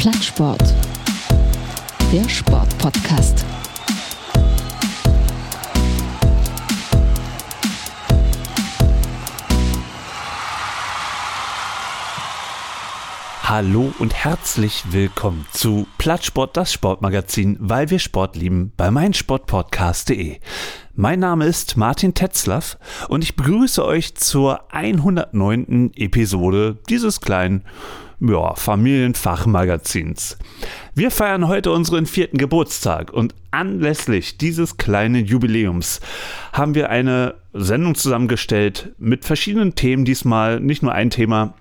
Plattsport. Der Sportpodcast. Hallo und herzlich willkommen zu Plattsport, das Sportmagazin, weil wir Sport lieben, bei meinsportpodcast.de. Mein Name ist Martin Tetzlaff und ich begrüße euch zur 109. Episode dieses kleinen ja, Familienfachmagazins. Wir feiern heute unseren vierten Geburtstag und anlässlich dieses kleinen Jubiläums haben wir eine Sendung zusammengestellt mit verschiedenen Themen, diesmal nicht nur ein Thema,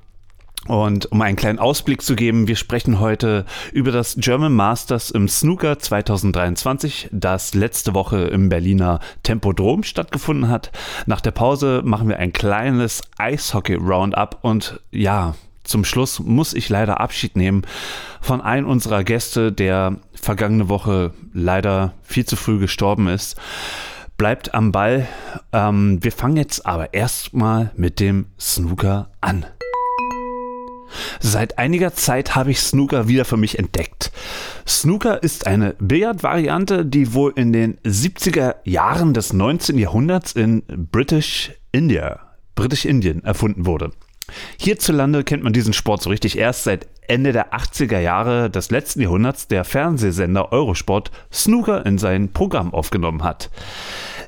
und um einen kleinen Ausblick zu geben, wir sprechen heute über das German Masters im Snooker 2023, das letzte Woche im Berliner Tempodrom stattgefunden hat. Nach der Pause machen wir ein kleines Eishockey-Roundup und ja, zum Schluss muss ich leider Abschied nehmen von einem unserer Gäste, der vergangene Woche leider viel zu früh gestorben ist. Bleibt am Ball. Ähm, wir fangen jetzt aber erstmal mit dem Snooker an. Seit einiger Zeit habe ich Snooker wieder für mich entdeckt. Snooker ist eine Billardvariante, die wohl in den 70er Jahren des 19. Jahrhunderts in British India, British Indien erfunden wurde. Hierzulande kennt man diesen Sport so richtig erst seit Ende der 80er Jahre des letzten Jahrhunderts der Fernsehsender Eurosport Snooker in sein Programm aufgenommen hat.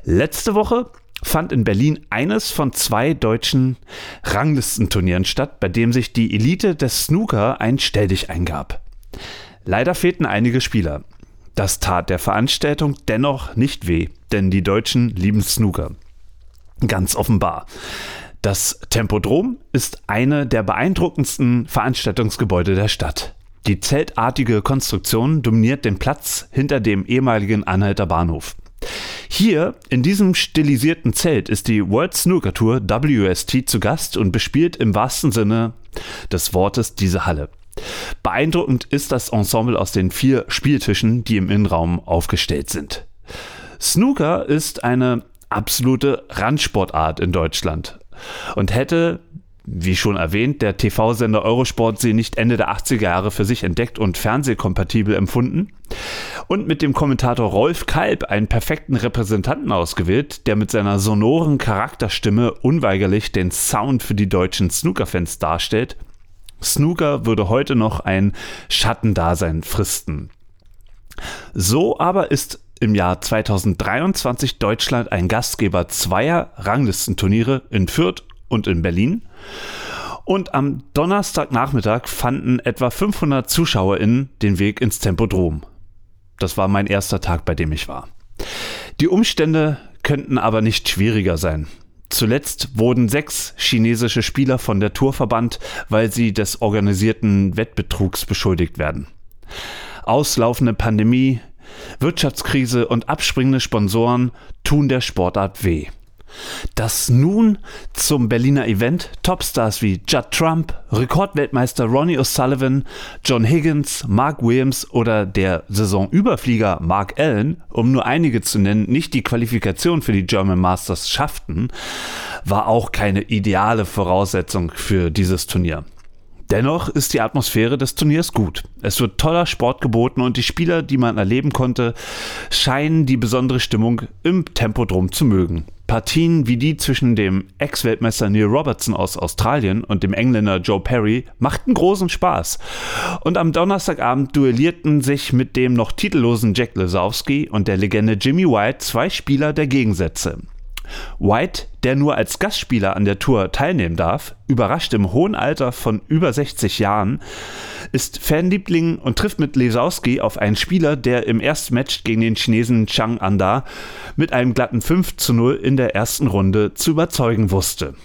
Letzte Woche fand in Berlin eines von zwei deutschen Ranglistenturnieren statt, bei dem sich die Elite des Snooker ein Stelldich eingab. Leider fehlten einige Spieler. Das tat der Veranstaltung dennoch nicht weh, denn die Deutschen lieben Snooker. Ganz offenbar. Das Tempodrom ist eine der beeindruckendsten Veranstaltungsgebäude der Stadt. Die zeltartige Konstruktion dominiert den Platz hinter dem ehemaligen Anhalter Bahnhof. Hier, in diesem stilisierten Zelt, ist die World Snooker Tour WST zu Gast und bespielt im wahrsten Sinne des Wortes diese Halle. Beeindruckend ist das Ensemble aus den vier Spieltischen, die im Innenraum aufgestellt sind. Snooker ist eine absolute Randsportart in Deutschland und hätte wie schon erwähnt, der TV-Sender Eurosport sie nicht Ende der 80er Jahre für sich entdeckt und fernsehkompatibel empfunden und mit dem Kommentator Rolf Kalb einen perfekten Repräsentanten ausgewählt, der mit seiner sonoren Charakterstimme unweigerlich den Sound für die deutschen Snooker-Fans darstellt. Snooker würde heute noch ein Schattendasein fristen. So aber ist im Jahr 2023 Deutschland ein Gastgeber zweier Ranglistenturniere in Fürth und in Berlin. Und am Donnerstagnachmittag fanden etwa 500 ZuschauerInnen den Weg ins Tempodrom. Das war mein erster Tag, bei dem ich war. Die Umstände könnten aber nicht schwieriger sein. Zuletzt wurden sechs chinesische Spieler von der Tour verbannt, weil sie des organisierten Wettbetrugs beschuldigt werden. Auslaufende Pandemie, Wirtschaftskrise und abspringende Sponsoren tun der Sportart weh. Dass nun zum Berliner Event Topstars wie Judd Trump, Rekordweltmeister Ronnie O'Sullivan, John Higgins, Mark Williams oder der Saisonüberflieger Mark Allen, um nur einige zu nennen, nicht die Qualifikation für die German Masters schafften, war auch keine ideale Voraussetzung für dieses Turnier. Dennoch ist die Atmosphäre des Turniers gut. Es wird toller Sport geboten und die Spieler, die man erleben konnte, scheinen die besondere Stimmung im Tempodrom zu mögen. Partien wie die zwischen dem Ex-Weltmeister Neil Robertson aus Australien und dem Engländer Joe Perry machten großen Spaß. Und am Donnerstagabend duellierten sich mit dem noch titellosen Jack Lesowski und der Legende Jimmy White zwei Spieler der Gegensätze. White, der nur als Gastspieler an der Tour teilnehmen darf, überrascht im hohen Alter von über 60 Jahren, ist Fanliebling und trifft mit Lesowski auf einen Spieler, der im ersten Match gegen den Chinesen Chang Anda mit einem glatten 5 zu 0 in der ersten Runde zu überzeugen wusste.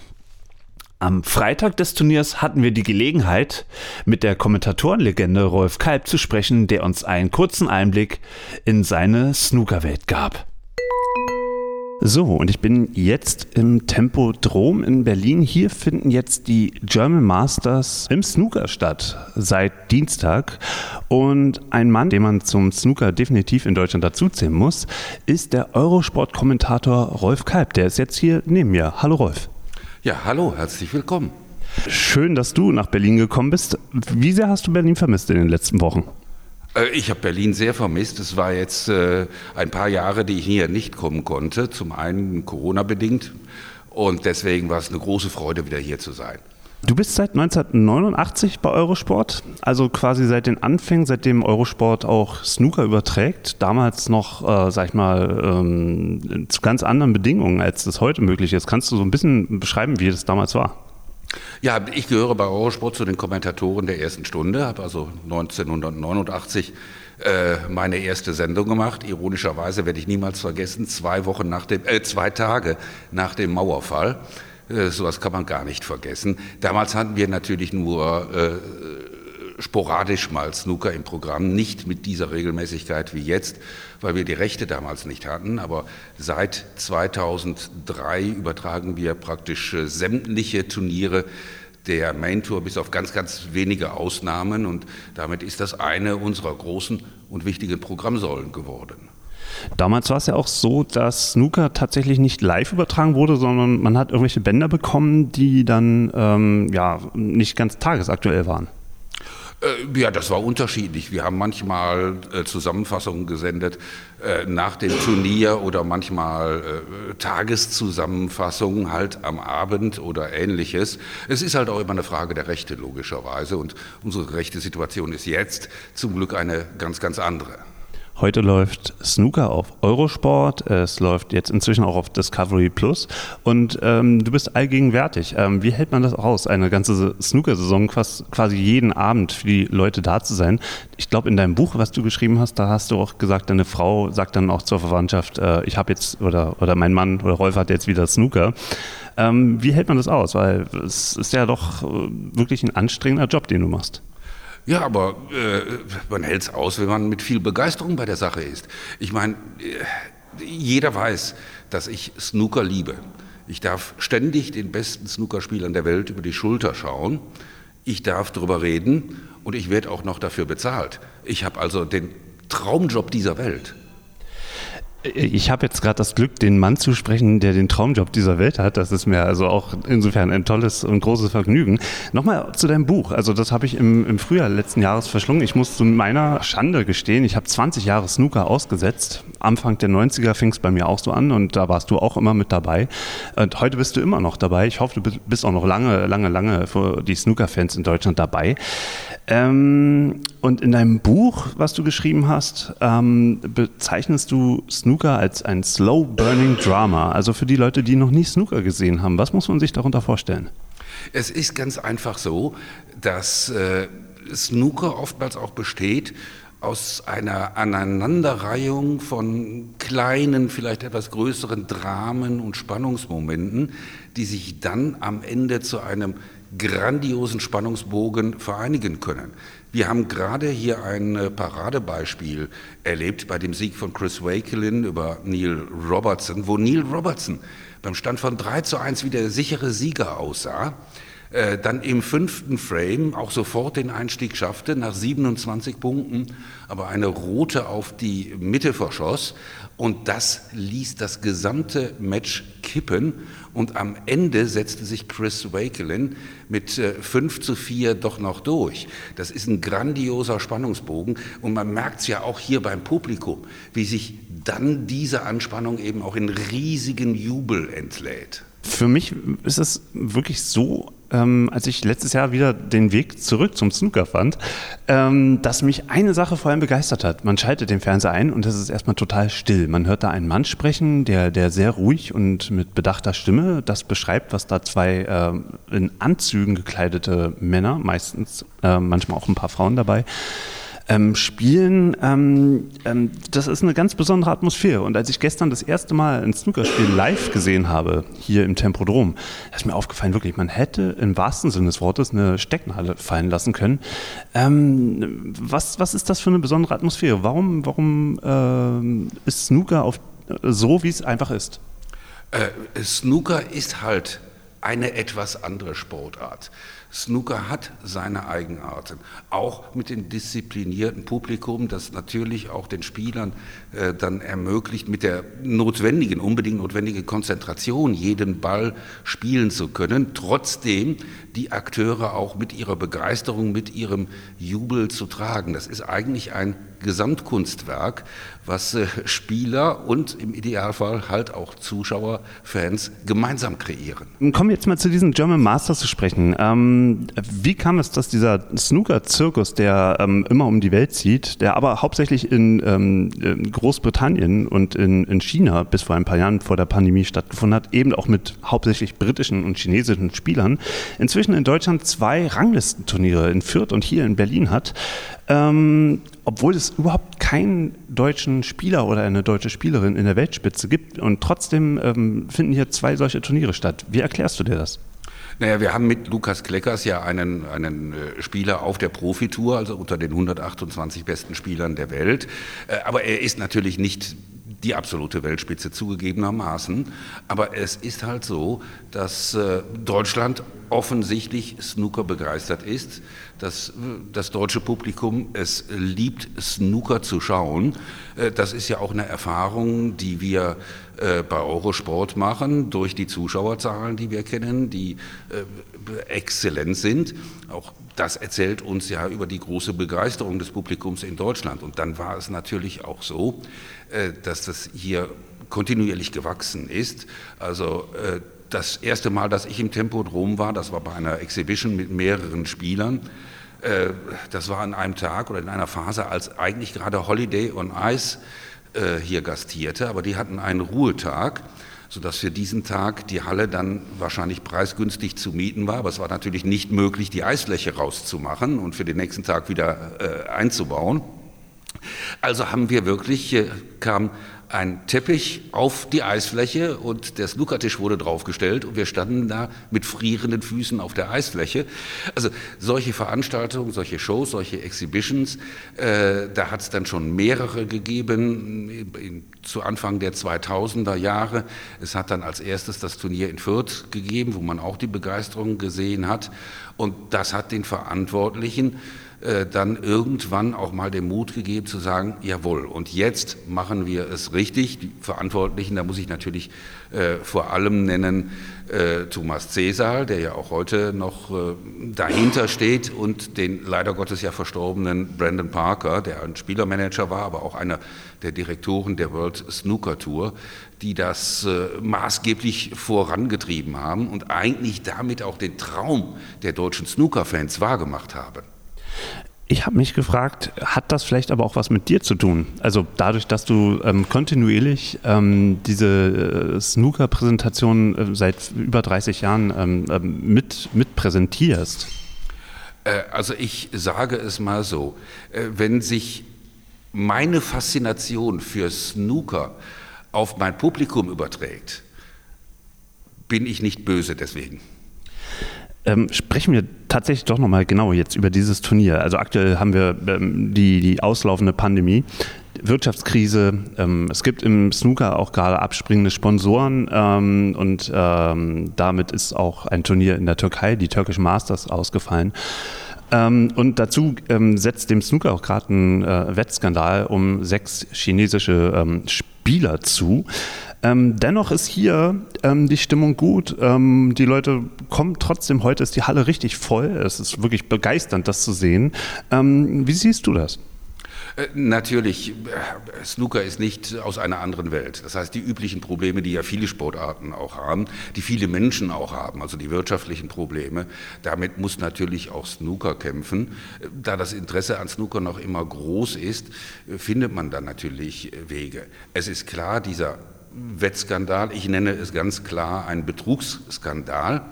Am Freitag des Turniers hatten wir die Gelegenheit, mit der Kommentatorenlegende Rolf Kalb zu sprechen, der uns einen kurzen Einblick in seine Snookerwelt gab. So, und ich bin jetzt im Tempodrom in Berlin. Hier finden jetzt die German Masters im Snooker statt, seit Dienstag. Und ein Mann, den man zum Snooker definitiv in Deutschland dazuzählen muss, ist der Eurosport-Kommentator Rolf Kalb. Der ist jetzt hier neben mir. Hallo Rolf. Ja, hallo, herzlich willkommen. Schön, dass du nach Berlin gekommen bist. Wie sehr hast du Berlin vermisst in den letzten Wochen? Äh, ich habe Berlin sehr vermisst. Es war jetzt äh, ein paar Jahre, die ich hier nicht kommen konnte. Zum einen Corona-bedingt und deswegen war es eine große Freude, wieder hier zu sein. Du bist seit 1989 bei Eurosport, also quasi seit den Anfängen, seitdem Eurosport auch Snooker überträgt. Damals noch, äh, sag ich mal, ähm, zu ganz anderen Bedingungen, als das heute möglich ist. Kannst du so ein bisschen beschreiben, wie das damals war? Ja, ich gehöre bei Eurosport zu den Kommentatoren der ersten Stunde, habe also 1989 äh, meine erste Sendung gemacht. Ironischerweise werde ich niemals vergessen, zwei Wochen nach dem, äh, zwei Tage nach dem Mauerfall. Äh, sowas kann man gar nicht vergessen. Damals hatten wir natürlich nur äh, sporadisch mal Snooker im Programm, nicht mit dieser Regelmäßigkeit wie jetzt, weil wir die Rechte damals nicht hatten. Aber seit 2003 übertragen wir praktisch äh, sämtliche Turniere der Main Tour bis auf ganz, ganz wenige Ausnahmen. Und damit ist das eine unserer großen und wichtigen Programmsäulen geworden. Damals war es ja auch so, dass Snooker tatsächlich nicht live übertragen wurde, sondern man hat irgendwelche Bänder bekommen, die dann ähm, ja, nicht ganz tagesaktuell waren. Äh, ja, das war unterschiedlich. Wir haben manchmal äh, Zusammenfassungen gesendet äh, nach dem Turnier oder manchmal Tageszusammenfassungen halt am Abend oder ähnliches. Es ist halt auch immer eine Frage der Rechte logischerweise und unsere rechte Situation ist jetzt zum Glück eine ganz, ganz andere. Heute läuft Snooker auf Eurosport, es läuft jetzt inzwischen auch auf Discovery Plus und ähm, du bist allgegenwärtig. Ähm, wie hält man das aus, eine ganze Snooker-Saison quasi jeden Abend für die Leute da zu sein? Ich glaube, in deinem Buch, was du geschrieben hast, da hast du auch gesagt, deine Frau sagt dann auch zur Verwandtschaft, äh, ich habe jetzt oder, oder mein Mann oder Rolf hat jetzt wieder Snooker. Ähm, wie hält man das aus? Weil es ist ja doch äh, wirklich ein anstrengender Job, den du machst. Ja, aber äh, man hält es aus, wenn man mit viel Begeisterung bei der Sache ist. Ich meine, äh, jeder weiß, dass ich Snooker liebe. Ich darf ständig den besten Snookerspielern der Welt über die Schulter schauen. Ich darf darüber reden und ich werde auch noch dafür bezahlt. Ich habe also den Traumjob dieser Welt. Ich habe jetzt gerade das Glück, den Mann zu sprechen, der den Traumjob dieser Welt hat. Das ist mir also auch insofern ein tolles und großes Vergnügen. Nochmal zu deinem Buch. Also das habe ich im, im Frühjahr letzten Jahres verschlungen. Ich muss zu meiner Schande gestehen, ich habe 20 Jahre Snooker ausgesetzt. Anfang der 90er fing es bei mir auch so an und da warst du auch immer mit dabei. Und heute bist du immer noch dabei. Ich hoffe, du bist auch noch lange, lange, lange für die Snooker-Fans in Deutschland dabei. Ähm, und in deinem Buch, was du geschrieben hast, ähm, bezeichnest du Snooker als ein slow burning Drama. Also für die Leute, die noch nie Snooker gesehen haben, was muss man sich darunter vorstellen? Es ist ganz einfach so, dass äh, Snooker oftmals auch besteht aus einer Aneinanderreihung von kleinen, vielleicht etwas größeren Dramen und Spannungsmomenten, die sich dann am Ende zu einem grandiosen Spannungsbogen vereinigen können. Wir haben gerade hier ein äh, Paradebeispiel erlebt bei dem Sieg von Chris Wakelin über Neil Robertson, wo Neil Robertson beim Stand von 3 zu 1 wie der sichere Sieger aussah. Äh, dann im fünften Frame auch sofort den Einstieg schaffte, nach 27 Punkten, aber eine rote auf die Mitte verschoss. Und das ließ das gesamte Match kippen. Und am Ende setzte sich Chris Wakelin mit 5 äh, zu 4 doch noch durch. Das ist ein grandioser Spannungsbogen. Und man merkt es ja auch hier beim Publikum, wie sich dann diese Anspannung eben auch in riesigen Jubel entlädt. Für mich ist es wirklich so ähm, als ich letztes Jahr wieder den Weg zurück zum Snooker fand, ähm, dass mich eine Sache vor allem begeistert hat. Man schaltet den Fernseher ein und es ist erstmal total still. Man hört da einen Mann sprechen, der, der sehr ruhig und mit bedachter Stimme das beschreibt, was da zwei äh, in Anzügen gekleidete Männer, meistens äh, manchmal auch ein paar Frauen dabei, ähm, spielen, ähm, ähm, das ist eine ganz besondere Atmosphäre. Und als ich gestern das erste Mal ein Snookerspiel live gesehen habe, hier im Tempodrom, ist mir aufgefallen, wirklich, man hätte im wahrsten Sinne des Wortes eine Stecknadel fallen lassen können. Ähm, was, was ist das für eine besondere Atmosphäre? Warum, warum äh, ist Snooker auf, so, wie es einfach ist? Äh, Snooker ist halt eine etwas andere Sportart. Snooker hat seine Eigenarten, auch mit dem disziplinierten Publikum, das natürlich auch den Spielern äh, dann ermöglicht, mit der notwendigen, unbedingt notwendigen Konzentration jeden Ball spielen zu können, trotzdem die Akteure auch mit ihrer Begeisterung, mit ihrem Jubel zu tragen. Das ist eigentlich ein Gesamtkunstwerk, was äh, Spieler und im Idealfall halt auch Zuschauer, Fans gemeinsam kreieren. Kommen wir jetzt mal zu diesem German Masters zu sprechen. Ähm, wie kam es, dass dieser Snooker-Zirkus, der ähm, immer um die Welt zieht, der aber hauptsächlich in, ähm, Großbritannien und in, in, China bis vor ein paar Jahren vor der Pandemie stattgefunden hat, eben auch mit hauptsächlich britischen und chinesischen Spielern, inzwischen in Deutschland zwei Ranglistenturniere in Fürth und hier in Berlin hat, ähm, obwohl es überhaupt keinen deutschen Spieler oder eine deutsche Spielerin in der Weltspitze gibt. Und trotzdem ähm, finden hier zwei solche Turniere statt. Wie erklärst du dir das? Naja, wir haben mit Lukas Kleckers ja einen, einen äh, Spieler auf der Profitour, also unter den 128 besten Spielern der Welt. Äh, aber er ist natürlich nicht die absolute Weltspitze zugegebenermaßen. Aber es ist halt so, dass äh, Deutschland offensichtlich Snooker begeistert ist, dass äh, das deutsche Publikum es liebt, Snooker zu schauen. Äh, das ist ja auch eine Erfahrung, die wir äh, bei Eurosport machen, durch die Zuschauerzahlen, die wir kennen, die exzellent sind. Auch das erzählt uns ja über die große Begeisterung des Publikums in Deutschland. Und dann war es natürlich auch so, dass das hier kontinuierlich gewachsen ist. Also das erste Mal, dass ich im Tempodrom war, das war bei einer Exhibition mit mehreren Spielern. Äh, das war an einem Tag oder in einer Phase, als eigentlich gerade Holiday on Ice äh, hier gastierte, aber die hatten einen Ruhetag, sodass für diesen Tag die Halle dann wahrscheinlich preisgünstig zu mieten war. Aber es war natürlich nicht möglich, die Eisfläche rauszumachen und für den nächsten Tag wieder äh, einzubauen. Also haben wir wirklich, kam ein Teppich auf die Eisfläche und der Snookertisch wurde draufgestellt und wir standen da mit frierenden Füßen auf der Eisfläche. Also solche Veranstaltungen, solche Shows, solche Exhibitions, äh, da hat es dann schon mehrere gegeben in, zu Anfang der 2000er Jahre. Es hat dann als erstes das Turnier in Fürth gegeben, wo man auch die Begeisterung gesehen hat und das hat den Verantwortlichen äh, dann irgendwann auch mal den Mut gegeben zu sagen, jawohl, und jetzt machen wir es richtig. Die Verantwortlichen, da muss ich natürlich äh, vor allem nennen äh, Thomas Cesar, der ja auch heute noch äh, dahinter steht, und den leider Gottes ja verstorbenen Brandon Parker, der ein Spielermanager war, aber auch einer der Direktoren der World Snooker Tour, die das äh, maßgeblich vorangetrieben haben und eigentlich damit auch den Traum der deutschen Snooker-Fans wahrgemacht haben. Ich habe mich gefragt, hat das vielleicht aber auch was mit dir zu tun? Also dadurch, dass du ähm, kontinuierlich ähm, diese äh, Snooker-Präsentation äh, seit über 30 Jahren ähm, ähm, mit, mit präsentierst? Äh, also ich sage es mal so, äh, wenn sich meine Faszination für Snooker auf mein Publikum überträgt, bin ich nicht böse deswegen. Ähm, sprechen wir tatsächlich doch nochmal genau jetzt über dieses Turnier. Also aktuell haben wir ähm, die, die auslaufende Pandemie. Wirtschaftskrise. Ähm, es gibt im Snooker auch gerade abspringende Sponsoren ähm, und ähm, damit ist auch ein Turnier in der Türkei, die Turkish Masters, ausgefallen. Ähm, und dazu ähm, setzt dem Snooker auch gerade ein äh, Wettskandal um sechs chinesische ähm, Spieler zu. Ähm, dennoch ist hier ähm, die Stimmung gut. Ähm, die Leute kommen trotzdem. Heute ist die Halle richtig voll. Es ist wirklich begeisternd, das zu sehen. wie siehst du das? Äh, natürlich, äh, Snooker ist nicht aus einer anderen Welt. Das heißt, die üblichen Probleme, die ja viele Sportarten auch haben, die viele Menschen auch haben, also die wirtschaftlichen Probleme, damit muss natürlich auch Snooker kämpfen. Äh, da das Interesse an Snooker noch immer groß ist, findet man dann natürlich Wege. Es ist klar, dieser Wettskandal, ich nenne es ganz klar einen Betrugsskandal,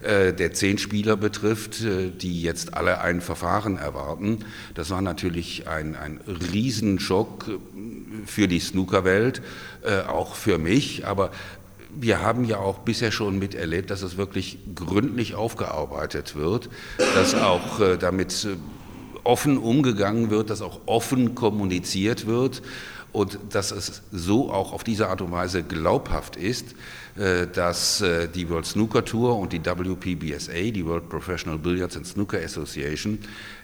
äh, der zehn Spieler betrifft, äh, die jetzt alle ein Verfahren erwarten. Das war natürlich ein, ein Riesenschock äh, für die Snookerwelt, auch für mich, aber wir haben ja auch bisher schon miterlebt, dass es wirklich gründlich aufgearbeitet wird, dass auch damit offen umgegangen wird, dass auch offen kommuniziert wird und dass es so auch auf diese Art und Weise glaubhaft ist, äh, dass äh, die World Snooker Tour und die WPBSA, die World Professional Billiards and Snooker Association,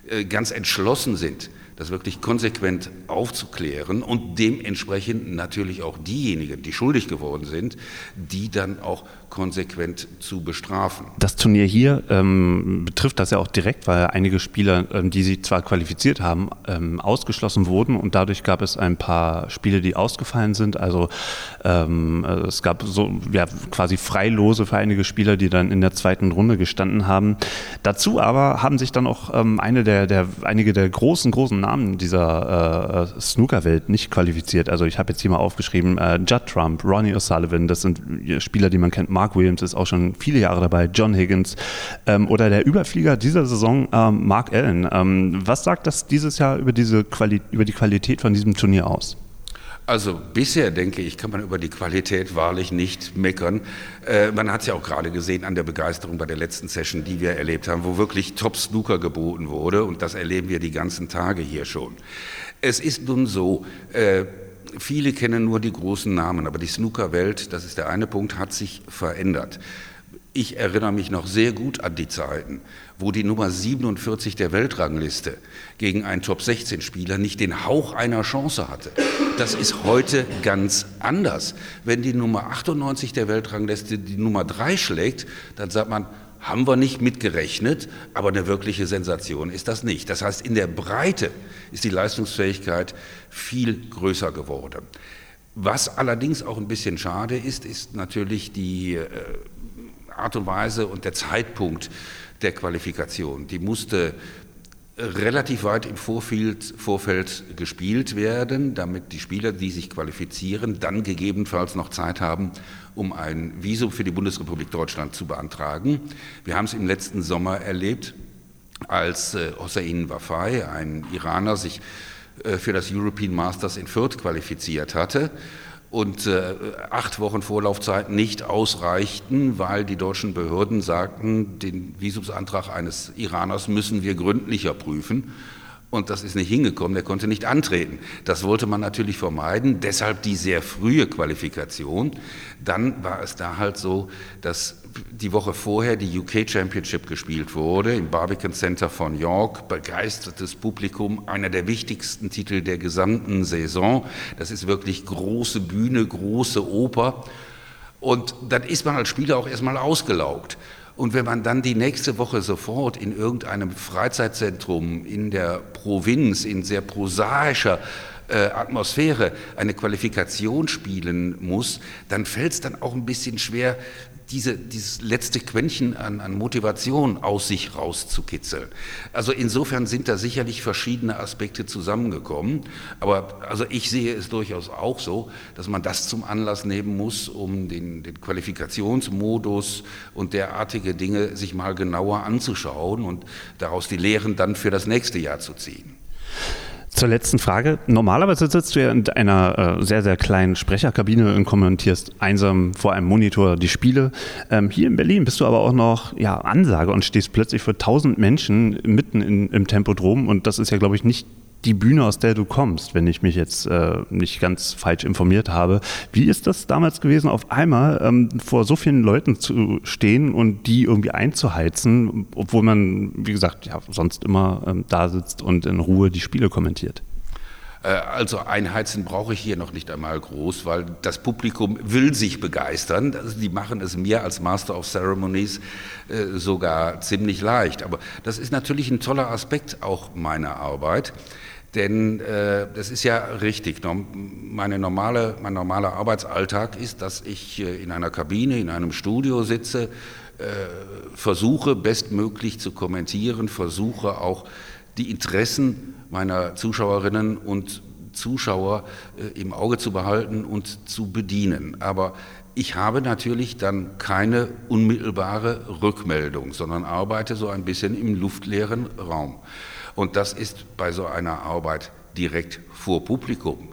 äh, ganz entschlossen sind, das wirklich konsequent aufzuklären und dementsprechend natürlich auch diejenigen, die schuldig geworden sind, die dann auch konsequent zu bestrafen. Das Turnier hier ähm, betrifft das ja auch direkt, weil einige Spieler, ähm, die sich zwar qualifiziert haben, ähm, ausgeschlossen wurden und dadurch gab es ein paar Spiele, die ausgefallen sind. Also ähm, es gab so ja, quasi Freilose für einige Spieler, die dann in der zweiten Runde gestanden haben. Dazu aber haben sich dann auch ähm, eine der, der, einige der großen, großen Namen dieser äh, Snookerwelt nicht qualifiziert. Also ich habe jetzt hier mal aufgeschrieben, äh, Judd Trump, Ronnie O'Sullivan, das sind Spieler, die man kennt. Mark Williams ist auch schon viele Jahre dabei, John Higgins ähm, oder der Überflieger dieser Saison, ähm, Mark Allen. Ähm, was sagt das dieses Jahr über, diese Quali über die Qualität von diesem Turnier aus? Also bisher denke ich, kann man über die Qualität wahrlich nicht meckern. Äh, man hat es ja auch gerade gesehen an der Begeisterung bei der letzten Session, die wir erlebt haben, wo wirklich Top-Snooker geboten wurde und das erleben wir die ganzen Tage hier schon. Es ist nun so, äh, viele kennen nur die großen Namen, aber die Snooker-Welt, das ist der eine Punkt, hat sich verändert. Ich erinnere mich noch sehr gut an die Zeiten, wo die Nummer 47 der Weltrangliste gegen einen Top-16-Spieler nicht den Hauch einer Chance hatte. Das ist heute ganz anders. Wenn die Nummer 98 der Weltrangliste die Nummer 3 schlägt, dann sagt man, haben wir nicht mitgerechnet, aber eine wirkliche Sensation ist das nicht. Das heißt, in der Breite ist die Leistungsfähigkeit viel größer geworden. Was allerdings auch ein bisschen schade ist, ist natürlich die äh, Art und Weise und der Zeitpunkt der Qualifikation. Die musste relativ weit im Vorfeld, Vorfeld, gespielt werden, damit die Spieler, die sich qualifizieren, dann gegebenenfalls noch Zeit haben, um ein Visum für die Bundesrepublik Deutschland zu beantragen. Wir haben es im letzten Sommer erlebt, als äh, Hossein Wafai, ein Iraner, sich äh, für das European Masters in Fürth qualifiziert hatte und äh, acht Wochen Vorlaufzeit nicht ausreichten, weil die deutschen Behörden sagten, den Visumsantrag eines Iraners müssen wir gründlicher prüfen. Und das ist nicht hingekommen, der konnte nicht antreten. Das wollte man natürlich vermeiden, deshalb die sehr frühe Qualifikation. Dann war es da halt so, dass die Woche vorher die UK Championship gespielt wurde im Barbican Center von York. Begeistertes Publikum, einer der wichtigsten Titel der gesamten Saison. Das ist wirklich große Bühne, große Oper. Und dann ist man als Spieler auch erstmal ausgelaugt. Und wenn man dann die nächste Woche sofort in irgendeinem Freizeitzentrum in der Provinz, in sehr prosaischer äh, Atmosphäre eine Qualifikation spielen muss, dann fällt es dann auch ein bisschen schwer, diese, dieses letzte Quäntchen an, an Motivation aus sich rauszukitzeln. Also insofern sind da sicherlich verschiedene Aspekte zusammengekommen. Aber also ich sehe es durchaus auch so, dass man das zum Anlass nehmen muss, um den, den Qualifikationsmodus und derartige Dinge sich mal genauer anzuschauen und daraus die Lehren dann für das nächste Jahr zu ziehen. Zur letzten Frage. Normalerweise sitzt du ja in einer äh, sehr, sehr kleinen Sprecherkabine und kommentierst einsam vor einem Monitor die Spiele. Ähm, hier in Berlin bist du aber auch noch ja, Ansage und stehst plötzlich für tausend Menschen mitten in, im Tempodrom und das ist ja, glaube ich, nicht die Bühne, aus der du kommst, wenn ich mich jetzt äh, nicht ganz falsch informiert habe. Wie ist das damals gewesen, auf einmal ähm, vor so vielen Leuten zu stehen und die irgendwie einzuheizen, obwohl man, wie gesagt, ja, sonst immer ähm, da sitzt und in Ruhe die Spiele kommentiert? Äh, also einheizen brauche ich hier noch nicht einmal groß, weil das Publikum will sich begeistern. Die machen es mir als Master of Ceremonies äh, sogar ziemlich leicht. Aber das ist natürlich ein toller Aspekt auch meiner Arbeit. Denn äh, das ist ja richtig. Meine normale, mein normaler Arbeitsalltag ist, dass ich äh, in einer Kabine, in einem Studio sitze, äh, versuche bestmöglich zu kommentieren, versuche auch die Interessen meiner Zuschauerinnen und Zuschauer äh, im Auge zu behalten und zu bedienen. Aber ich habe natürlich dann keine unmittelbare Rückmeldung, sondern arbeite so ein bisschen im luftleeren Raum. Und das ist bei so einer Arbeit direkt vor Publikum,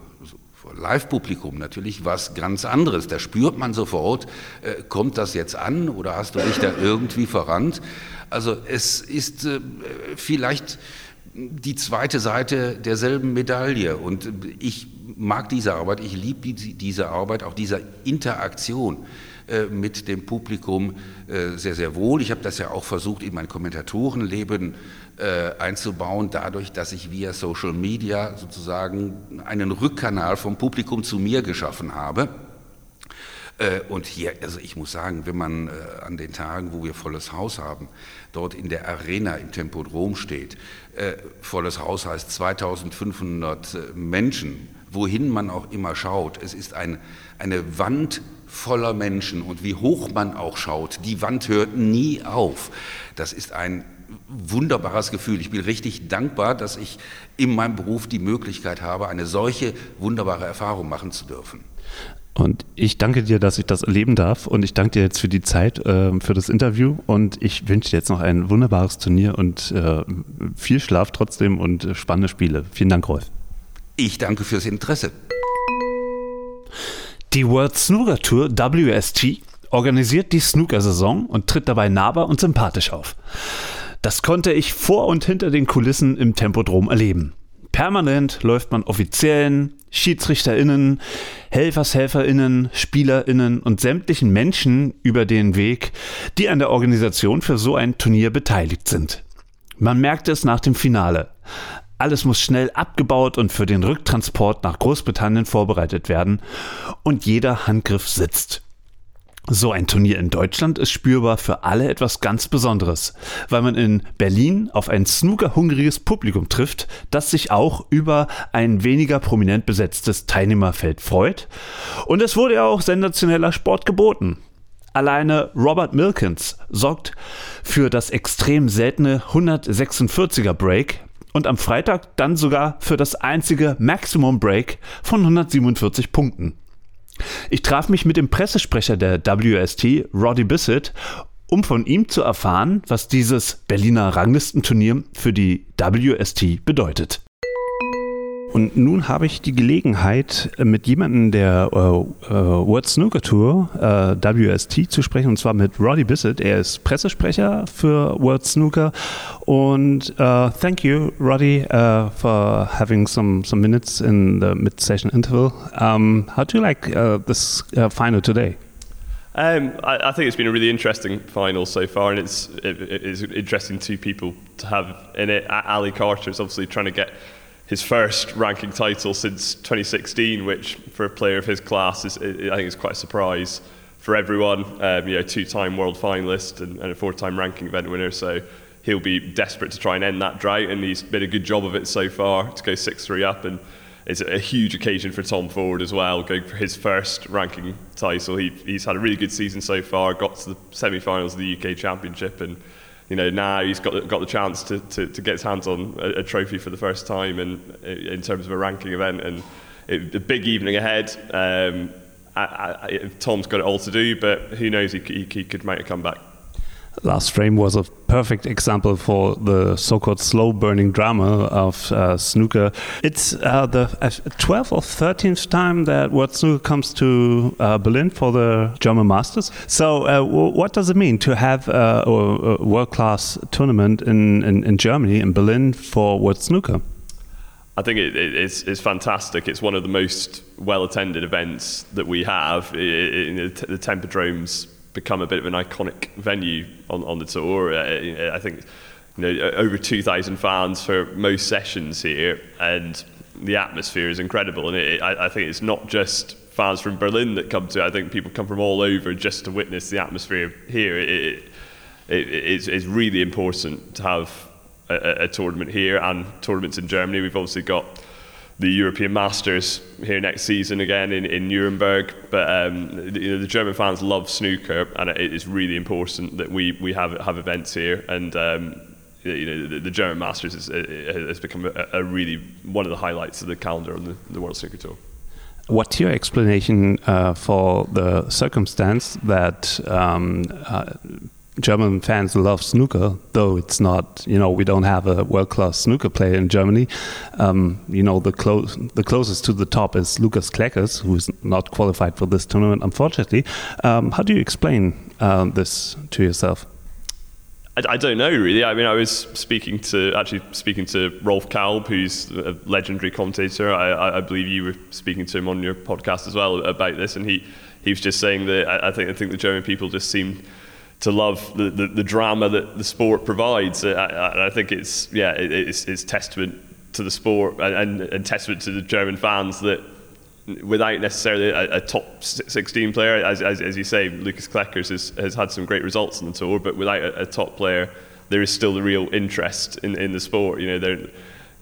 vor Live-Publikum natürlich was ganz anderes. Da spürt man sofort, äh, kommt das jetzt an oder hast du dich da irgendwie verrannt? Also es ist äh, vielleicht die zweite Seite derselben Medaille. Und ich mag diese Arbeit, ich liebe diese Arbeit, auch diese Interaktion äh, mit dem Publikum äh, sehr, sehr wohl. Ich habe das ja auch versucht, in mein Kommentatorenleben einzubauen, dadurch, dass ich via Social Media sozusagen einen Rückkanal vom Publikum zu mir geschaffen habe. Und hier, also ich muss sagen, wenn man an den Tagen, wo wir volles Haus haben, dort in der Arena im Tempodrom steht, volles Haus heißt 2500 Menschen, wohin man auch immer schaut, es ist ein, eine Wand voller Menschen und wie hoch man auch schaut, die Wand hört nie auf. Das ist ein wunderbares Gefühl. Ich bin richtig dankbar, dass ich in meinem Beruf die Möglichkeit habe, eine solche wunderbare Erfahrung machen zu dürfen. Und ich danke dir, dass ich das erleben darf. Und ich danke dir jetzt für die Zeit, äh, für das Interview. Und ich wünsche dir jetzt noch ein wunderbares Turnier und äh, viel Schlaf trotzdem und äh, spannende Spiele. Vielen Dank, Rolf. Ich danke fürs Interesse. Die World Snooker Tour WST organisiert die Snooker-Saison und tritt dabei nahbar und sympathisch auf. Das konnte ich vor und hinter den Kulissen im Tempodrom erleben. Permanent läuft man Offiziellen, SchiedsrichterInnen, HelfershelferInnen, SpielerInnen und sämtlichen Menschen über den Weg, die an der Organisation für so ein Turnier beteiligt sind. Man merkte es nach dem Finale. Alles muss schnell abgebaut und für den Rücktransport nach Großbritannien vorbereitet werden. Und jeder Handgriff sitzt. So ein Turnier in Deutschland ist spürbar für alle etwas ganz Besonderes, weil man in Berlin auf ein snookerhungriges Publikum trifft, das sich auch über ein weniger prominent besetztes Teilnehmerfeld freut. Und es wurde ja auch sensationeller Sport geboten. Alleine Robert Milkins sorgt für das extrem seltene 146er Break und am Freitag dann sogar für das einzige Maximum Break von 147 Punkten. Ich traf mich mit dem Pressesprecher der WST, Roddy Bissett, um von ihm zu erfahren, was dieses Berliner Ranglistenturnier für die WST bedeutet. Und nun habe ich die Gelegenheit, mit jemandem der äh, äh, World Snooker Tour, äh, WST, zu sprechen, und zwar mit Roddy Bissett. Er ist Pressesprecher für World Snooker. Und uh, thank you, Roddy, uh, for having some, some minutes in the mid-session interval. Um, how do you like uh, this final today? Um, I, I, think it's been a really interesting final so far, and it's it, it's interesting two people to have in it. Ali Carter is obviously trying to get his first ranking title since 2016, which for a player of his class is, I think, is quite a surprise for everyone. Um, you know, two-time world finalist and, and a four-time ranking event winner, so he'll be desperate to try and end that drought, and he's made a good job of it so far to go six-three up and. It's a huge occasion for Tom Ford as well, going for his first ranking title. He, he's had a really good season so far, got to the semi finals of the UK Championship, and you know, now he's got got the chance to, to, to get his hands on a, a, trophy for the first time, and in terms of a ranking event, and it, a big evening ahead. Um, I, I, Tom's got it all to do, but who knows? He, he, he could make a comeback. Last Frame was a perfect example for the so-called slow-burning drama of uh, snooker. It's uh, the 12th or 13th time that World Snooker comes to uh, Berlin for the German Masters. So, uh, what does it mean to have uh, a, a world-class tournament in, in, in, Germany, in Berlin, for World Snooker? I think it, it, it's, it's fantastic. It's one of the most well attended events that we have. It, the Tempodrome's become a bit of an iconic venue on, on the tour. Uh, I think you know, over 2,000 fans for most sessions here, and the atmosphere is incredible. And it, I, I think it's not just fans from Berlin that come to. I think people come from all over just to witness the atmosphere here. It, it, it, it's, it's really important to have a, a, tournament here and tournaments in Germany. We've obviously got the European Masters here next season again in, in Nuremberg. But um, you know, the German fans love snooker, and it is really important that we, we have have events here. And um, you know, the, the, German Masters is, has become a, a, really one of the highlights of the calendar on the, the World Snooker Tour. What's your explanation uh, for the circumstance that um, uh, German fans love snooker, though it's not, you know, we don't have a world class snooker player in Germany. Um, you know, the, clo the closest to the top is Lukas Kleckers, who is not qualified for this tournament, unfortunately. Um, how do you explain uh, this to yourself? I, I, don't know really. I mean, I was speaking to actually speaking to Rolf Kalb, who's a legendary commentator. I, I, believe you were speaking to him on your podcast as well about this, and he he was just saying that I, I think I think the German people just seem to love the, the, the, drama that the sport provides. I, I, think it's yeah, it, it's, it's testament to the sport and, and, and, testament to the German fans that without necessarily a, a top 16 player, as, as, as, you say, Lukas Kleckers has, has had some great results on the tour, but without a, a top player, there is still the real interest in, in the sport. You know, the,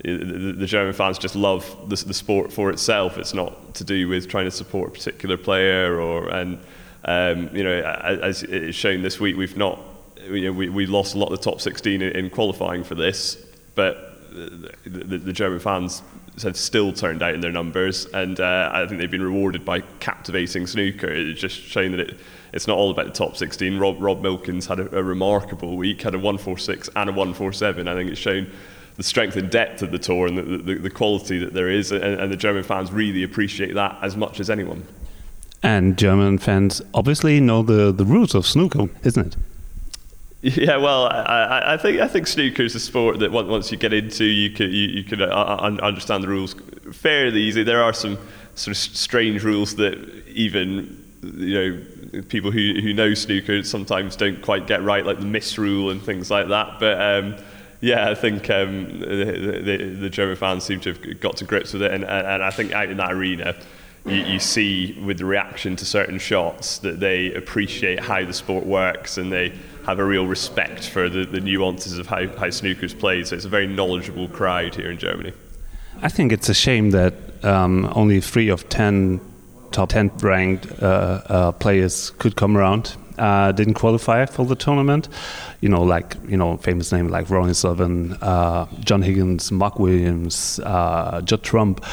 the German fans just love the, the sport for itself. It's not to do with trying to support a particular player or and um, you know, as it's shown this week, we've not, you know, we, we lost a lot of the top 16 in, in qualifying for this, but the, the, the, German fans have still turned out in their numbers, and uh, I think they've been rewarded by captivating snooker. It's just showing that it, it's not all about the top 16. Rob, Rob Milkins had a, a remarkable week, had a 146 and a 147. I think it's shown the strength and depth of the tour and the, the, the quality that there is, and, and the German fans really appreciate that as much as anyone. And German fans obviously know the, the rules of snooker, isn't it? Yeah, well, I, I think I think snooker is a sport that once you get into, you can you, you can uh, understand the rules fairly easily. There are some sort of strange rules that even you know people who who know snooker sometimes don't quite get right, like the miss rule and things like that. But um, yeah, I think um, the, the, the, German fans seem to have got to grips with it, and, and I think out in that arena you, you, see with the reaction to certain shots that they appreciate how the sport works and they have a real respect for the, the nuances of how, how snooker is played. So it's a very knowledgeable crowd here in Germany. I think it's a shame that um, only three of ten top 10 ranked uh, uh, players could come around. Uh, didn't qualify for the tournament. You know, like you know, famous names like Ronnie Sullivan, uh, John Higgins, Mark Williams, uh, Judd Trump.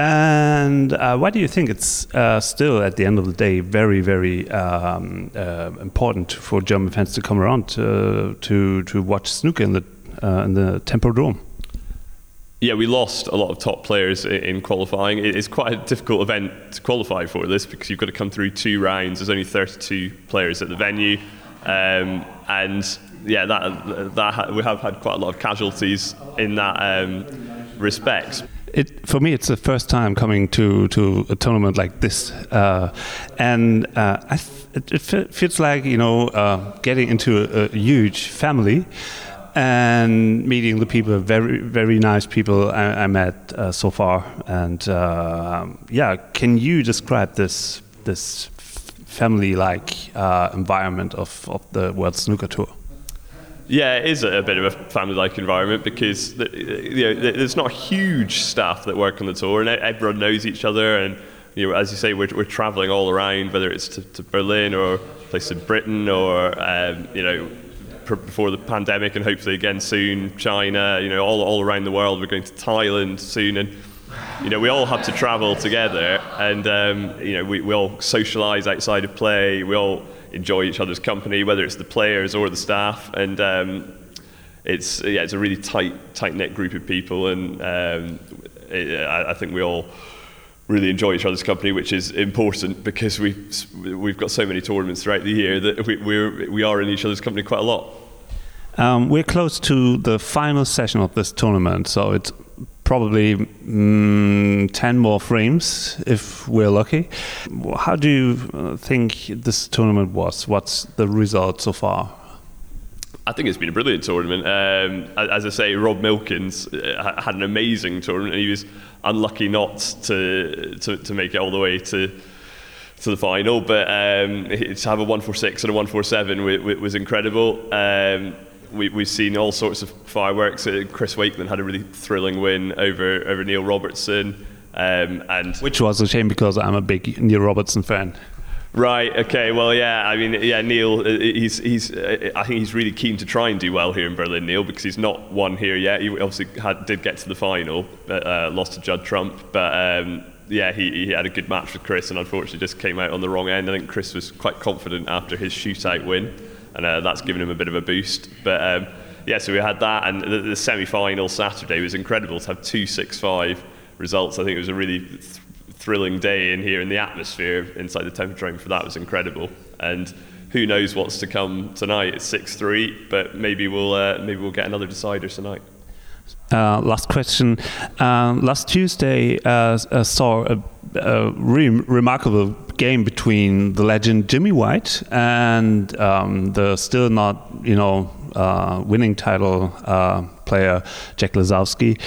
And uh, why do you think it's uh, still, at the end of the day, very, very um, uh, important for German fans to come around to to, to watch snooker in the uh, in the Tempodrome? Yeah, we lost a lot of top players in qualifying. It's quite a difficult event to qualify for this because you've got to come through two rounds. There's only 32 players at the venue, um, and yeah, that that we have had quite a lot of casualties in that um, respect it for me it's the first time coming to to a tournament like this uh, and uh, it, it, feels like you know uh, getting into a, a, huge family and meeting the people very very nice people I, I met uh, so far. And uh, yeah can you describe this this family like uh, environment of, of the World Snooker Tour yeah, it is a bit of a family-like environment because you know, there's not huge staff that work on the tour, and everyone knows each other. And you know, as you say, we're, we're traveling all around, whether it's to, to Berlin or place in Britain or um, you know before the pandemic, and hopefully again soon China. You know, all all around the world. We're going to Thailand soon, and you know, we all have to travel together, and um, you know, we, we all socialise outside of play. We all enjoy each other's company, whether it's the players or the staff. And um, it's yeah, it's a really tight tight knit group of people, and um, it, I, I, think we all really enjoy each other's company, which is important because we we've got so many tournaments throughout the year that we we're, we are in each other's company quite a lot. Um, we're close to the final session of this tournament, so it's probably mm, 10 more frames if we're lucky. How do you uh, think this tournament was? What's the result so far? I think it's been a brilliant tournament. Um, as I say, Rob Milkins uh, had an amazing tournament, and he was unlucky not to, to, to make it all the way to to the final. But um, to have a 146 and a 147 was incredible. Um, we, we've seen all sorts of fireworks. Uh, Chris Wakeman had a really thrilling win over over Neil Robertson. Um, and which was a shame because I'm a big Neil Robertson fan. Right. Okay. Well, yeah. I mean, yeah. Neil, uh, he's he's. Uh, I think he's really keen to try and do well here in Berlin. Neil, because he's not won here yet. He obviously had, did get to the final, but uh, lost to Judd Trump. But um, yeah, he, he had a good match with Chris, and unfortunately just came out on the wrong end. I think Chris was quite confident after his shootout win and uh, that's given him a bit of a boost. But um, yeah, so we had that, and the, the semi-final Saturday was incredible to have two six-five results. I think it was a really th- thrilling day in here, and the atmosphere inside the Tempodrome for that was incredible. And who knows what's to come tonight? It's six-three, but maybe we'll uh, maybe we'll get another decider tonight. Uh, last question. Uh, last Tuesday uh, uh saw a, a remarkable game between the legend Jimmy White and um, the still not, you know, uh, winning title uh, player Jack Lisowski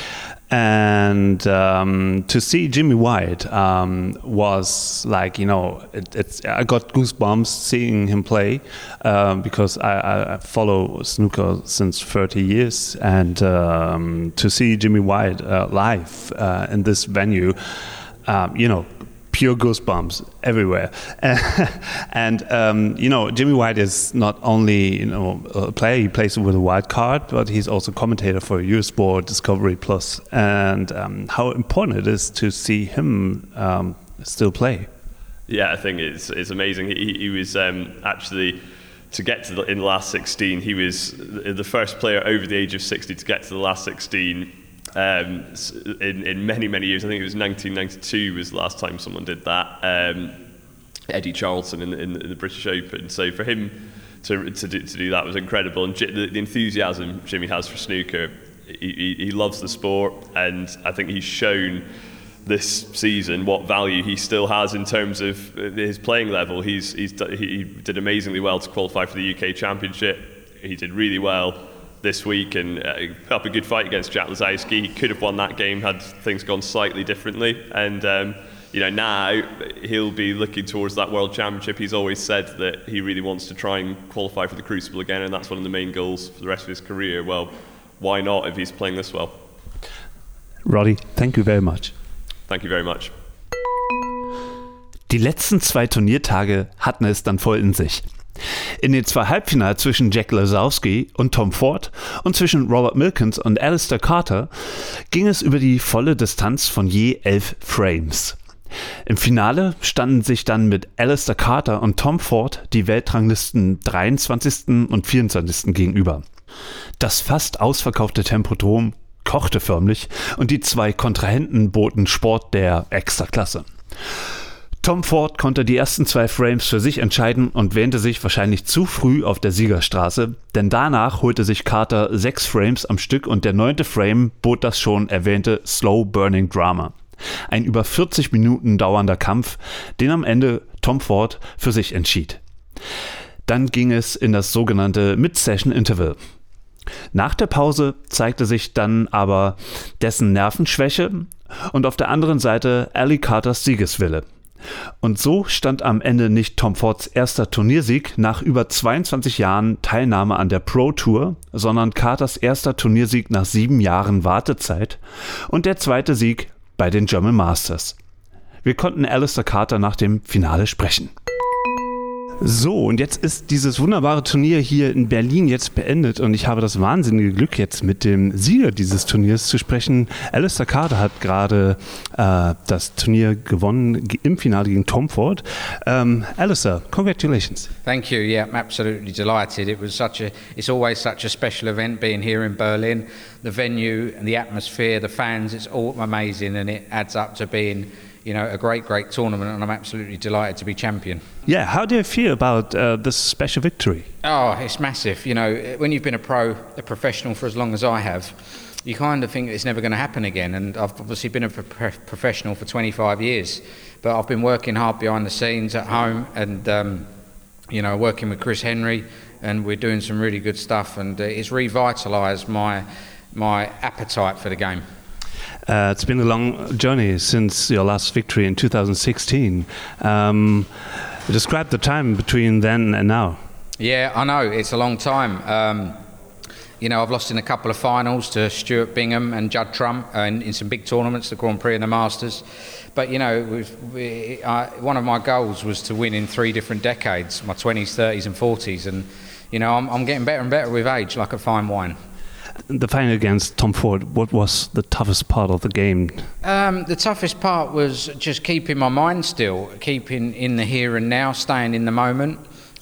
and um, to see Jimmy White um, was like you know it, I got goosebumps seeing him play uh, because I, I, follow snooker since 30 years. And um, to see Jimmy White uh, live uh, in this venue um, you know pure goosebumps everywhere. and um, you know, Jimmy White is not only you know a player; he plays with a wild card, but he's also commentator for Eurosport Discovery Plus. And um, how important it is to see him um, still play. Yeah, I think it's it's amazing. He, he was um, actually to get to the, in the last 16. He was the first player over the age of 60 to get to the last 16 um, in, in many, many years. I think it was 1992 was the last time someone did that. Um, Eddie Charlton in, in, in, the British Open. So for him to, to, do, to do that was incredible. And the, the enthusiasm Jimmy has for snooker, he, he, he loves the sport, and I think he's shown this season what value he still has in terms of his playing level. He's, he's, he did amazingly well to qualify for the UK Championship. He did really well this week and uh, put up a good fight against Jack Lisowski. He could have won that game had things gone slightly differently. And um, you know now he'll be looking towards that World Championship. He's always said that he really wants to try and qualify for the Crucible again, and that's one of the main goals for the rest of his career. Well, why not if he's playing this well? Roddy, thank you very much. Thank you very much. Die letzten zwei Turniertage hatten es dann voll in sich. In den zwei Halbfinals zwischen Jack Lazowski und Tom Ford und zwischen Robert Milkins und Alistair Carter ging es über die volle Distanz von je elf Frames. Im Finale standen sich dann mit Alistair Carter und Tom Ford die Weltranglisten 23. und 24. gegenüber. Das fast ausverkaufte Tempodrom kochte förmlich und die zwei Kontrahenten boten Sport der Extraklasse. Tom Ford konnte die ersten zwei Frames für sich entscheiden und wähnte sich wahrscheinlich zu früh auf der Siegerstraße, denn danach holte sich Carter sechs Frames am Stück und der neunte Frame bot das schon erwähnte Slow Burning Drama. Ein über 40 Minuten dauernder Kampf, den am Ende Tom Ford für sich entschied. Dann ging es in das sogenannte Mid-Session Interval. Nach der Pause zeigte sich dann aber dessen Nervenschwäche und auf der anderen Seite Ali Carters Siegeswille. Und so stand am Ende nicht Tom Fords erster Turniersieg nach über 22 Jahren Teilnahme an der Pro Tour, sondern Carters erster Turniersieg nach sieben Jahren Wartezeit und der zweite Sieg bei den German Masters. Wir konnten Alistair Carter nach dem Finale sprechen. So, und jetzt ist dieses wunderbare Turnier hier in Berlin jetzt beendet und ich habe das wahnsinnige Glück, jetzt mit dem Sieger dieses Turniers zu sprechen. Alistair Carter hat gerade äh, das Turnier gewonnen im Finale gegen Tom Ford. Um, Alistair, congratulations. Thank you. Yeah, I'm absolutely delighted. It was such a, it's always such a special event being here in Berlin. The venue and the atmosphere, the fans, it's all amazing and it adds up to being you know, a great, great tournament, and I'm absolutely delighted to be champion. Yeah, how do you feel about uh, this special victory? Oh, it's massive. You know, when you've been a pro, a professional for as long as I have, you kind of think it's never going to happen again. And I've obviously been a pro professional for 25 years, but I've been working hard behind the scenes at home and, um, you know, working with Chris Henry, and we're doing some really good stuff, and uh, it's revitalised my, my appetite for the game. Uh, it's been a long journey since your last victory in 2016. Um, describe the time between then and now. Yeah, I know it's a long time. Um, you know, I've lost in a couple of finals to Stuart Bingham and Judd Trump uh, in, some big tournaments, the Grand Prix and the Masters. But you know, was, I, one of my goals was to win in three different decades: my 20s, 30s, and 40s. And you know, I'm, I'm getting better and better with age, like a fine wine the fight against Tom Ford, what was the toughest part of the game? Um, the toughest part was just keeping my mind still, keeping in the here and now, staying in the moment.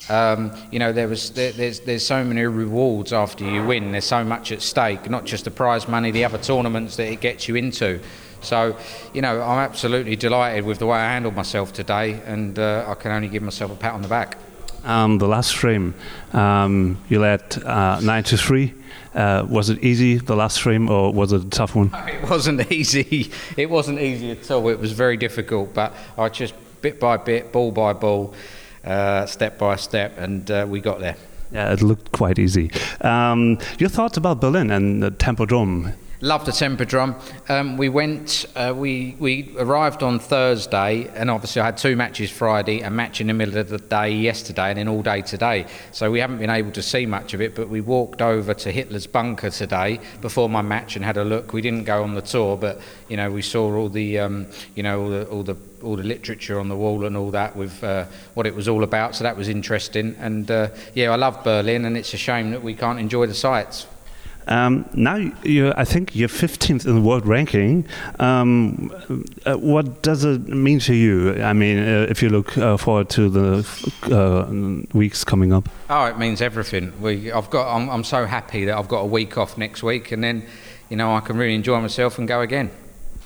Um, you know, there was there, there's there's so many rewards after you win. There's so much at stake, not just the prize money, the other tournaments that it gets you into. So, you know, I'm absolutely delighted with the way I handled myself today, and uh, I can only give myself a pat on the back. Um, the last frame, um, you led uh, 93 uh, was it easy the last frame, or was it a tough one? It wasn't easy. It wasn't easy at all. It was very difficult, but I just bit by bit, ball by ball, uh, step by step, and uh, we got there. Yeah, it looked quite easy. Um, your thoughts about Berlin and the Tempodrome? Loved the temper drum. Um, we went, uh, we, we arrived on Thursday, and obviously I had two matches Friday, a match in the middle of the day yesterday, and then all day today. So we haven't been able to see much of it, but we walked over to Hitler's bunker today before my match and had a look. We didn't go on the tour, but you know we saw all the, um, you know all the, all the all the literature on the wall and all that with uh, what it was all about. So that was interesting. And uh, yeah, I love Berlin, and it's a shame that we can't enjoy the sights. Um, now, you, I think you're 15th in the world ranking. Um, uh, what does it mean to you? I mean, uh, if you look uh, forward to the uh, weeks coming up. Oh, it means everything. We, I've got, I'm, I'm so happy that I've got a week off next week, and then, you know, I can really enjoy myself and go again.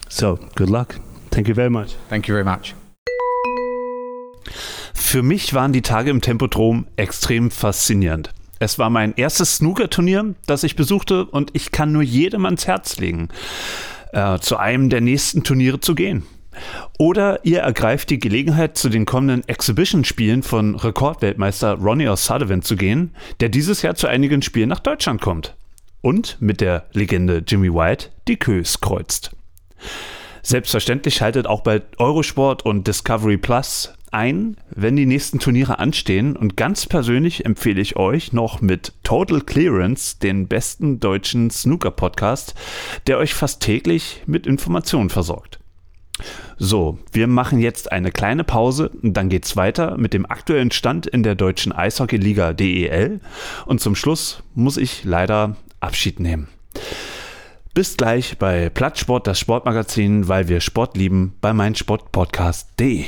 So, good luck. Thank you very much. Thank you very much. Für mich waren die Tage im Tempodrom extrem faszinierend. Es war mein erstes Snooker-Turnier, das ich besuchte und ich kann nur jedem ans Herz legen, äh, zu einem der nächsten Turniere zu gehen. Oder ihr ergreift die Gelegenheit, zu den kommenden Exhibition-Spielen von Rekordweltmeister Ronnie O'Sullivan zu gehen, der dieses Jahr zu einigen Spielen nach Deutschland kommt und mit der Legende Jimmy White die Kös kreuzt. Selbstverständlich schaltet auch bei Eurosport und Discovery Plus ein, wenn die nächsten Turniere anstehen. Und ganz persönlich empfehle ich euch noch mit Total Clearance, den besten deutschen Snooker-Podcast, der euch fast täglich mit Informationen versorgt. So, wir machen jetzt eine kleine Pause und dann geht's weiter mit dem aktuellen Stand in der deutschen Eishockeyliga DEL. Und zum Schluss muss ich leider Abschied nehmen. Bis gleich bei Plattsport, das Sportmagazin, weil wir Sport lieben, bei meinsportpodcast.de.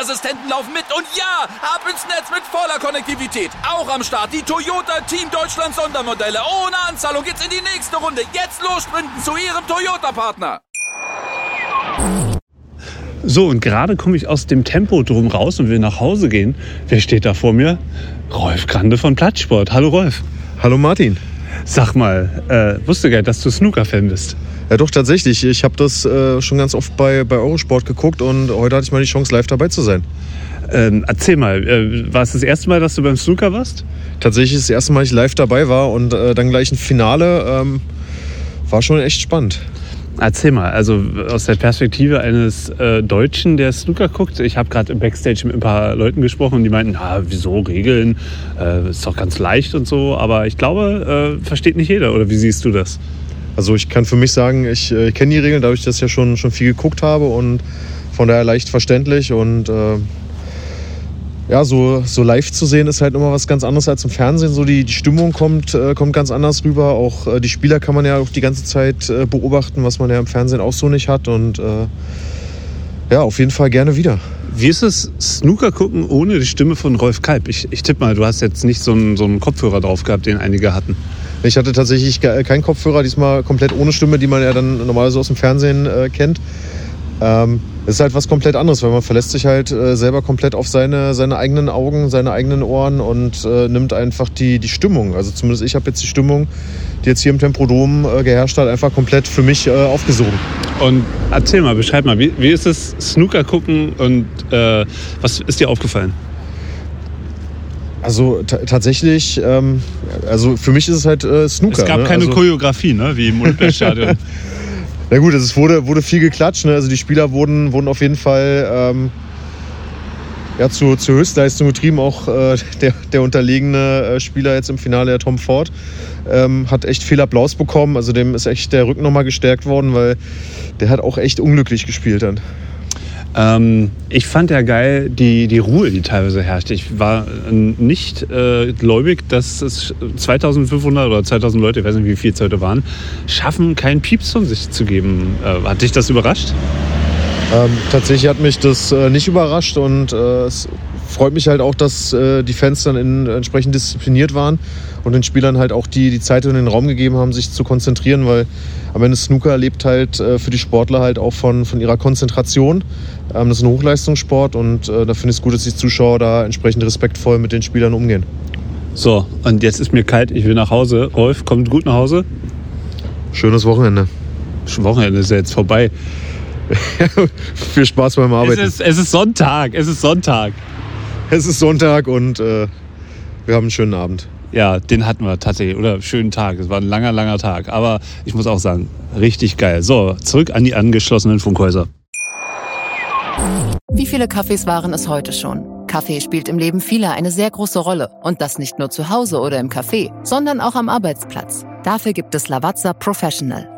Assistenten laufen mit und ja, ab ins Netz mit voller Konnektivität. Auch am Start die Toyota Team Deutschland Sondermodelle. Ohne Anzahlung geht's in die nächste Runde. Jetzt los sprinten zu Ihrem Toyota-Partner. So, und gerade komme ich aus dem Tempo drum raus und will nach Hause gehen. Wer steht da vor mir? Rolf Grande von Plattsport. Hallo Rolf. Hallo Martin. Sag mal, äh, wusste gar nicht, dass du Snooker-Fan bist. Ja, doch, tatsächlich. Ich habe das äh, schon ganz oft bei, bei Eurosport geguckt und heute hatte ich mal die Chance, live dabei zu sein. Ähm, erzähl mal, äh, war es das erste Mal, dass du beim Snooker warst? Tatsächlich ist das erste Mal, dass ich live dabei war und äh, dann gleich ein Finale. Ähm, war schon echt spannend. Erzähl mal, also aus der Perspektive eines äh, Deutschen, der Snooker guckt. Ich habe gerade im Backstage mit ein paar Leuten gesprochen und die meinten, na, wieso Regeln? Äh, ist doch ganz leicht und so. Aber ich glaube, äh, versteht nicht jeder. Oder wie siehst du das? Also ich kann für mich sagen, ich, äh, ich kenne die Regeln, dadurch, dass ich ja schon, schon viel geguckt habe und von daher leicht verständlich und äh, ja, so, so live zu sehen ist halt immer was ganz anderes als im Fernsehen. So die, die Stimmung kommt, äh, kommt ganz anders rüber. Auch äh, die Spieler kann man ja auch die ganze Zeit äh, beobachten, was man ja im Fernsehen auch so nicht hat. Und äh, ja, auf jeden Fall gerne wieder. Wie ist es, Snooker gucken ohne die Stimme von Rolf Kalb? Ich, ich tippe mal, du hast jetzt nicht so einen, so einen Kopfhörer drauf gehabt, den einige hatten. Ich hatte tatsächlich keinen Kopfhörer, diesmal komplett ohne Stimme, die man ja dann normalerweise aus dem Fernsehen äh, kennt. Ähm, es ist halt was komplett anderes, weil man verlässt sich halt äh, selber komplett auf seine, seine eigenen Augen, seine eigenen Ohren und äh, nimmt einfach die, die Stimmung. Also zumindest ich habe jetzt die Stimmung, die jetzt hier im Tempodrom äh, geherrscht hat, einfach komplett für mich äh, aufgesogen. Und erzähl mal, beschreib mal, wie, wie ist es Snooker gucken und äh, was ist dir aufgefallen? Also tatsächlich, ähm, also für mich ist es halt äh, Snooker. Es gab ne? keine also Choreografie, ne? wie im Olympiastadion. Na gut, es wurde, wurde viel geklatscht. Ne? Also die Spieler wurden, wurden auf jeden Fall ähm, ja, zu, zur Höchstleistung getrieben. Auch äh, der, der unterlegene äh, Spieler jetzt im Finale, der Tom Ford, ähm, hat echt viel Applaus bekommen. Also dem ist echt der Rücken nochmal gestärkt worden, weil der hat auch echt unglücklich gespielt dann. Ähm, ich fand ja geil die, die Ruhe, die teilweise herrschte. Ich war nicht äh, gläubig, dass es 2500 oder 2000 Leute, ich weiß nicht, wie viele es heute waren, schaffen, keinen Pieps von sich zu geben. Äh, hat dich das überrascht? Ähm, tatsächlich hat mich das äh, nicht überrascht und äh, es freut mich halt auch, dass äh, die Fans dann in, entsprechend diszipliniert waren und den Spielern halt auch die, die Zeit und den Raum gegeben haben, sich zu konzentrieren, weil am Ende Snooker lebt halt äh, für die Sportler halt auch von, von ihrer Konzentration. Ähm, das ist ein Hochleistungssport und äh, da finde ich es gut, dass die Zuschauer da entsprechend respektvoll mit den Spielern umgehen. So, und jetzt ist mir kalt, ich will nach Hause. Rolf, kommt gut nach Hause? Schönes Wochenende. Wochenende ist ja jetzt vorbei. Viel Spaß beim Arbeiten. Es ist, es ist Sonntag, es ist Sonntag. Es ist Sonntag und äh, wir haben einen schönen Abend. Ja, den hatten wir tatsächlich. Oder schönen Tag. Es war ein langer, langer Tag. Aber ich muss auch sagen, richtig geil. So, zurück an die angeschlossenen Funkhäuser. Wie viele Kaffees waren es heute schon? Kaffee spielt im Leben vieler eine sehr große Rolle. Und das nicht nur zu Hause oder im Café, sondern auch am Arbeitsplatz. Dafür gibt es Lavazza Professional.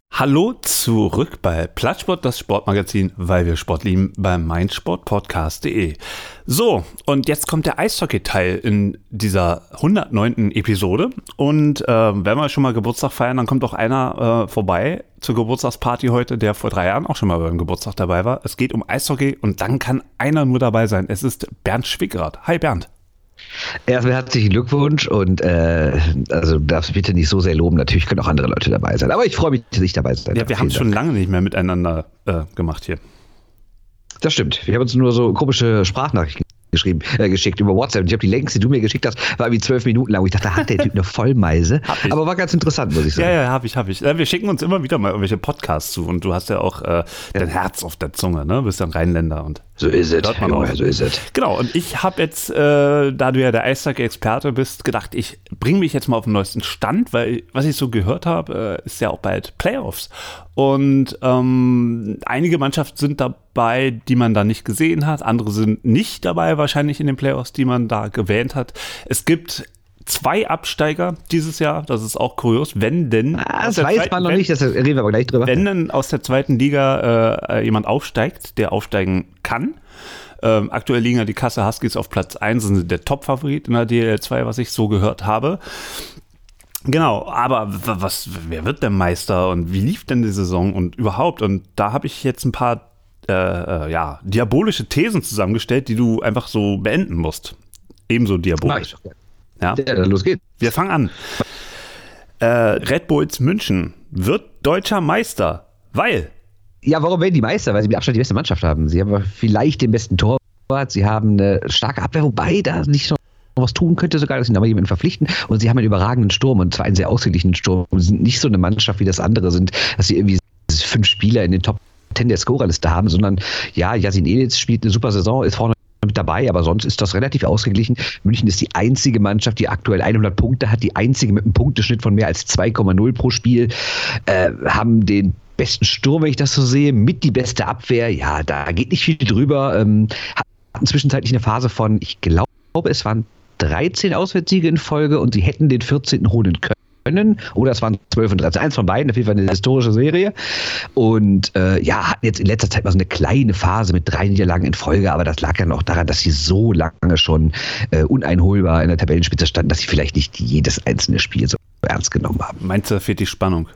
Hallo zurück bei Plattsport, das Sportmagazin, weil wir Sport lieben, bei meinsportpodcast.de. So, und jetzt kommt der Eishockey-Teil in dieser 109. Episode. Und äh, wenn wir schon mal Geburtstag feiern, dann kommt auch einer äh, vorbei zur Geburtstagsparty heute, der vor drei Jahren auch schon mal beim Geburtstag dabei war. Es geht um Eishockey und dann kann einer nur dabei sein. Es ist Bernd Schwickrath. Hi Bernd. Erstmal herzlichen Glückwunsch und äh, also darfst bitte nicht so sehr loben. Natürlich können auch andere Leute dabei sein, aber ich freue mich, dass ich dabei sein Ja, wir haben es schon lange nicht mehr miteinander äh, gemacht hier. Das stimmt. Wir haben uns nur so komische Sprachnachrichten geschrieben, äh, geschickt über WhatsApp. Und ich habe die längste, die du mir geschickt hast, war wie zwölf Minuten lang. Und ich dachte, hat der Typ eine Vollmeise? Aber war ganz interessant, muss ich sagen. Ja, ja, habe ich, habe ich. Wir schicken uns immer wieder mal irgendwelche Podcasts zu. Und du hast ja auch äh, dein Herz auf der Zunge, ne? Du bist ja ein Rheinländer und so ist es. Ja, so ist es. Genau. Und ich habe jetzt, äh, da du ja der Eishockey-Experte bist, gedacht, ich bringe mich jetzt mal auf den neuesten Stand, weil was ich so gehört habe, äh, ist ja auch bald Playoffs. Und ähm, einige Mannschaften sind dabei, die man da nicht gesehen hat. Andere sind nicht dabei, wahrscheinlich in den Playoffs, die man da gewähnt hat. Es gibt zwei Absteiger dieses Jahr. Das ist auch kurios. Wenn denn. Ah, das weiß zweiten, man noch wenn, nicht, das reden wir aber gleich drüber. Wenn denn aus der zweiten Liga äh, jemand aufsteigt, der aufsteigen kann. Ähm, aktuell liegen ja die Kasse Huskies auf Platz 1, sind der Top-Favorit in der DL2, was ich so gehört habe. Genau, aber was, wer wird denn Meister und wie lief denn die Saison und überhaupt? Und da habe ich jetzt ein paar äh, äh, ja, diabolische Thesen zusammengestellt, die du einfach so beenden musst. Ebenso diabolisch. Ja, ja los geht's. Wir fangen an. Äh, Red Bulls München wird deutscher Meister, weil. Ja, warum werden die Meister? Weil sie mit Abstand die beste Mannschaft haben. Sie haben vielleicht den besten Torwart, sie haben eine starke Abwehr, wobei da nicht so was tun könnte, sogar, dass sie aber jemanden verpflichten. Und sie haben einen überragenden Sturm und zwar einen sehr ausgeglichenen Sturm. Sie sind nicht so eine Mannschaft, wie das andere sind, dass sie irgendwie fünf Spieler in den Top 10 der Scorerliste haben, sondern ja, Yasin Elitz spielt eine super Saison, ist vorne mit dabei, aber sonst ist das relativ ausgeglichen. München ist die einzige Mannschaft, die aktuell 100 Punkte hat, die einzige mit einem Punkteschnitt von mehr als 2,0 pro Spiel, äh, haben den besten Sturm, wenn ich das so sehe, mit die beste Abwehr. Ja, da geht nicht viel drüber. Ähm, hatten zwischenzeitlich eine Phase von, ich glaube, es waren 13 Auswärtssiege in Folge und sie hätten den 14. holen können können. Oder es waren 12 und 13. Eins von beiden, auf jeden Fall eine historische Serie. Und äh, ja, hatten jetzt in letzter Zeit mal so eine kleine Phase mit drei Niederlagen in Folge, aber das lag ja noch daran, dass sie so lange schon äh, uneinholbar in der Tabellenspitze standen, dass sie vielleicht nicht jedes einzelne Spiel so ernst genommen haben. Meinst du, da fehlt die Spannung?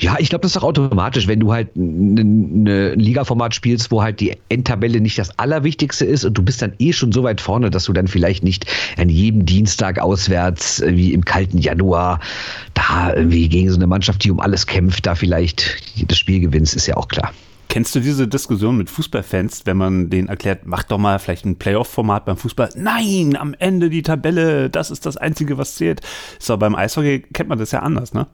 Ja, ich glaube, das ist doch automatisch, wenn du halt ein ne Ligaformat spielst, wo halt die Endtabelle nicht das Allerwichtigste ist und du bist dann eh schon so weit vorne, dass du dann vielleicht nicht an jedem Dienstag auswärts, äh, wie im kalten Januar, da irgendwie gegen so eine Mannschaft, die um alles kämpft, da vielleicht das Spiel gewinnst, ist ja auch klar. Kennst du diese Diskussion mit Fußballfans, wenn man denen erklärt, mach doch mal vielleicht ein Playoff-Format beim Fußball? Nein, am Ende die Tabelle, das ist das Einzige, was zählt. So, beim Eishockey kennt man das ja anders, ne?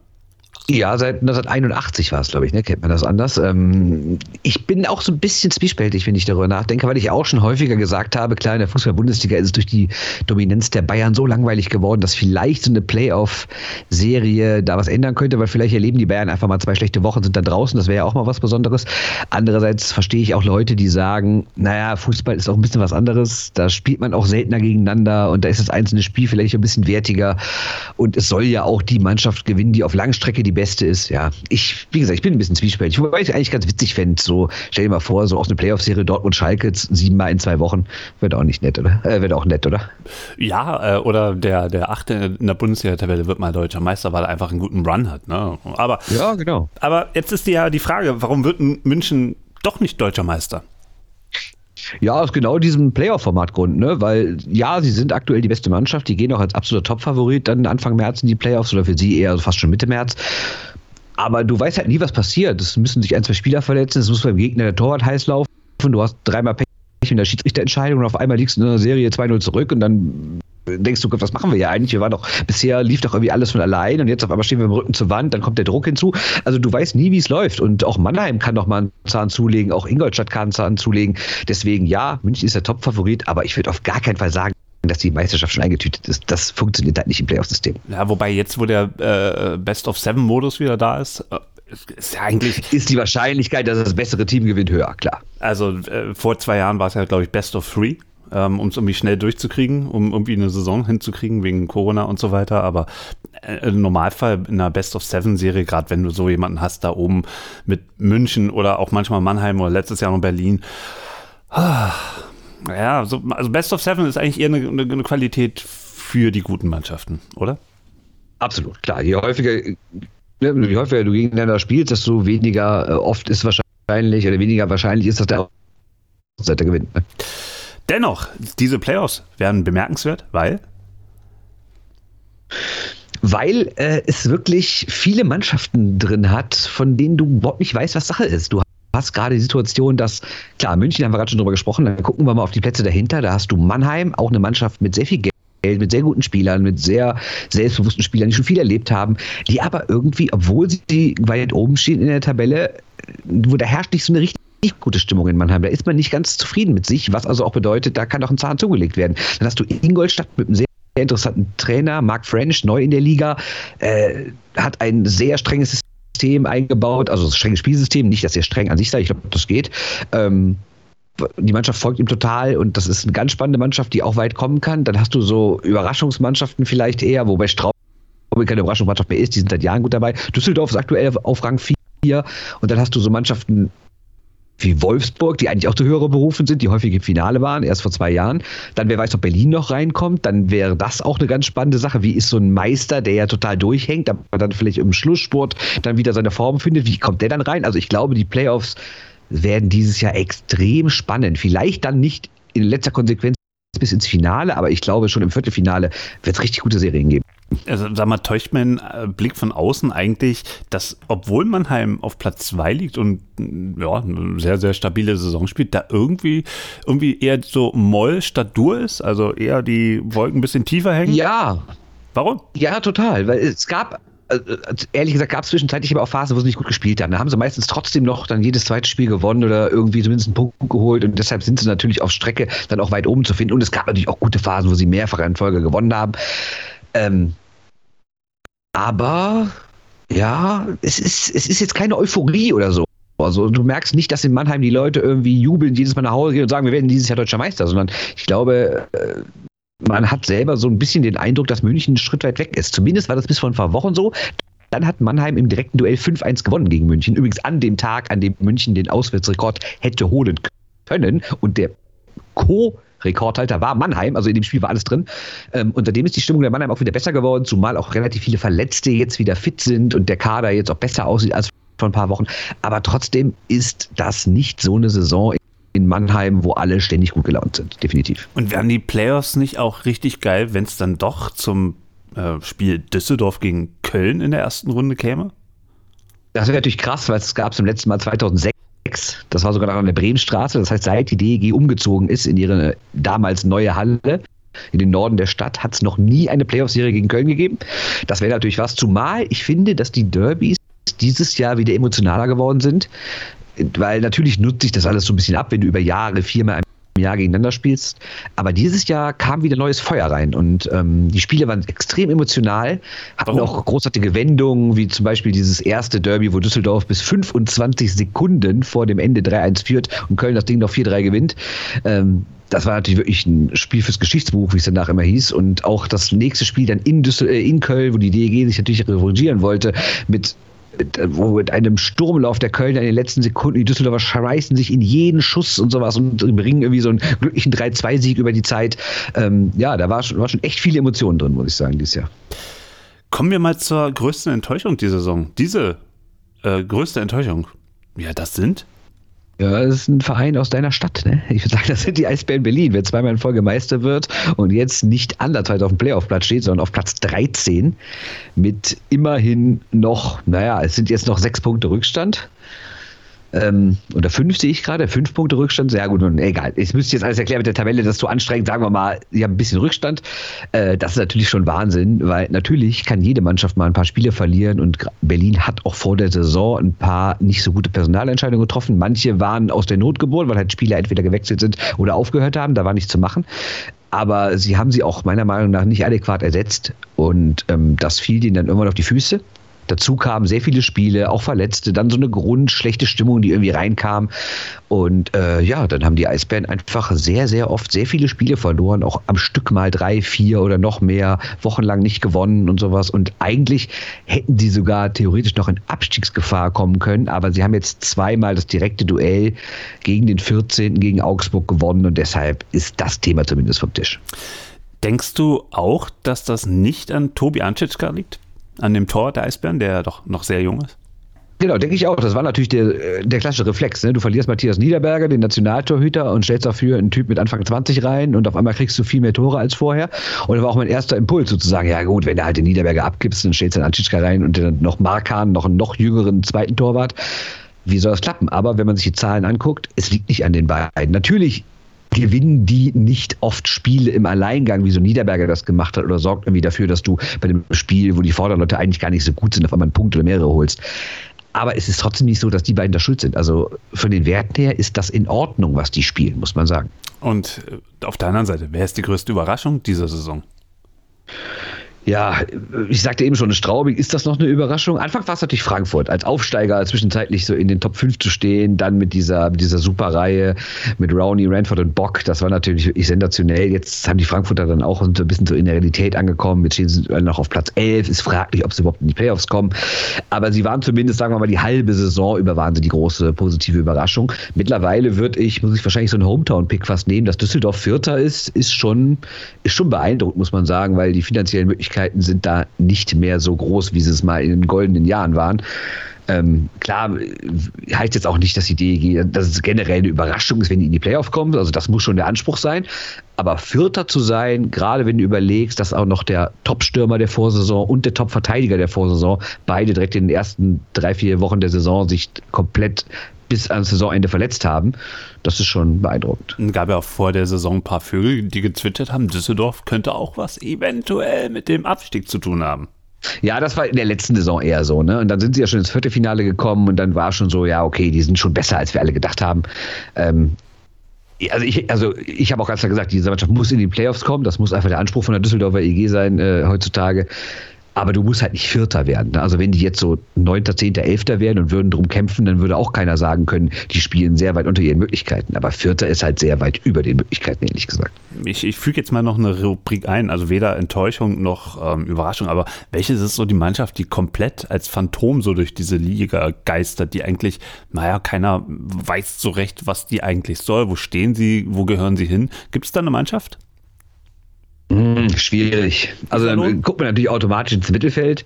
Ja, seit 1981 war es, glaube ich, ne? kennt man das anders. Ähm, ich bin auch so ein bisschen zwiespältig, wenn ich darüber nachdenke, weil ich auch schon häufiger gesagt habe, klar, in der Fußball-Bundesliga ist es durch die Dominanz der Bayern so langweilig geworden, dass vielleicht so eine Playoff-Serie da was ändern könnte, weil vielleicht erleben die Bayern einfach mal zwei schlechte Wochen, sind dann draußen, das wäre ja auch mal was Besonderes. Andererseits verstehe ich auch Leute, die sagen, naja, Fußball ist auch ein bisschen was anderes, da spielt man auch seltener gegeneinander und da ist das einzelne Spiel vielleicht ein bisschen wertiger und es soll ja auch die Mannschaft gewinnen, die auf Langstrecke die beste ist. Ja, ich, wie gesagt, ich bin ein bisschen zwiespältig. Wobei ich eigentlich ganz witzig fände, so, stell dir mal vor, so aus einer Playoff-Serie Dortmund-Schalke siebenmal in zwei Wochen. Wird auch nicht nett, oder? Äh, wird auch nett, oder? Ja, äh, oder der, der Achte in der Bundesliga-Tabelle wird mal deutscher Meister, weil er einfach einen guten Run hat. Ne? Aber, ja, genau. Aber jetzt ist ja die Frage, warum wird München doch nicht deutscher Meister? Ja, aus genau diesem Playoff-Format-Grund, ne? Weil ja, sie sind aktuell die beste Mannschaft, die gehen auch als absoluter Top-Favorit dann Anfang März in die Playoffs oder für sie eher fast schon Mitte März. Aber du weißt halt nie, was passiert. Es müssen sich ein, zwei Spieler verletzen, es muss beim Gegner der Torwart heiß laufen. Du hast dreimal Pech in der Schiedsrichterentscheidung und auf einmal liegst du in der Serie 2-0 zurück und dann denkst du, was machen wir ja eigentlich? Wir waren doch, bisher lief doch irgendwie alles von allein und jetzt auf einmal stehen wir im Rücken zur Wand, dann kommt der Druck hinzu. Also du weißt nie, wie es läuft. Und auch Mannheim kann doch mal einen Zahn zulegen, auch Ingolstadt kann einen Zahn zulegen. Deswegen ja, München ist der Top-Favorit, aber ich würde auf gar keinen Fall sagen, dass die Meisterschaft schon eingetütet ist. Das funktioniert halt nicht im Playoff-System. Ja, wobei jetzt, wo der äh, Best-of-Seven-Modus wieder da ist, äh, ist eigentlich. Ist die Wahrscheinlichkeit, dass das bessere Team gewinnt, höher, klar. Also äh, vor zwei Jahren war es ja, glaube ich, Best of Three ähm, um es irgendwie schnell durchzukriegen, um irgendwie eine Saison hinzukriegen wegen Corona und so weiter. Aber äh, im Normalfall in einer Best of Seven Serie, gerade wenn du so jemanden hast da oben mit München oder auch manchmal Mannheim oder letztes Jahr noch Berlin. Ah, ja, so, also Best of Seven ist eigentlich eher eine, eine Qualität für die guten Mannschaften, oder? Absolut, klar. Je häufiger, je häufiger du gegeneinander spielst, desto weniger äh, oft ist wahrscheinlich oder weniger wahrscheinlich ist, dass der Seite gewinnt. Ne? Dennoch, diese Playoffs werden bemerkenswert, weil weil äh, es wirklich viele Mannschaften drin hat, von denen du überhaupt nicht weißt, was Sache ist. Du hast gerade die Situation, dass, klar, München haben wir gerade schon drüber gesprochen, dann gucken wir mal auf die Plätze dahinter. Da hast du Mannheim, auch eine Mannschaft mit sehr viel Geld mit sehr guten Spielern, mit sehr selbstbewussten Spielern, die schon viel erlebt haben, die aber irgendwie, obwohl sie weit oben stehen in der Tabelle, wo da herrscht nicht so eine richtige gute Stimmung in Mannheim. Da ist man nicht ganz zufrieden mit sich, was also auch bedeutet, da kann doch ein Zahn zugelegt werden. Dann hast du Ingolstadt mit einem sehr interessanten Trainer, Mark French, neu in der Liga, äh, hat ein sehr strenges System eingebaut, also ein strenges Spielsystem, nicht, dass er streng an sich sei, ich glaube, das geht. Ähm, die Mannschaft folgt ihm total und das ist eine ganz spannende Mannschaft, die auch weit kommen kann. Dann hast du so Überraschungsmannschaften vielleicht eher, wobei Straub keine Überraschungsmannschaft mehr ist, die sind seit Jahren gut dabei. Düsseldorf ist aktuell auf Rang 4 und dann hast du so Mannschaften wie Wolfsburg, die eigentlich auch zu höhere berufen sind, die häufig im Finale waren, erst vor zwei Jahren. Dann wer weiß, ob Berlin noch reinkommt, dann wäre das auch eine ganz spannende Sache. Wie ist so ein Meister, der ja total durchhängt, aber dann vielleicht im Schlusssport dann wieder seine Form findet, wie kommt der dann rein? Also ich glaube, die Playoffs werden dieses Jahr extrem spannend. Vielleicht dann nicht in letzter Konsequenz bis ins Finale, aber ich glaube schon im Viertelfinale wird es richtig gute Serien geben. Also, sag mal, täuscht mein äh, Blick von außen eigentlich, dass, obwohl Mannheim auf Platz 2 liegt und ja, eine sehr, sehr stabile Saison spielt, da irgendwie, irgendwie eher so Moll statt Dur ist? Also eher die Wolken ein bisschen tiefer hängen? Ja. Warum? Ja, total. Weil es gab ehrlich gesagt gab es zwischenzeitlich aber auch Phasen, wo sie nicht gut gespielt haben. Da haben sie meistens trotzdem noch dann jedes zweite Spiel gewonnen oder irgendwie zumindest einen Punkt geholt und deshalb sind sie natürlich auf Strecke dann auch weit oben zu finden. Und es gab natürlich auch gute Phasen, wo sie mehrfach in Folge gewonnen haben. Ähm, aber Ja, es ist, es ist jetzt keine Euphorie oder so. Also du merkst nicht, dass in Mannheim die Leute irgendwie jubeln, jedes Mal nach Hause gehen und sagen, wir werden dieses Jahr deutscher Meister, sondern ich glaube, äh, man hat selber so ein bisschen den Eindruck, dass München einen Schritt weit weg ist. Zumindest war das bis vor ein paar Wochen so. Dann hat Mannheim im direkten Duell 5-1 gewonnen gegen München. Übrigens an dem Tag, an dem München den Auswärtsrekord hätte holen können. Und der Co- Rekordhalter war Mannheim, also in dem Spiel war alles drin. Ähm, unterdem ist die Stimmung der Mannheim auch wieder besser geworden, zumal auch relativ viele Verletzte jetzt wieder fit sind und der Kader jetzt auch besser aussieht als vor ein paar Wochen. Aber trotzdem ist das nicht so eine Saison in Mannheim, wo alle ständig gut gelaunt sind, definitiv. Und wären die Playoffs nicht auch richtig geil, wenn es dann doch zum äh, Spiel Düsseldorf gegen Köln in der ersten Runde käme? Das wäre natürlich krass, weil es gab zum letzten Mal 2006. Das war sogar noch an der Bremenstraße. Das heißt, seit die DEG umgezogen ist in ihre damals neue Halle, in den Norden der Stadt hat es noch nie eine Playoff-Serie gegen Köln gegeben. Das wäre natürlich was. Zumal ich finde, dass die Derbys dieses Jahr wieder emotionaler geworden sind. Weil natürlich nutzt sich das alles so ein bisschen ab, wenn du über Jahre viermal im Jahr gegeneinander spielst. Aber dieses Jahr kam wieder neues Feuer rein und ähm, die Spiele waren extrem emotional, hatten auch großartige Wendungen, wie zum Beispiel dieses erste Derby, wo Düsseldorf bis 25 Sekunden vor dem Ende 3-1 führt und Köln das Ding noch 4-3 gewinnt. Ähm, das war natürlich wirklich ein Spiel fürs Geschichtsbuch, wie es danach immer hieß. Und auch das nächste Spiel dann in, Düssel äh, in Köln, wo die DEG sich natürlich revanchieren wollte, mit wo mit einem Sturmlauf der Kölner in den letzten Sekunden, die Düsseldorfer schmeißen sich in jeden Schuss und sowas und bringen irgendwie so einen glücklichen 3-2-Sieg über die Zeit. Ähm, ja, da war schon, war schon echt viele Emotionen drin, muss ich sagen, dieses Jahr. Kommen wir mal zur größten Enttäuschung dieser Saison. Diese äh, größte Enttäuschung. Ja, das sind? Ja, das ist ein Verein aus deiner Stadt. Ne? Ich würde sagen, das sind die Eisbären Berlin. Wer zweimal in Folge Meister wird und jetzt nicht andersweise auf dem Playoff-Platz steht, sondern auf Platz 13 mit immerhin noch, naja, es sind jetzt noch sechs Punkte Rückstand ähm, oder fünf sehe ich gerade, fünf Punkte Rückstand. Sehr gut, und egal. Ich müsste jetzt alles erklären mit der Tabelle, das ist zu anstrengend. Sagen wir mal, ich habe ein bisschen Rückstand. Äh, das ist natürlich schon Wahnsinn, weil natürlich kann jede Mannschaft mal ein paar Spiele verlieren und Berlin hat auch vor der Saison ein paar nicht so gute Personalentscheidungen getroffen. Manche waren aus der Not geboren, weil halt Spieler entweder gewechselt sind oder aufgehört haben. Da war nichts zu machen aber sie haben sie auch meiner Meinung nach nicht adäquat ersetzt und ähm, das fiel ihnen dann irgendwann auf die Füße. Dazu kamen sehr viele Spiele, auch Verletzte, dann so eine grundschlechte Stimmung, die irgendwie reinkam. Und äh, ja, dann haben die Eisbären einfach sehr, sehr oft sehr viele Spiele verloren, auch am Stück mal drei, vier oder noch mehr, wochenlang nicht gewonnen und sowas. Und eigentlich hätten sie sogar theoretisch noch in Abstiegsgefahr kommen können, aber sie haben jetzt zweimal das direkte Duell gegen den 14. gegen Augsburg gewonnen und deshalb ist das Thema zumindest vom Tisch. Denkst du auch, dass das nicht an Tobi Anschitschka liegt? An dem Tor der Eisbären, der doch noch sehr jung ist? Genau, denke ich auch. Das war natürlich der, der klassische Reflex. Ne? Du verlierst Matthias Niederberger, den Nationaltorhüter, und stellst dafür einen Typ mit Anfang 20 rein und auf einmal kriegst du viel mehr Tore als vorher. Und das war auch mein erster Impuls sozusagen. Ja gut, wenn du halt den Niederberger abgibst, dann stellst du den Antschitschka rein und dann noch Markan, noch einen noch jüngeren zweiten Torwart. Wie soll das klappen? Aber wenn man sich die Zahlen anguckt, es liegt nicht an den beiden. Natürlich gewinnen die nicht oft Spiele im Alleingang, wie so Niederberger das gemacht hat, oder sorgt irgendwie dafür, dass du bei dem Spiel, wo die Vorderleute eigentlich gar nicht so gut sind, auf einmal einen Punkt oder mehrere holst. Aber es ist trotzdem nicht so, dass die beiden da schuld sind. Also von den Werten her ist das in Ordnung, was die spielen, muss man sagen. Und äh, auf der anderen Seite, wer ist die größte Überraschung dieser Saison? Ja, ich sagte eben schon, Straubing, ist das noch eine Überraschung? Anfang war es natürlich Frankfurt, als Aufsteiger zwischenzeitlich so in den Top 5 zu stehen, dann mit dieser, mit dieser Superreihe mit Rowney, Ranford und Bock, das war natürlich wirklich sensationell. Jetzt haben die Frankfurter dann auch so ein bisschen so in der Realität angekommen, jetzt stehen sie noch auf Platz 11, ist fraglich, ob sie überhaupt in die Playoffs kommen, aber sie waren zumindest, sagen wir mal, die halbe Saison über waren sie die große positive Überraschung. Mittlerweile würde ich, muss ich wahrscheinlich so einen Hometown-Pick fast nehmen, dass Düsseldorf Vierter ist, ist schon, ist schon beeindruckend, muss man sagen, weil die finanziellen Möglichkeiten Möglichkeiten sind da nicht mehr so groß, wie sie es mal in den goldenen Jahren waren. Ähm, klar, heißt jetzt auch nicht, dass die DEG, dass es generell eine Überraschung ist, wenn die in die Playoff kommen. Also das muss schon der Anspruch sein. Aber Vierter zu sein, gerade wenn du überlegst, dass auch noch der Top-Stürmer der Vorsaison und der Top-Verteidiger der Vorsaison beide direkt in den ersten drei, vier Wochen der Saison sich komplett bis ans Saisonende verletzt haben. Das ist schon beeindruckend. Es gab ja auch vor der Saison ein paar Vögel, die gezwittert haben, Düsseldorf könnte auch was eventuell mit dem Abstieg zu tun haben. Ja, das war in der letzten Saison eher so, ne? Und dann sind sie ja schon ins vierte Finale gekommen und dann war schon so, ja, okay, die sind schon besser, als wir alle gedacht haben. Ähm, also ich, also ich habe auch ganz klar gesagt, diese Mannschaft muss in die Playoffs kommen. Das muss einfach der Anspruch von der Düsseldorfer EG sein äh, heutzutage. Aber du musst halt nicht Vierter werden. Ne? Also wenn die jetzt so Neunter, Zehnter, Elfter wären und würden drum kämpfen, dann würde auch keiner sagen können, die spielen sehr weit unter ihren Möglichkeiten. Aber Vierter ist halt sehr weit über den Möglichkeiten, ehrlich gesagt. Ich, ich füge jetzt mal noch eine Rubrik ein, also weder Enttäuschung noch ähm, Überraschung, aber welches ist so die Mannschaft, die komplett als Phantom so durch diese Liga geistert, die eigentlich, naja, keiner weiß so recht, was die eigentlich soll, wo stehen sie, wo gehören sie hin? Gibt es da eine Mannschaft? Hm, schwierig. Also dann guckt man natürlich automatisch ins Mittelfeld.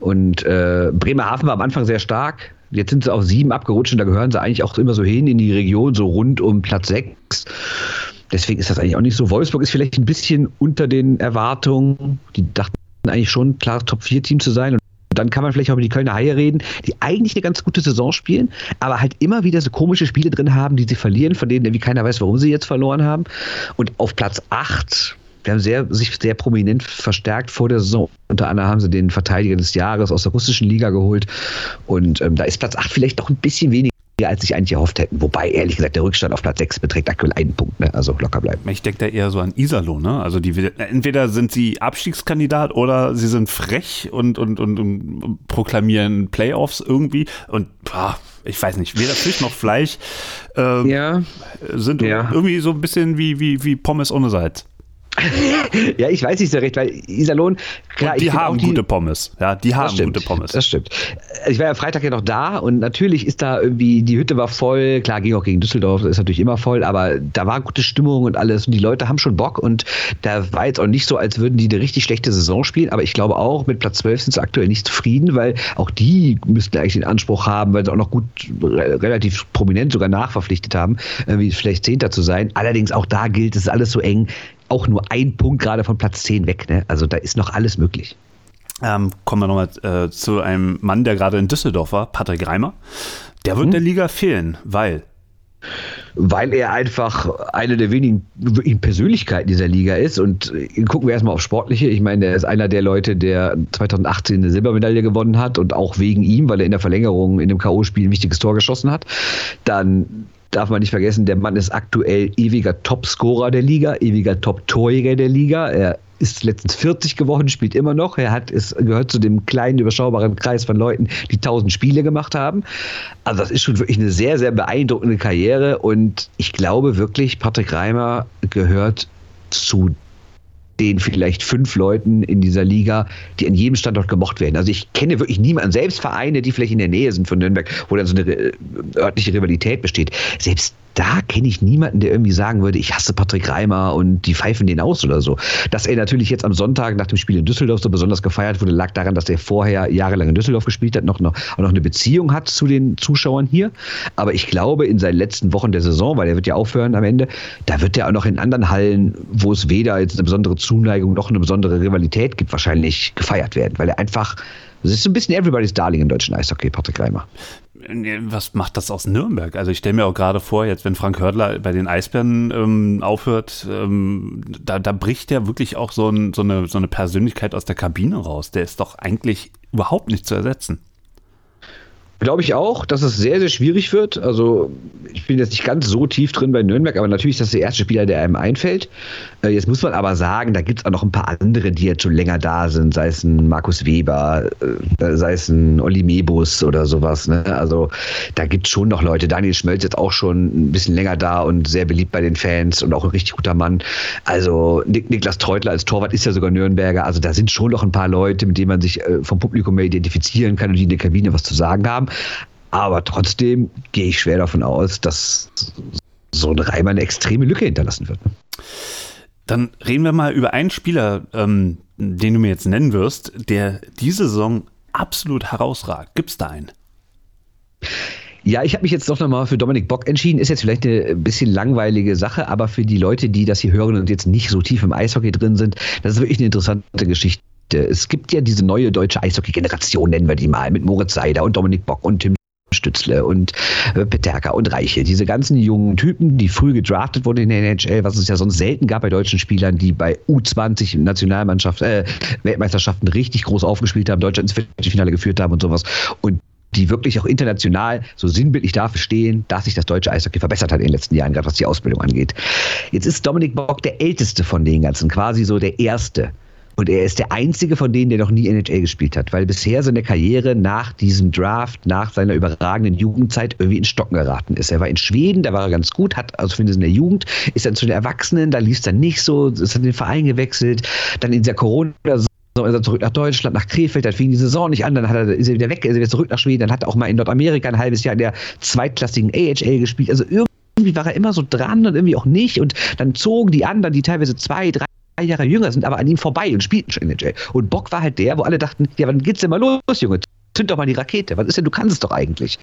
Und äh, Bremerhaven war am Anfang sehr stark. Jetzt sind sie auf sieben abgerutscht und da gehören sie eigentlich auch immer so hin in die Region, so rund um Platz sechs. Deswegen ist das eigentlich auch nicht so. Wolfsburg ist vielleicht ein bisschen unter den Erwartungen. Die dachten eigentlich schon, klar, Top-4-Team zu sein. Und dann kann man vielleicht auch über die Kölner Haie reden, die eigentlich eine ganz gute Saison spielen, aber halt immer wieder so komische Spiele drin haben, die sie verlieren, von denen irgendwie keiner weiß, warum sie jetzt verloren haben. Und auf Platz 8 wir haben sehr, sich sehr prominent verstärkt vor der Saison. Unter anderem haben sie den Verteidiger des Jahres aus der russischen Liga geholt. Und ähm, da ist Platz 8 vielleicht noch ein bisschen weniger als sich eigentlich erhofft hätten. Wobei, ehrlich gesagt, der Rückstand auf Platz 6 beträgt aktuell einen Punkt, ne? also locker bleiben. Ich denke da eher so an Iserlohn, ne? Also die entweder sind sie Abstiegskandidat oder sie sind frech und, und, und, und proklamieren Playoffs irgendwie. Und boah, ich weiß nicht, weder Fisch noch Fleisch äh, ja. sind ja. irgendwie so ein bisschen wie, wie, wie Pommes ohne Salz. ja, ich weiß nicht so recht, weil Iserlohn, klar, und die haben die, gute Pommes. Ja, die haben stimmt, gute Pommes. Das stimmt. Ich war ja Freitag ja noch da und natürlich ist da irgendwie, die Hütte war voll. Klar, ging auch gegen Düsseldorf, ist natürlich immer voll, aber da war gute Stimmung und alles und die Leute haben schon Bock und da war jetzt auch nicht so, als würden die eine richtig schlechte Saison spielen, aber ich glaube auch, mit Platz 12 sind sie aktuell nicht zufrieden, weil auch die müssten eigentlich den Anspruch haben, weil sie auch noch gut, relativ prominent sogar nachverpflichtet haben, irgendwie vielleicht Zehnter zu sein. Allerdings auch da gilt, es ist alles so eng auch nur ein Punkt gerade von Platz 10 weg. Ne? Also da ist noch alles möglich. Ähm, kommen wir nochmal äh, zu einem Mann, der gerade in Düsseldorf war, Patrick Reimer. Der wird mhm. der Liga fehlen, weil weil er einfach eine der wenigen Persönlichkeiten dieser Liga ist. Und äh, gucken wir erstmal auf Sportliche. Ich meine, er ist einer der Leute, der 2018 eine Silbermedaille gewonnen hat und auch wegen ihm, weil er in der Verlängerung in dem K.O.-Spiel ein wichtiges Tor geschossen hat. Dann darf man nicht vergessen, der Mann ist aktuell ewiger Topscorer der Liga, ewiger Top-Torjäger der Liga. Er ist letztens 40 geworden, spielt immer noch. Er hat, es gehört zu dem kleinen, überschaubaren Kreis von Leuten, die 1000 Spiele gemacht haben. Also das ist schon wirklich eine sehr, sehr beeindruckende Karriere und ich glaube wirklich, Patrick Reimer gehört zu den vielleicht fünf Leuten in dieser Liga, die an jedem Standort gemocht werden. Also ich kenne wirklich niemanden, selbst Vereine, die vielleicht in der Nähe sind von Nürnberg, wo dann so eine äh, örtliche Rivalität besteht. Selbst da kenne ich niemanden, der irgendwie sagen würde, ich hasse Patrick Reimer und die pfeifen den aus oder so. Dass er natürlich jetzt am Sonntag nach dem Spiel in Düsseldorf so besonders gefeiert wurde, lag daran, dass er vorher jahrelang in Düsseldorf gespielt hat, noch, noch, auch noch eine Beziehung hat zu den Zuschauern hier. Aber ich glaube, in seinen letzten Wochen der Saison, weil er wird ja aufhören am Ende, da wird er auch noch in anderen Hallen, wo es weder jetzt eine besondere Zuneigung noch eine besondere Rivalität gibt, wahrscheinlich gefeiert werden, weil er einfach das ist so ein bisschen Everybody's Darling im deutschen Eishockey, Patrick Reimer. Was macht das aus Nürnberg? Also ich stelle mir auch gerade vor, jetzt wenn Frank Hördler bei den Eisbären ähm, aufhört, ähm, da, da bricht ja wirklich auch so, ein, so, eine, so eine Persönlichkeit aus der Kabine raus. Der ist doch eigentlich überhaupt nicht zu ersetzen. Glaube ich auch, dass es sehr, sehr schwierig wird. Also, ich bin jetzt nicht ganz so tief drin bei Nürnberg, aber natürlich ist das der erste Spieler, der einem einfällt. Äh, jetzt muss man aber sagen, da gibt es auch noch ein paar andere, die jetzt schon länger da sind, sei es ein Markus Weber, äh, sei es ein Olli Mebus oder sowas. Ne? Also, da gibt es schon noch Leute. Daniel Schmölz jetzt auch schon ein bisschen länger da und sehr beliebt bei den Fans und auch ein richtig guter Mann. Also, Nik Niklas Treutler als Torwart ist ja sogar Nürnberger. Also, da sind schon noch ein paar Leute, mit denen man sich äh, vom Publikum mehr identifizieren kann und die in der Kabine was zu sagen haben. Aber trotzdem gehe ich schwer davon aus, dass so ein Reimer eine extreme Lücke hinterlassen wird. Dann reden wir mal über einen Spieler, ähm, den du mir jetzt nennen wirst, der diese Saison absolut herausragt. Gibt es da einen? Ja, ich habe mich jetzt doch nochmal für Dominik Bock entschieden. Ist jetzt vielleicht eine bisschen langweilige Sache, aber für die Leute, die das hier hören und jetzt nicht so tief im Eishockey drin sind, das ist wirklich eine interessante Geschichte. Es gibt ja diese neue deutsche Eishockey-Generation, nennen wir die mal, mit Moritz Seider und Dominik Bock und Tim Stützle und äh, Peterka und Reiche. Diese ganzen jungen Typen, die früh gedraftet wurden in der NHL, was es ja sonst selten gab bei deutschen Spielern, die bei U20 Nationalmannschaft, äh, Weltmeisterschaften richtig groß aufgespielt haben, Deutschland ins Viertelfinale geführt haben und sowas. Und die wirklich auch international so sinnbildlich dafür stehen, dass sich das deutsche Eishockey verbessert hat in den letzten Jahren, gerade was die Ausbildung angeht. Jetzt ist Dominik Bock der älteste von den ganzen, quasi so der erste. Und er ist der einzige von denen, der noch nie NHL gespielt hat, weil bisher seine Karriere nach diesem Draft, nach seiner überragenden Jugendzeit irgendwie in Stocken geraten ist. Er war in Schweden, da war er ganz gut, hat also zumindest in der Jugend, ist dann zu den Erwachsenen, da lief es dann nicht so, ist dann den Verein gewechselt, dann in dieser Corona- ist er zurück nach Deutschland, nach Krefeld, dann fing die Saison nicht an, dann hat er, ist er wieder weg, ist er wieder zurück nach Schweden, dann hat er auch mal in Nordamerika ein halbes Jahr in der zweitklassigen AHL gespielt. Also irgendwie war er immer so dran und irgendwie auch nicht. Und dann zogen die anderen, die teilweise zwei, drei Jahre jünger sind, aber an ihm vorbei und spielten schon NHL. Und Bock war halt der, wo alle dachten, ja, wann geht's denn mal los, Junge? Zünd doch mal die Rakete. Was ist denn, du kannst es doch eigentlich.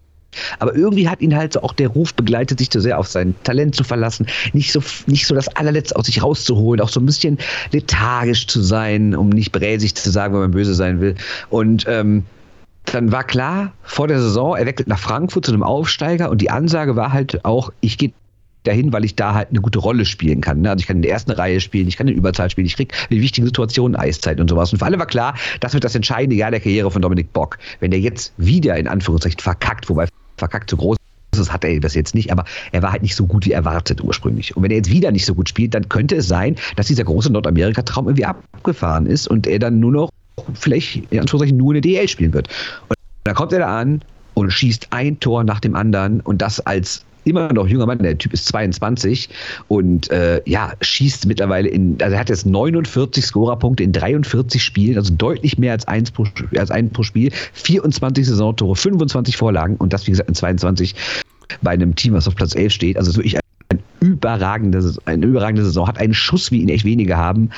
Aber irgendwie hat ihn halt so auch der Ruf begleitet, sich zu sehr auf sein Talent zu verlassen, nicht so, nicht so das allerletzte aus sich rauszuholen, auch so ein bisschen lethargisch zu sein, um nicht bräsig zu sagen, wenn man böse sein will. Und ähm, dann war klar, vor der Saison, er wechselt nach Frankfurt zu einem Aufsteiger und die Ansage war halt auch, ich gehe dahin, weil ich da halt eine gute Rolle spielen kann. Ne? Also ich kann in der ersten Reihe spielen, ich kann in Überzahl spielen, ich kriege in wichtigen Situationen Eiszeit und sowas. Und für alle war klar, das wird das entscheidende Jahr der Karriere von Dominik Bock. Wenn der jetzt wieder in Anführungszeichen verkackt, wobei verkackt zu groß ist, hat er das jetzt nicht, aber er war halt nicht so gut wie erwartet ursprünglich. Und wenn er jetzt wieder nicht so gut spielt, dann könnte es sein, dass dieser große Nordamerika-Traum irgendwie abgefahren ist und er dann nur noch vielleicht in Anführungszeichen nur eine DL spielen wird. Und da kommt er da an und schießt ein Tor nach dem anderen und das als immer noch junger Mann, der Typ ist 22 und äh, ja, schießt mittlerweile in, also er hat jetzt 49 Scorerpunkte in 43 Spielen, also deutlich mehr als eins pro, als ein pro Spiel, 24 Saisontore, 25 Vorlagen und das, wie gesagt, in 22 bei einem Team, was auf Platz 11 steht. Also wirklich ein überragende, eine überragende Saison, hat einen Schuss, wie ihn echt wenige haben.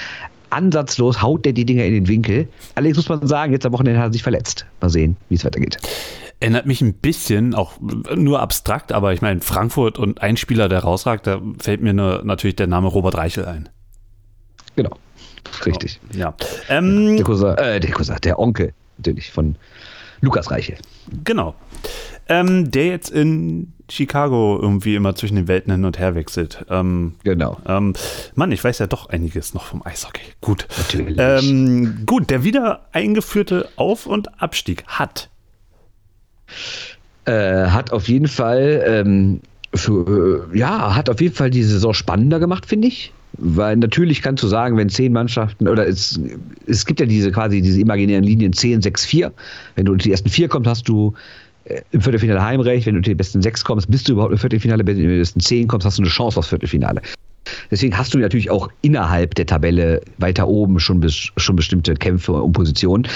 Ansatzlos haut der die Dinger in den Winkel. Allerdings muss man sagen, jetzt am Wochenende hat er sich verletzt. Mal sehen, wie es weitergeht. Erinnert mich ein bisschen, auch nur abstrakt, aber ich meine, Frankfurt und ein Spieler, der rausragt, da fällt mir nur natürlich der Name Robert Reichel ein. Genau, richtig. Oh, ja. Ähm, der, Cousin, äh, der Cousin, der Onkel natürlich von Lukas Reichel. Genau. Ähm, der jetzt in Chicago irgendwie immer zwischen den Welten hin und her wechselt. Ähm, genau. Ähm, Mann, ich weiß ja doch einiges noch vom Eishockey. Gut. Natürlich. Ähm, gut, der wieder eingeführte Auf- und Abstieg hat äh, hat auf jeden Fall, ähm, für, äh, ja, hat auf jeden Fall die Saison spannender gemacht, finde ich. Weil natürlich kannst du sagen, wenn zehn Mannschaften, oder es, es gibt ja diese quasi diese imaginären Linien 10, 6, 4. Wenn du unter die ersten vier kommst, hast du äh, im Viertelfinale Heimrecht. Wenn du unter die besten sechs kommst, bist du überhaupt im Viertelfinale. Wenn du unter die besten zehn kommst, hast du eine Chance aufs Viertelfinale. Deswegen hast du natürlich auch innerhalb der Tabelle weiter oben schon, schon bestimmte Kämpfe und Positionen.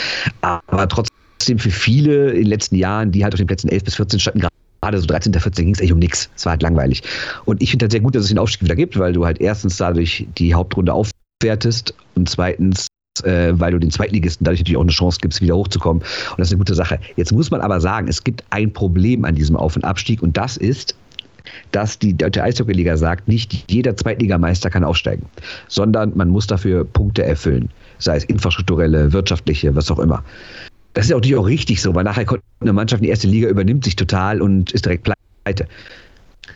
Aber trotzdem trotzdem für viele in den letzten Jahren, die halt auf den Plätzen 11 bis 14 standen, gerade so 13. 14 ging es eigentlich um nichts. Es war halt langweilig. Und ich finde halt sehr gut, dass es den Aufstieg wieder gibt, weil du halt erstens dadurch die Hauptrunde aufwertest und zweitens äh, weil du den Zweitligisten dadurch natürlich auch eine Chance gibst, wieder hochzukommen. Und das ist eine gute Sache. Jetzt muss man aber sagen, es gibt ein Problem an diesem Auf- und Abstieg und das ist, dass die Deutsche Eishockeyliga sagt, nicht jeder Zweitligameister kann aufsteigen, sondern man muss dafür Punkte erfüllen, sei es infrastrukturelle, wirtschaftliche, was auch immer. Das ist natürlich auch richtig so, weil nachher kommt eine Mannschaft in die erste Liga, übernimmt sich total und ist direkt pleite.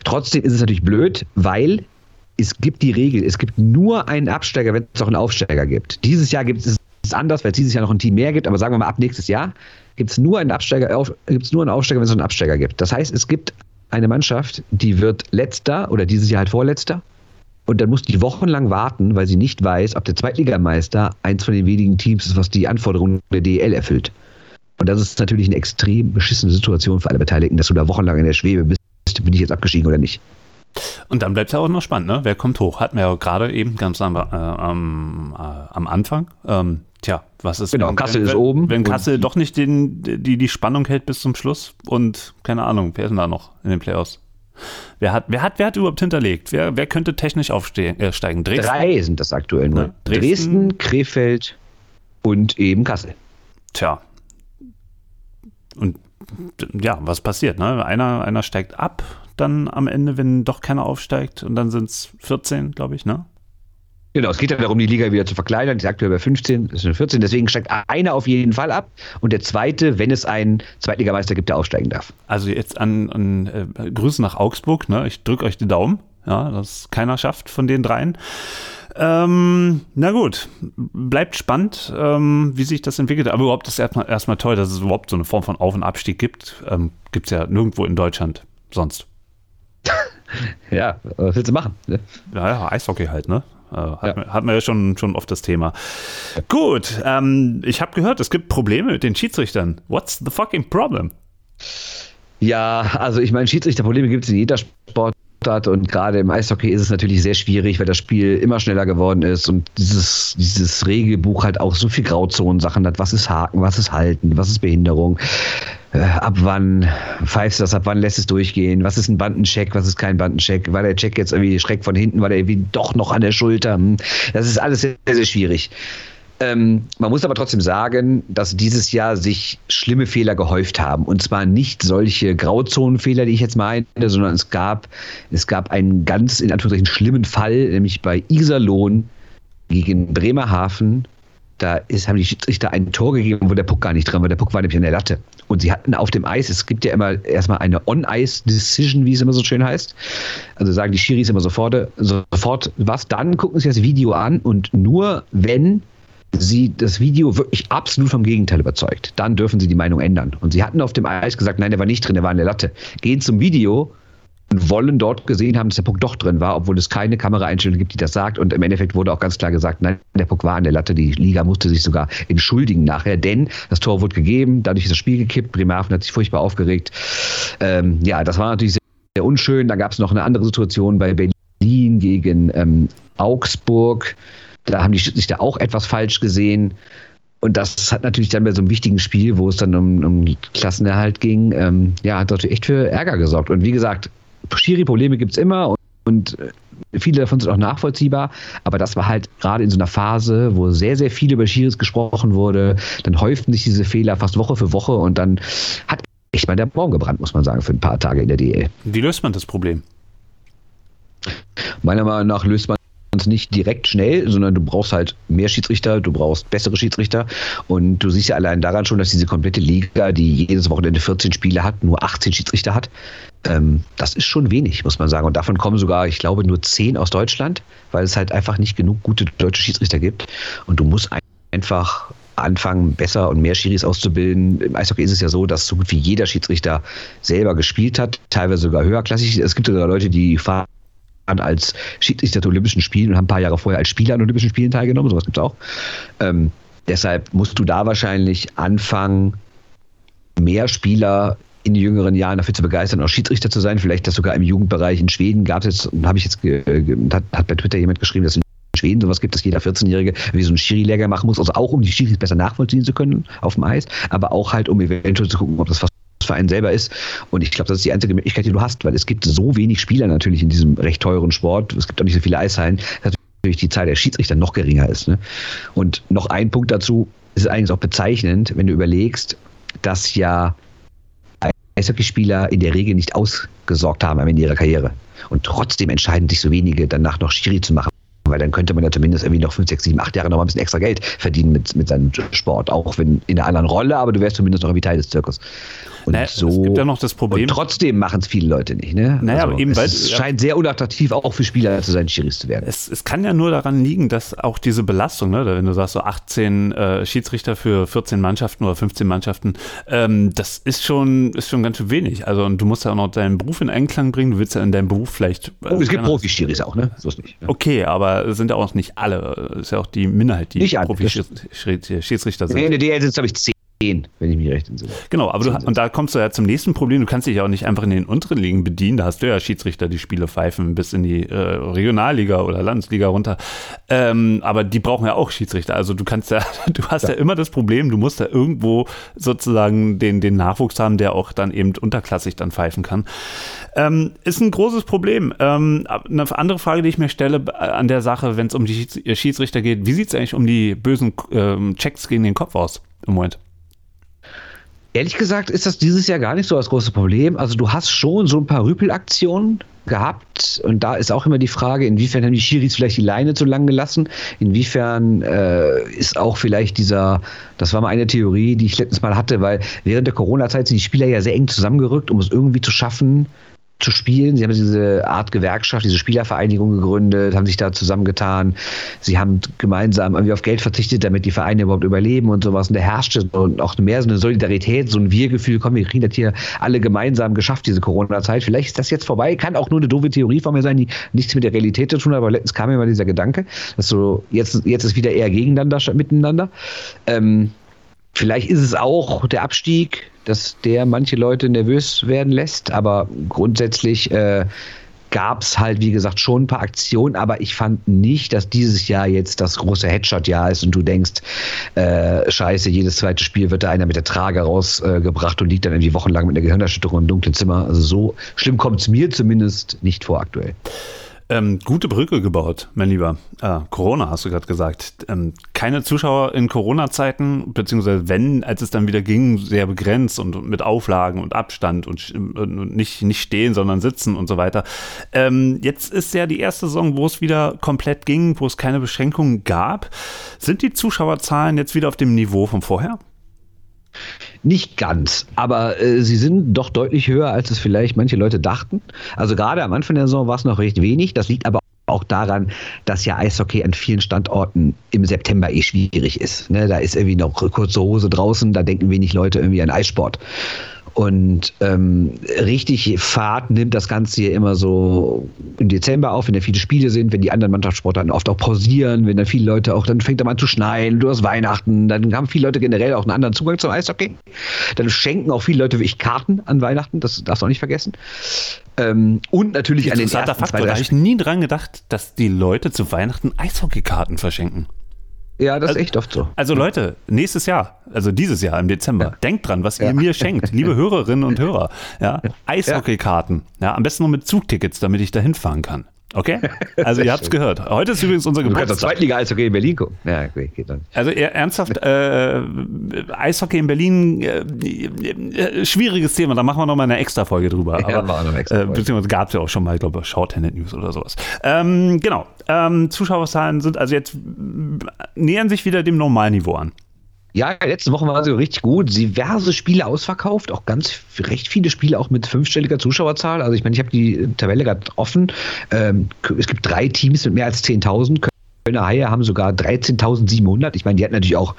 Trotzdem ist es natürlich blöd, weil es gibt die Regel, es gibt nur einen Absteiger, wenn es auch einen Aufsteiger gibt. Dieses Jahr gibt es es anders, weil es dieses Jahr noch ein Team mehr gibt, aber sagen wir mal ab nächstes Jahr gibt es nur einen Absteiger, auf, gibt es nur einen Aufsteiger, wenn es einen Absteiger gibt. Das heißt, es gibt eine Mannschaft, die wird letzter oder dieses Jahr halt vorletzter und dann muss die wochenlang warten, weil sie nicht weiß, ob der Zweitligameister eins von den wenigen Teams ist, was die Anforderungen der DL erfüllt. Und das ist natürlich eine extrem beschissene Situation für alle Beteiligten, dass du da wochenlang in der Schwebe bist, bin ich jetzt abgestiegen oder nicht. Und dann bleibt es ja auch noch spannend, ne? Wer kommt hoch? Hatten wir ja gerade eben ganz am, äh, am, äh, am Anfang. Ähm, tja, was ist Genau, wenn, Kassel wenn, ist oben. Wenn Kassel doch nicht den, die, die Spannung hält bis zum Schluss und keine Ahnung, wer ist denn da noch in den Playoffs? Wer hat, wer hat, wer hat überhaupt hinterlegt? Wer, wer könnte technisch aufsteigen? Äh, Dresden? Drei sind das aktuell nur. Ja, Dresden, Dresden, Krefeld und eben Kassel. Tja. Und ja, was passiert? Ne? Einer, einer steigt ab, dann am Ende, wenn doch keiner aufsteigt, und dann sind es 14, glaube ich, ne? Genau, es geht ja darum, die Liga wieder zu verkleinern. Die ist aktuell bei 15, das sind 14. Deswegen steigt einer auf jeden Fall ab und der zweite, wenn es einen Zweitligameister gibt, der aufsteigen darf. Also jetzt an, an äh, Grüße nach Augsburg. Ne? Ich drücke euch die Daumen, ja, dass keiner schafft von den dreien. Ähm, na gut, bleibt spannend, ähm, wie sich das entwickelt. Aber überhaupt ist erstmal erstmal toll, dass es überhaupt so eine Form von Auf- und Abstieg gibt. Ähm, gibt es ja nirgendwo in Deutschland sonst. Ja, was willst du machen? Ne? Ja, ja, Eishockey halt, ne? Äh, hat, ja. Hat man ja schon, schon oft das Thema. Gut, ähm, ich habe gehört, es gibt Probleme mit den Schiedsrichtern. What's the fucking problem? Ja, also ich meine, Schiedsrichterprobleme gibt es in jeder Sport hat. Und gerade im Eishockey ist es natürlich sehr schwierig, weil das Spiel immer schneller geworden ist und dieses, dieses Regelbuch halt auch so viel Grauzonen-Sachen hat. Was ist Haken, was ist Halten, was ist Behinderung? Äh, ab wann pfeifst du das, ab wann lässt es durchgehen? Was ist ein Bandencheck, was ist kein Bandencheck? War der Check jetzt irgendwie schräg von hinten, war der irgendwie doch noch an der Schulter? Hm. Das ist alles sehr, sehr schwierig. Ähm, man muss aber trotzdem sagen, dass dieses Jahr sich schlimme Fehler gehäuft haben. Und zwar nicht solche Grauzonenfehler, die ich jetzt meine, sondern es gab, es gab einen ganz, in Anführungszeichen, schlimmen Fall, nämlich bei Iserlohn gegen Bremerhaven. Da ist, haben die Schiedsrichter ein Tor gegeben, wo der Puck gar nicht drin war. Der Puck war nämlich an der Latte. Und sie hatten auf dem Eis, es gibt ja immer erstmal eine On-Ice-Decision, wie es immer so schön heißt. Also sagen die Schiris immer sofort, sofort was. Dann gucken sie das Video an und nur wenn sie das Video wirklich absolut vom Gegenteil überzeugt, dann dürfen sie die Meinung ändern. Und sie hatten auf dem Eis gesagt, nein, der war nicht drin, der war in der Latte. Gehen zum Video und wollen dort gesehen haben, dass der Puck doch drin war, obwohl es keine Kameraeinstellung gibt, die das sagt. Und im Endeffekt wurde auch ganz klar gesagt, nein, der Puck war an der Latte. Die Liga musste sich sogar entschuldigen nachher, denn das Tor wurde gegeben, dadurch ist das Spiel gekippt. Bremerhaven hat sich furchtbar aufgeregt. Ähm, ja, das war natürlich sehr, sehr unschön. Da gab es noch eine andere Situation bei Berlin gegen ähm, Augsburg. Da haben die Schiedsrichter auch etwas falsch gesehen. Und das hat natürlich dann bei so einem wichtigen Spiel, wo es dann um, um Klassenerhalt ging, ähm, ja, hat natürlich echt für Ärger gesorgt. Und wie gesagt, Schiri-Probleme gibt es immer und, und äh, viele davon sind auch nachvollziehbar, aber das war halt gerade in so einer Phase, wo sehr, sehr viel über Schiris gesprochen wurde, dann häuften sich diese Fehler fast Woche für Woche und dann hat echt mal der Baum gebrannt, muss man sagen, für ein paar Tage in der DL. Wie löst man das Problem? Meiner Meinung nach löst man nicht direkt schnell, sondern du brauchst halt mehr Schiedsrichter, du brauchst bessere Schiedsrichter. Und du siehst ja allein daran schon, dass diese komplette Liga, die jedes Wochenende 14 Spiele hat, nur 18 Schiedsrichter hat. Ähm, das ist schon wenig, muss man sagen. Und davon kommen sogar, ich glaube, nur 10 aus Deutschland, weil es halt einfach nicht genug gute deutsche Schiedsrichter gibt. Und du musst einfach anfangen, besser und mehr Schiris auszubilden. Im Eishockey ist es ja so, dass so gut wie jeder Schiedsrichter selber gespielt hat, teilweise sogar höherklassig. Es gibt sogar Leute, die fahren als Schiedsrichter der Olympischen Spielen und haben ein paar Jahre vorher als Spieler an Olympischen Spielen teilgenommen, sowas gibt es auch. Ähm, deshalb musst du da wahrscheinlich anfangen, mehr Spieler in den jüngeren Jahren dafür zu begeistern, auch Schiedsrichter zu sein. Vielleicht das sogar im Jugendbereich in Schweden gab es jetzt, habe ich jetzt, hat, hat bei Twitter jemand geschrieben, dass in Schweden sowas gibt, dass jeder 14-Jährige wie so einen Schiri-Lehrgang machen muss, also auch um die Schiris besser nachvollziehen zu können auf dem Eis, aber auch halt, um eventuell zu gucken, ob das was für einen selber ist. Und ich glaube, das ist die einzige Möglichkeit, die du hast, weil es gibt so wenig Spieler natürlich in diesem recht teuren Sport. Es gibt auch nicht so viele Eishallen, dass natürlich die Zahl der Schiedsrichter noch geringer ist. Ne? Und noch ein Punkt dazu, ist eigentlich auch bezeichnend, wenn du überlegst, dass ja Eishockeyspieler in der Regel nicht ausgesorgt haben am Ende ihrer Karriere. Und trotzdem entscheiden sich so wenige, danach noch Schiri zu machen. Weil dann könnte man ja zumindest irgendwie noch 5, 6, 7, 8 Jahre noch mal ein bisschen extra Geld verdienen mit, mit seinem Sport. Auch wenn in einer anderen Rolle, aber du wärst zumindest noch irgendwie Teil des Zirkus. Und naja, so. Es gibt ja noch das Problem. Und trotzdem machen es viele Leute nicht. Ne? Naja, also, eben weil es scheint sehr unattraktiv auch für Spieler zu sein, Schiris zu werden. Es, es kann ja nur daran liegen, dass auch diese Belastung, ne, wenn du sagst so 18 äh, Schiedsrichter für 14 Mannschaften oder 15 Mannschaften, ähm, das ist schon ist schon ganz schön wenig. Also und du musst ja auch noch deinen Beruf in Einklang bringen. Du willst ja in deinem Beruf vielleicht. Oh, es gibt Profi-Schiris auch, ne? So ist nicht. Ne? Okay, aber sind ja auch nicht alle. Es ist ja auch die Minderheit, die Profi-Schiedsrichter sind. Nee, in der DL sind es, glaube ich, 10 10, wenn ich mich recht entsinne. Genau, aber du, und da kommst du ja zum nächsten Problem. Du kannst dich ja auch nicht einfach in den unteren Ligen bedienen. Da hast du ja Schiedsrichter, die Spiele pfeifen bis in die äh, Regionalliga oder Landesliga runter. Ähm, aber die brauchen ja auch Schiedsrichter. Also du kannst ja, du hast ja. ja immer das Problem, du musst ja irgendwo sozusagen den, den Nachwuchs haben, der auch dann eben unterklassig dann pfeifen kann. Ähm, ist ein großes Problem. Ähm, eine andere Frage, die ich mir stelle äh, an der Sache, wenn es um die Schiedsrichter geht, wie sieht es eigentlich um die bösen ähm, Checks gegen den Kopf aus im Moment? Ehrlich gesagt ist das dieses Jahr gar nicht so das große Problem. Also du hast schon so ein paar Rüpelaktionen gehabt und da ist auch immer die Frage, inwiefern haben die Schiris vielleicht die Leine zu lang gelassen? Inwiefern äh, ist auch vielleicht dieser, das war mal eine Theorie, die ich letztens mal hatte, weil während der Corona-Zeit sind die Spieler ja sehr eng zusammengerückt, um es irgendwie zu schaffen, zu spielen. Sie haben diese Art Gewerkschaft, diese Spielervereinigung gegründet, haben sich da zusammengetan. Sie haben gemeinsam irgendwie auf Geld verzichtet, damit die Vereine überhaupt überleben und sowas. Und da herrschte und auch mehr so eine Solidarität, so ein Wir-Gefühl. Komm, wir kriegen das hier alle gemeinsam geschafft, diese Corona-Zeit. Vielleicht ist das jetzt vorbei. Kann auch nur eine doofe Theorie von mir sein, die nichts mit der Realität zu tun hat. Aber letztens kam mir mal dieser Gedanke, dass so jetzt, jetzt ist wieder eher gegeneinander statt miteinander. Ähm, Vielleicht ist es auch der Abstieg, dass der manche Leute nervös werden lässt, aber grundsätzlich äh, gab es halt, wie gesagt, schon ein paar Aktionen, aber ich fand nicht, dass dieses Jahr jetzt das große Headshot-Jahr ist und du denkst, äh, scheiße, jedes zweite Spiel wird da einer mit der Trage rausgebracht äh, und liegt dann irgendwie wochenlang mit einer Gehirnerschütterung im dunklen Zimmer. Also so schlimm kommt es mir zumindest nicht vor aktuell. Ähm, gute Brücke gebaut, mein Lieber. Ah, Corona hast du gerade gesagt. Ähm, keine Zuschauer in Corona-Zeiten, beziehungsweise wenn, als es dann wieder ging, sehr begrenzt und mit Auflagen und Abstand und, und nicht, nicht stehen, sondern sitzen und so weiter. Ähm, jetzt ist ja die erste Saison, wo es wieder komplett ging, wo es keine Beschränkungen gab. Sind die Zuschauerzahlen jetzt wieder auf dem Niveau von vorher? Nicht ganz, aber äh, sie sind doch deutlich höher, als es vielleicht manche Leute dachten. Also gerade am Anfang der Saison war es noch recht wenig. Das liegt aber auch daran, dass ja Eishockey an vielen Standorten im September eh schwierig ist. Ne? Da ist irgendwie noch kurze Hose draußen, da denken wenig Leute irgendwie an Eissport. Und ähm, richtig Fahrt nimmt das Ganze hier immer so im Dezember auf, wenn da viele Spiele sind, wenn die anderen Mannschaftssportler dann oft auch pausieren, wenn dann viele Leute auch, dann fängt er an zu schneien, du hast Weihnachten, dann haben viele Leute generell auch einen anderen Zugang zum Eishockey. Dann schenken auch viele Leute wie ich Karten an Weihnachten, das darfst du auch nicht vergessen. Ähm, und natürlich an den ersten Faktor, zwei, da habe ich nie dran gedacht, dass die Leute zu Weihnachten Eishockeykarten verschenken. Ja, das ist echt oft so. Also Leute, nächstes Jahr, also dieses Jahr im Dezember, ja. denkt dran, was ja. ihr mir schenkt, liebe Hörerinnen und Hörer. Ja, Eishockeykarten, ja, am besten noch mit Zugtickets, damit ich da hinfahren kann. Okay? Also ihr habt es gehört. Heute ist übrigens unser Geburtstag. Du kannst Zweitliga Eishockey in Berlin gucken. Ja, okay, geht dann. Also ernsthaft, äh, Eishockey in Berlin, äh, äh, schwieriges Thema, da machen wir nochmal eine extra Folge drüber. Ja, Aber, eine extra Folge. Äh, beziehungsweise gab es ja auch schon mal, ich glaube, Shorthanded News oder sowas. Ähm, genau. Ähm, Zuschauerzahlen sind also jetzt nähern sich wieder dem Normalniveau an. Ja, letzte Woche war sie richtig gut. Diverse Spiele ausverkauft, auch ganz recht viele Spiele auch mit fünfstelliger Zuschauerzahl. Also ich meine, ich habe die Tabelle gerade offen. Ähm, es gibt drei Teams mit mehr als 10.000. Kölner Haie haben sogar 13.700. Ich meine, die hatten natürlich auch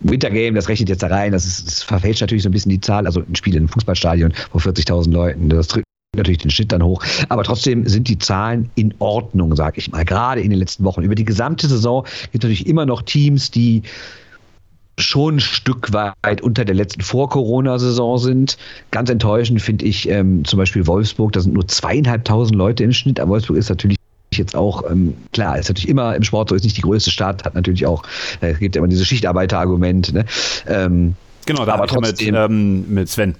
Wintergame, das rechnet jetzt da rein. Das, ist, das verfälscht natürlich so ein bisschen die Zahl. Also ein Spiel in einem Fußballstadion vor 40.000 Leuten. Das drückt natürlich den Schnitt dann hoch. Aber trotzdem sind die Zahlen in Ordnung, sag ich mal. Gerade in den letzten Wochen. Über die gesamte Saison gibt es natürlich immer noch Teams, die schon ein Stück weit unter der letzten Vor-Corona-Saison sind. Ganz enttäuschend finde ich ähm, zum Beispiel Wolfsburg, da sind nur zweieinhalbtausend Leute im Schnitt, aber Wolfsburg ist natürlich jetzt auch, ähm, klar, ist natürlich immer im Sport so, ist nicht die größte Stadt, hat natürlich auch, äh, es gibt ja immer dieses Schichtarbeiter-Argument. Ne? Ähm, genau, da aber trotzdem, mit, ähm, mit Sven.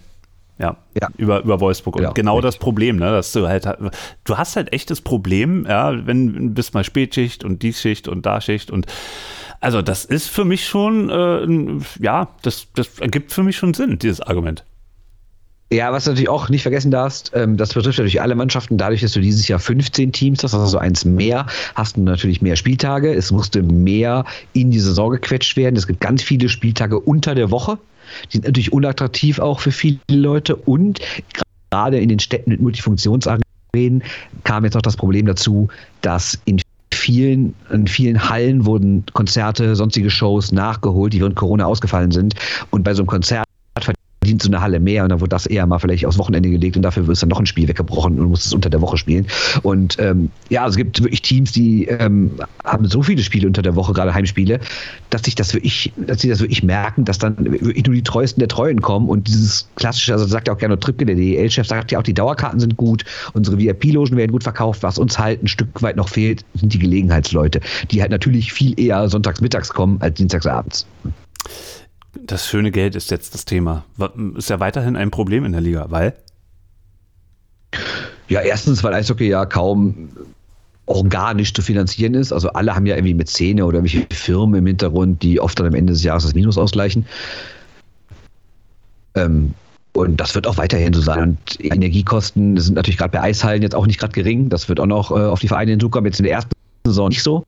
Ja, ja, Über, über Wolfsburg. Und ja, genau richtig. das Problem, ne, dass du halt, du hast halt echtes Problem, ja, wenn du bist mal Spätschicht und die Schicht und da Schicht und also das ist für mich schon, äh, ja, das, das ergibt für mich schon Sinn, dieses Argument. Ja, was du natürlich auch nicht vergessen darfst, ähm, das betrifft natürlich alle Mannschaften. Dadurch, dass du dieses Jahr 15 Teams hast, also eins mehr, hast du natürlich mehr Spieltage. Es musste mehr in die Saison gequetscht werden. Es gibt ganz viele Spieltage unter der Woche. Die sind natürlich unattraktiv auch für viele Leute. Und gerade in den Städten mit Multifunktionsarenen kam jetzt noch das Problem dazu, dass in vielen, in vielen Hallen wurden Konzerte, sonstige Shows nachgeholt, die während Corona ausgefallen sind. Und bei so einem Konzert verdient so eine Halle mehr und dann wurde das eher mal vielleicht aufs Wochenende gelegt und dafür ist dann noch ein Spiel weggebrochen und muss es unter der Woche spielen. Und ähm, ja, es gibt wirklich Teams, die ähm, haben so viele Spiele unter der Woche, gerade Heimspiele, dass sich das wirklich, dass sie das wirklich merken, dass dann wirklich nur die Treuesten der Treuen kommen und dieses klassische, also sagt ja auch gerne Tripke, der DEL-Chef sagt ja auch, die Dauerkarten sind gut, unsere VIP-Logen werden gut verkauft, was uns halt ein Stück weit noch fehlt, sind die Gelegenheitsleute, die halt natürlich viel eher sonntags mittags kommen als dienstags abends das schöne Geld ist jetzt das Thema. Ist ja weiterhin ein Problem in der Liga, weil? Ja, erstens, weil Eishockey ja kaum organisch zu finanzieren ist. Also alle haben ja irgendwie mit Szene oder irgendwelche Firmen im Hintergrund, die oft dann am Ende des Jahres das Minus ausgleichen. Ähm, und das wird auch weiterhin so sein. Und Energiekosten sind natürlich gerade bei Eishallen jetzt auch nicht gerade gering. Das wird auch noch äh, auf die Vereine hinzukommen. Jetzt in der ersten Saison nicht so.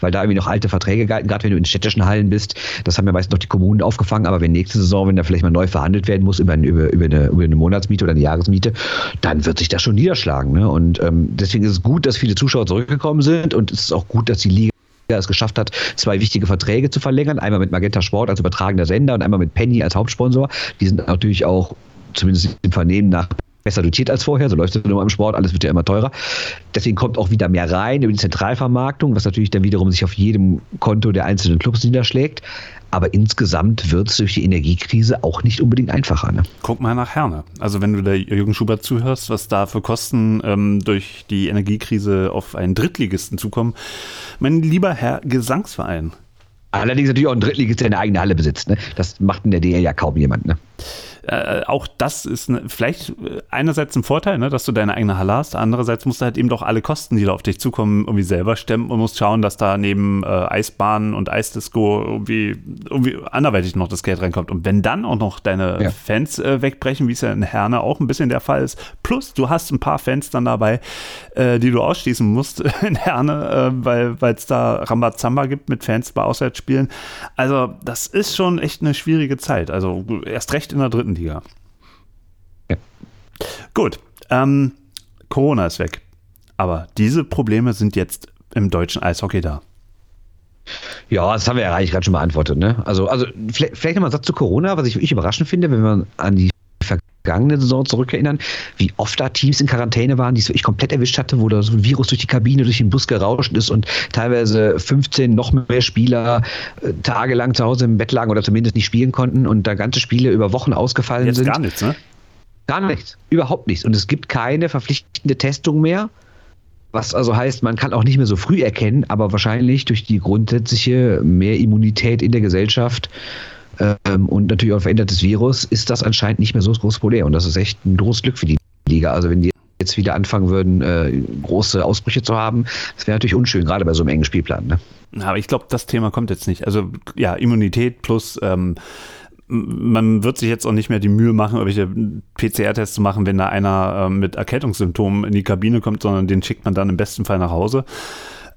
Weil da irgendwie noch alte Verträge galten, gerade wenn du in städtischen Hallen bist. Das haben ja meistens noch die Kommunen aufgefangen, aber wenn nächste Saison, wenn da vielleicht mal neu verhandelt werden muss über, über, über, eine, über eine Monatsmiete oder eine Jahresmiete, dann wird sich das schon niederschlagen. Ne? Und ähm, deswegen ist es gut, dass viele Zuschauer zurückgekommen sind und es ist auch gut, dass die Liga es geschafft hat, zwei wichtige Verträge zu verlängern. Einmal mit Magenta Sport als übertragender Sender und einmal mit Penny als Hauptsponsor. Die sind natürlich auch, zumindest im Vernehmen nach, besser dotiert als vorher. So läuft es nur im Sport, alles wird ja immer teurer. Deswegen kommt auch wieder mehr rein über die Zentralvermarktung, was natürlich dann wiederum sich auf jedem Konto der einzelnen Clubs niederschlägt. Aber insgesamt wird es durch die Energiekrise auch nicht unbedingt einfacher. Ne? Guck mal nach Herne. Also wenn du der Jürgen Schubert zuhörst, was da für Kosten ähm, durch die Energiekrise auf einen Drittligisten zukommen. Mein lieber Herr Gesangsverein. Allerdings natürlich auch ein Drittligist, der eine eigene Halle besitzt. Ne? Das macht in der DL ja kaum jemand. Ne? Äh, auch das ist ne, vielleicht äh, einerseits ein Vorteil, ne, dass du deine eigene Halle hast. Andererseits musst du halt eben doch alle Kosten, die da auf dich zukommen, irgendwie selber stemmen und musst schauen, dass da neben äh, Eisbahnen und Eisdisco irgendwie, irgendwie anderweitig noch das Geld reinkommt. Und wenn dann auch noch deine ja. Fans äh, wegbrechen, wie es ja in Herne auch ein bisschen der Fall ist, plus du hast ein paar Fans dann dabei, äh, die du ausschließen musst in Herne, äh, weil es da Rambazamba gibt mit Fans bei Auswärtsspielen. Also das ist schon echt eine schwierige Zeit. Also erst recht in der dritten Liga. Ja. Gut, ähm, Corona ist weg. Aber diese Probleme sind jetzt im deutschen Eishockey da. Ja, das haben wir ja eigentlich gerade schon beantwortet. Ne? Also, also vielleicht, vielleicht nochmal ein Satz zu Corona, was ich wirklich überraschend finde, wenn man an die vergangene Saison zurückerinnern, wie oft da Teams in Quarantäne waren, die es wirklich komplett erwischt hatte, wo da so ein Virus durch die Kabine, durch den Bus gerauscht ist und teilweise 15 noch mehr Spieler äh, tagelang zu Hause im Bett lagen oder zumindest nicht spielen konnten und da ganze Spiele über Wochen ausgefallen Jetzt sind. gar nichts, ne? Gar nichts, überhaupt nichts. Und es gibt keine verpflichtende Testung mehr. Was also heißt, man kann auch nicht mehr so früh erkennen, aber wahrscheinlich durch die grundsätzliche mehr Immunität in der Gesellschaft ähm, und natürlich auch ein verändertes Virus, ist das anscheinend nicht mehr so das große Problem. Und das ist echt ein großes Glück für die Liga. Also wenn die jetzt wieder anfangen würden, äh, große Ausbrüche zu haben, das wäre natürlich unschön, gerade bei so einem engen Spielplan. Ne? Aber ich glaube, das Thema kommt jetzt nicht. Also ja, Immunität plus ähm, man wird sich jetzt auch nicht mehr die Mühe machen, irgendwelche PCR-Tests zu machen, wenn da einer äh, mit Erkältungssymptomen in die Kabine kommt, sondern den schickt man dann im besten Fall nach Hause.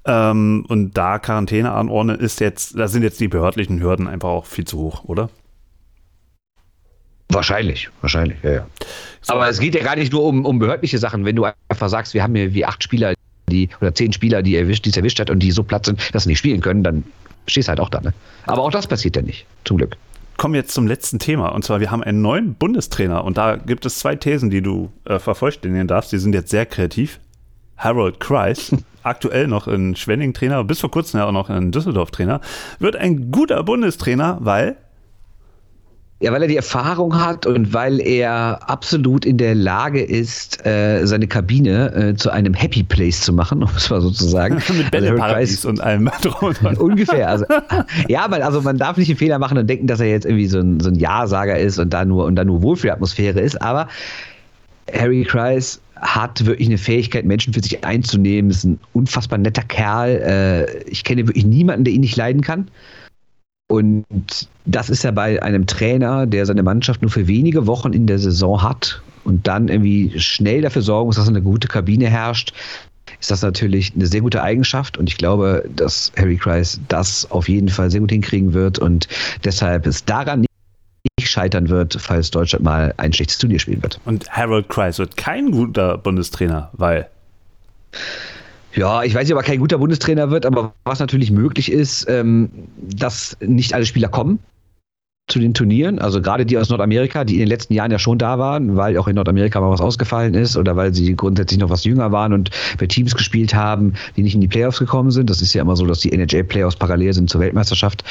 Ähm, und da Quarantäne anordnen, ist jetzt, da sind jetzt die behördlichen Hürden einfach auch viel zu hoch, oder? Wahrscheinlich, wahrscheinlich, ja, ja. So. Aber es geht ja gar nicht nur um, um behördliche Sachen. Wenn du einfach sagst, wir haben hier wie acht Spieler, die oder zehn Spieler, die erwischt, die es erwischt hat und die so platt sind, dass sie nicht spielen können, dann stehst du halt auch da. Ne? Aber auch das passiert ja nicht, zum Glück. Kommen wir jetzt zum letzten Thema. Und zwar, wir haben einen neuen Bundestrainer. Und da gibt es zwei Thesen, die du äh, vervollständigen darfst. Die sind jetzt sehr kreativ. Harold Kreis, aktuell noch in Schwenning Trainer, bis vor kurzem ja auch noch in Düsseldorf Trainer, wird ein guter Bundestrainer, weil ja, weil er die Erfahrung hat und weil er absolut in der Lage ist, äh, seine Kabine äh, zu einem Happy Place zu machen, um es mal so zu sagen. Mit also Bälleparadies und allem Ungefähr. Also, ja, weil also man darf nicht den Fehler machen und denken, dass er jetzt irgendwie so ein, so ein Ja-Sager ist und da nur und da nur Wohlfühlatmosphäre ist. Aber Harry Kreis hat wirklich eine Fähigkeit, Menschen für sich einzunehmen, ist ein unfassbar netter Kerl. Äh, ich kenne wirklich niemanden, der ihn nicht leiden kann. Und das ist ja bei einem Trainer, der seine Mannschaft nur für wenige Wochen in der Saison hat und dann irgendwie schnell dafür sorgen muss, dass eine gute Kabine herrscht, ist das natürlich eine sehr gute Eigenschaft und ich glaube, dass Harry Kreis das auf jeden Fall sehr gut hinkriegen wird und deshalb ist daran nicht scheitern wird, falls Deutschland mal ein schlechtes Turnier spielen wird. Und Harold Kreis wird kein guter Bundestrainer, weil. Ja, ich weiß nicht, ob er kein guter Bundestrainer wird, aber was natürlich möglich ist, ähm, dass nicht alle Spieler kommen zu den Turnieren. Also gerade die aus Nordamerika, die in den letzten Jahren ja schon da waren, weil auch in Nordamerika mal was ausgefallen ist oder weil sie grundsätzlich noch was jünger waren und bei Teams gespielt haben, die nicht in die Playoffs gekommen sind. Das ist ja immer so, dass die NHL-Playoffs parallel sind zur Weltmeisterschaft.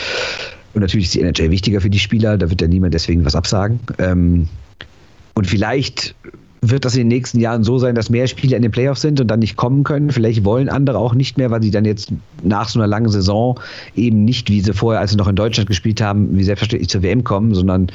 Und natürlich ist die NHL wichtiger für die Spieler, da wird ja niemand deswegen was absagen. Ähm, und vielleicht wird das in den nächsten Jahren so sein, dass mehr Spieler in den Playoffs sind und dann nicht kommen können. Vielleicht wollen andere auch nicht mehr, weil sie dann jetzt nach so einer langen Saison eben nicht, wie sie vorher, als sie noch in Deutschland gespielt haben, wie selbstverständlich zur WM kommen, sondern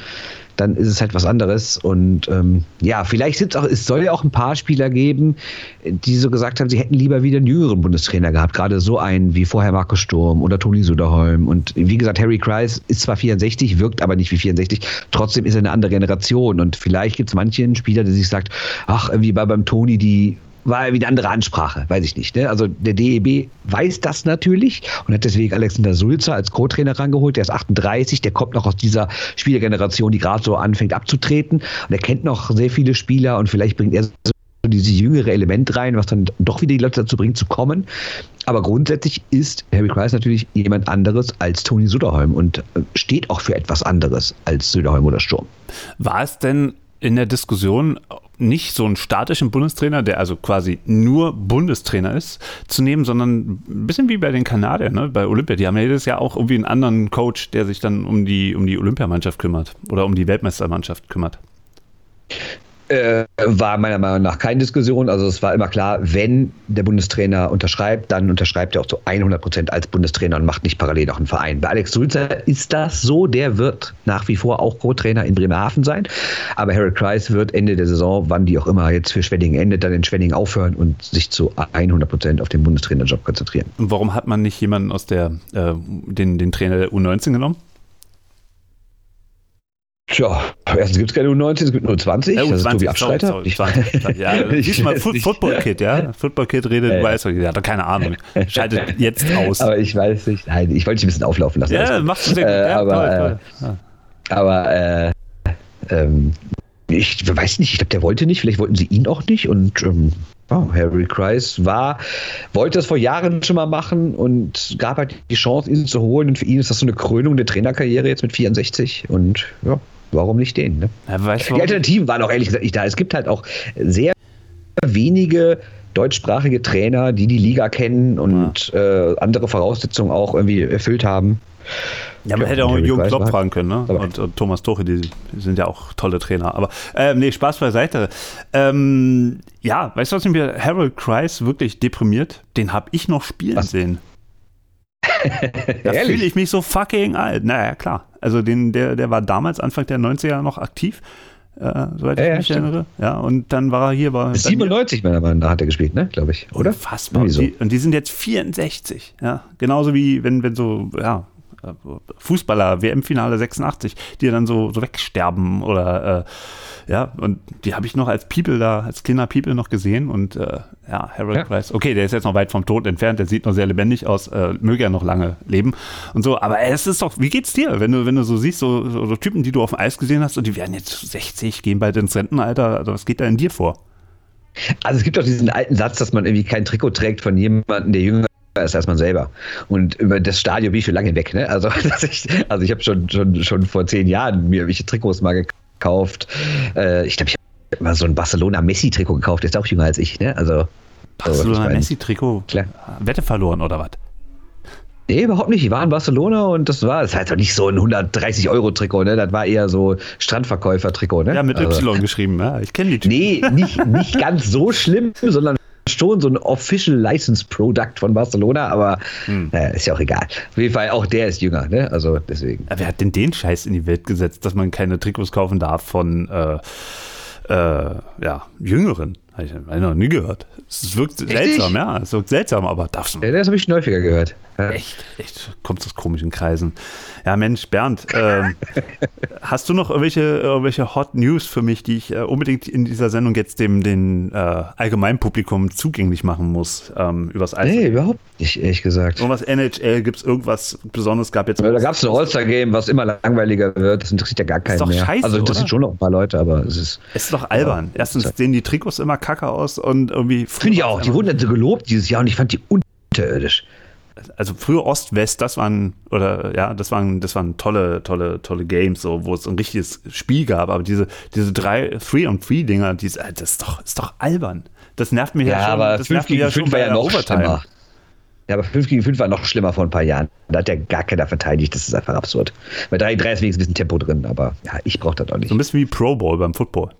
dann ist es halt was anderes. Und ähm, ja, vielleicht sind es auch, es soll ja auch ein paar Spieler geben, die so gesagt haben, sie hätten lieber wieder einen jüngeren Bundestrainer gehabt. Gerade so einen wie vorher Markus Sturm oder Toni Suderholm. Und wie gesagt, Harry Kreis ist zwar 64, wirkt aber nicht wie 64. Trotzdem ist er eine andere Generation. Und vielleicht gibt es manchen Spieler, der sich sagt, ach, irgendwie war beim Toni die war wieder eine andere Ansprache, weiß ich nicht. Ne? Also der DEB weiß das natürlich und hat deswegen Alexander Sulzer als Co-Trainer rangeholt. Der ist 38, der kommt noch aus dieser Spielergeneration, die gerade so anfängt abzutreten. Und er kennt noch sehr viele Spieler und vielleicht bringt er so dieses jüngere Element rein, was dann doch wieder die Leute dazu bringt, zu kommen. Aber grundsätzlich ist Harry Kreis natürlich jemand anderes als Toni Söderholm und äh, steht auch für etwas anderes als Söderholm oder Sturm. War es denn in der Diskussion nicht so einen statischen Bundestrainer, der also quasi nur Bundestrainer ist, zu nehmen, sondern ein bisschen wie bei den Kanadiern, ne? bei Olympia. Die haben ja jedes Jahr auch irgendwie einen anderen Coach, der sich dann um die, um die Olympiamannschaft kümmert oder um die Weltmeistermannschaft kümmert. Äh, war meiner Meinung nach keine Diskussion. Also es war immer klar, wenn der Bundestrainer unterschreibt, dann unterschreibt er auch zu 100 Prozent als Bundestrainer und macht nicht parallel noch einen Verein. Bei Alex Sulzer ist das so. Der wird nach wie vor auch Co-Trainer in Bremerhaven sein. Aber Harry Kreis wird Ende der Saison, wann die auch immer jetzt für Schwenningen endet, dann in Schwenningen aufhören und sich zu 100 Prozent auf den Bundestrainerjob konzentrieren. Und warum hat man nicht jemanden aus der, äh, den, den Trainer der U19 genommen? Tja, erstens gibt es keine U19, es gibt nur 20. Ja, U20, das ist Tobi Abstreiter. Sorry, sorry, 20, ja, diesmal Football Kid, ja. Football Kid redet, äh, weiß ja, hat keine Ahnung. Schaltet jetzt aus. Aber ich weiß nicht. Nein, ich wollte dich ein bisschen auflaufen lassen. Ja, machst du sehr gut. Äh, ja, aber, toll, toll. Äh, aber äh, ähm, ich weiß nicht, ich glaube, der wollte nicht, vielleicht wollten sie ihn auch nicht und ähm, Oh, Harry Kreis war, wollte das vor Jahren schon mal machen und gab halt die Chance, ihn zu holen. Und für ihn ist das so eine Krönung der Trainerkarriere jetzt mit 64. Und ja, warum nicht den? Ne? Ja, weißt, die Alternativen waren auch ehrlich gesagt nicht da. Es gibt halt auch sehr wenige deutschsprachige Trainer, die die Liga kennen und ja. äh, andere Voraussetzungen auch irgendwie erfüllt haben. Ja, man ja, hätte auch Jürgen Klopp fragen können, ne? Und, und, Thomas Tuchel, die, sind ja auch tolle Trainer. Aber äh, nee, Spaß beiseite. Ähm, ja, weißt du, was mich Harold Kreis wirklich deprimiert? Den habe ich noch spielen was? sehen. Da fühle ich mich so fucking alt. Naja, klar. Also den, der, der war damals, Anfang der 90er noch aktiv. Äh, soweit ja, ich mich ja, erinnere. Ja, und dann war er hier. War 97, meiner Meinung nach, hat er gespielt, ne? Glaube ich. Oder? Unfassbar. Die, und die sind jetzt 64. Ja, genauso wie wenn, wenn so, ja, Fußballer, WM-Finale 86, die dann so, so wegsterben oder äh, ja, und die habe ich noch als People da, als kleiner People noch gesehen und äh, ja, Harold ja. Price, okay, der ist jetzt noch weit vom Tod entfernt, der sieht noch sehr lebendig aus, äh, möge er noch lange leben und so, aber es ist doch, wie geht's dir, wenn du, wenn du so siehst, so, so, so Typen, die du auf dem Eis gesehen hast und die werden jetzt 60, gehen bald ins Rentenalter, also was geht da in dir vor? Also es gibt auch diesen alten Satz, dass man irgendwie kein Trikot trägt von jemandem, der jünger ist als man selber. Und über das Stadion bin ich schon lange weg. Ne? Also, ich, also ich habe schon, schon, schon vor zehn Jahren mir welche Trikots mal gekauft. Äh, ich glaube, ich habe mal so ein Barcelona-Messi-Trikot gekauft. Der ist auch jünger als ich. Ne? Also, Barcelona-Messi-Trikot? Wette verloren oder was? Nee, überhaupt nicht. Ich war in Barcelona und das war, das war halt nicht so ein 130-Euro-Trikot, ne? Das war eher so Strandverkäufer-Trikot, ne? Ja, mit also, Y geschrieben, ja. Ich kenne die Typen. Nee, nicht, nicht ganz so schlimm, sondern schon so ein Official License Product von Barcelona, aber hm. naja, ist ja auch egal. Auf jeden Fall, auch der ist jünger, ne? Also deswegen. Wer hat denn den Scheiß in die Welt gesetzt, dass man keine Trikots kaufen darf von äh, äh, ja, Jüngeren? Habe ich noch nie gehört. Es wirkt Richtig? seltsam, ja. Es wirkt seltsam, aber darfst du. Ja, das habe ich schon häufiger gehört. Ja. Echt, echt. Kommt aus komischen Kreisen. Ja, Mensch, Bernd, äh, hast du noch irgendwelche, irgendwelche Hot News für mich, die ich äh, unbedingt in dieser Sendung jetzt dem den äh, Allgemeinpublikum zugänglich machen muss? Ähm, übers Eis? Nee, überhaupt nicht, ehrlich gesagt. Irgendwas NHL, gibt es irgendwas Besonderes? Gab jetzt da gab es ein All-Star-Game, was immer langweiliger wird. Das interessiert ja gar keinen ist doch mehr. Scheiße, also interessiert oder? schon noch ein paar Leute, aber es ist. Es ist doch albern. Erstens sehen die Trikots immer kacke aus und irgendwie. Finde ich auch. Die wurden so gelobt dieses Jahr und ich fand die unterirdisch also früher Ost-West, das waren, oder ja, das waren, das waren tolle, tolle, tolle Games, so, wo es ein richtiges Spiel gab, aber diese, diese drei Three on Three Dinger, die, das ist doch, ist doch albern. Das nervt mich ja, ja schon. Aber das 5 gegen ja 5 war ja noch Overtime. schlimmer. Ja, aber 5 gegen 5 war noch schlimmer vor ein paar Jahren. Da hat ja gar keiner verteidigt, das ist einfach absurd. Bei 3 3 ist wenigstens ein bisschen Tempo drin, aber ja, ich brauche das auch nicht. So ein bisschen wie Pro Bowl beim Football.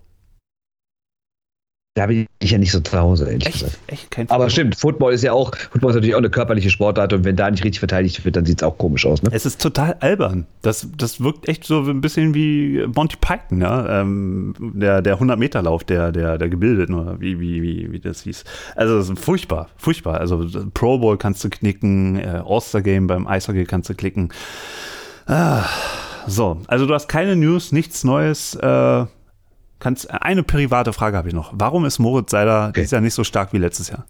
Da bin ich ja nicht so zu Hause, ehrlich echt, gesagt. Echt kein Aber stimmt, Football ist ja auch, Football ist natürlich auch eine körperliche Sportart und wenn da nicht richtig verteidigt wird, dann sieht es auch komisch aus. Ne? Es ist total albern. Das, das wirkt echt so ein bisschen wie Monty Python, ja? Ähm, der, der 100-Meter-Lauf, der, der, der Gebildeten, oder wie, wie, wie, wie das hieß. Also das ist furchtbar, furchtbar. Also Pro Bowl kannst du knicken, äh, All-Star-Game beim Eishockey kannst du klicken. Ah, so, also du hast keine News, nichts Neues. Äh, kannst, eine private Frage habe ich noch. Warum ist Moritz Seider Okay. dieses Jahr nicht so stark wie letztes Jahr?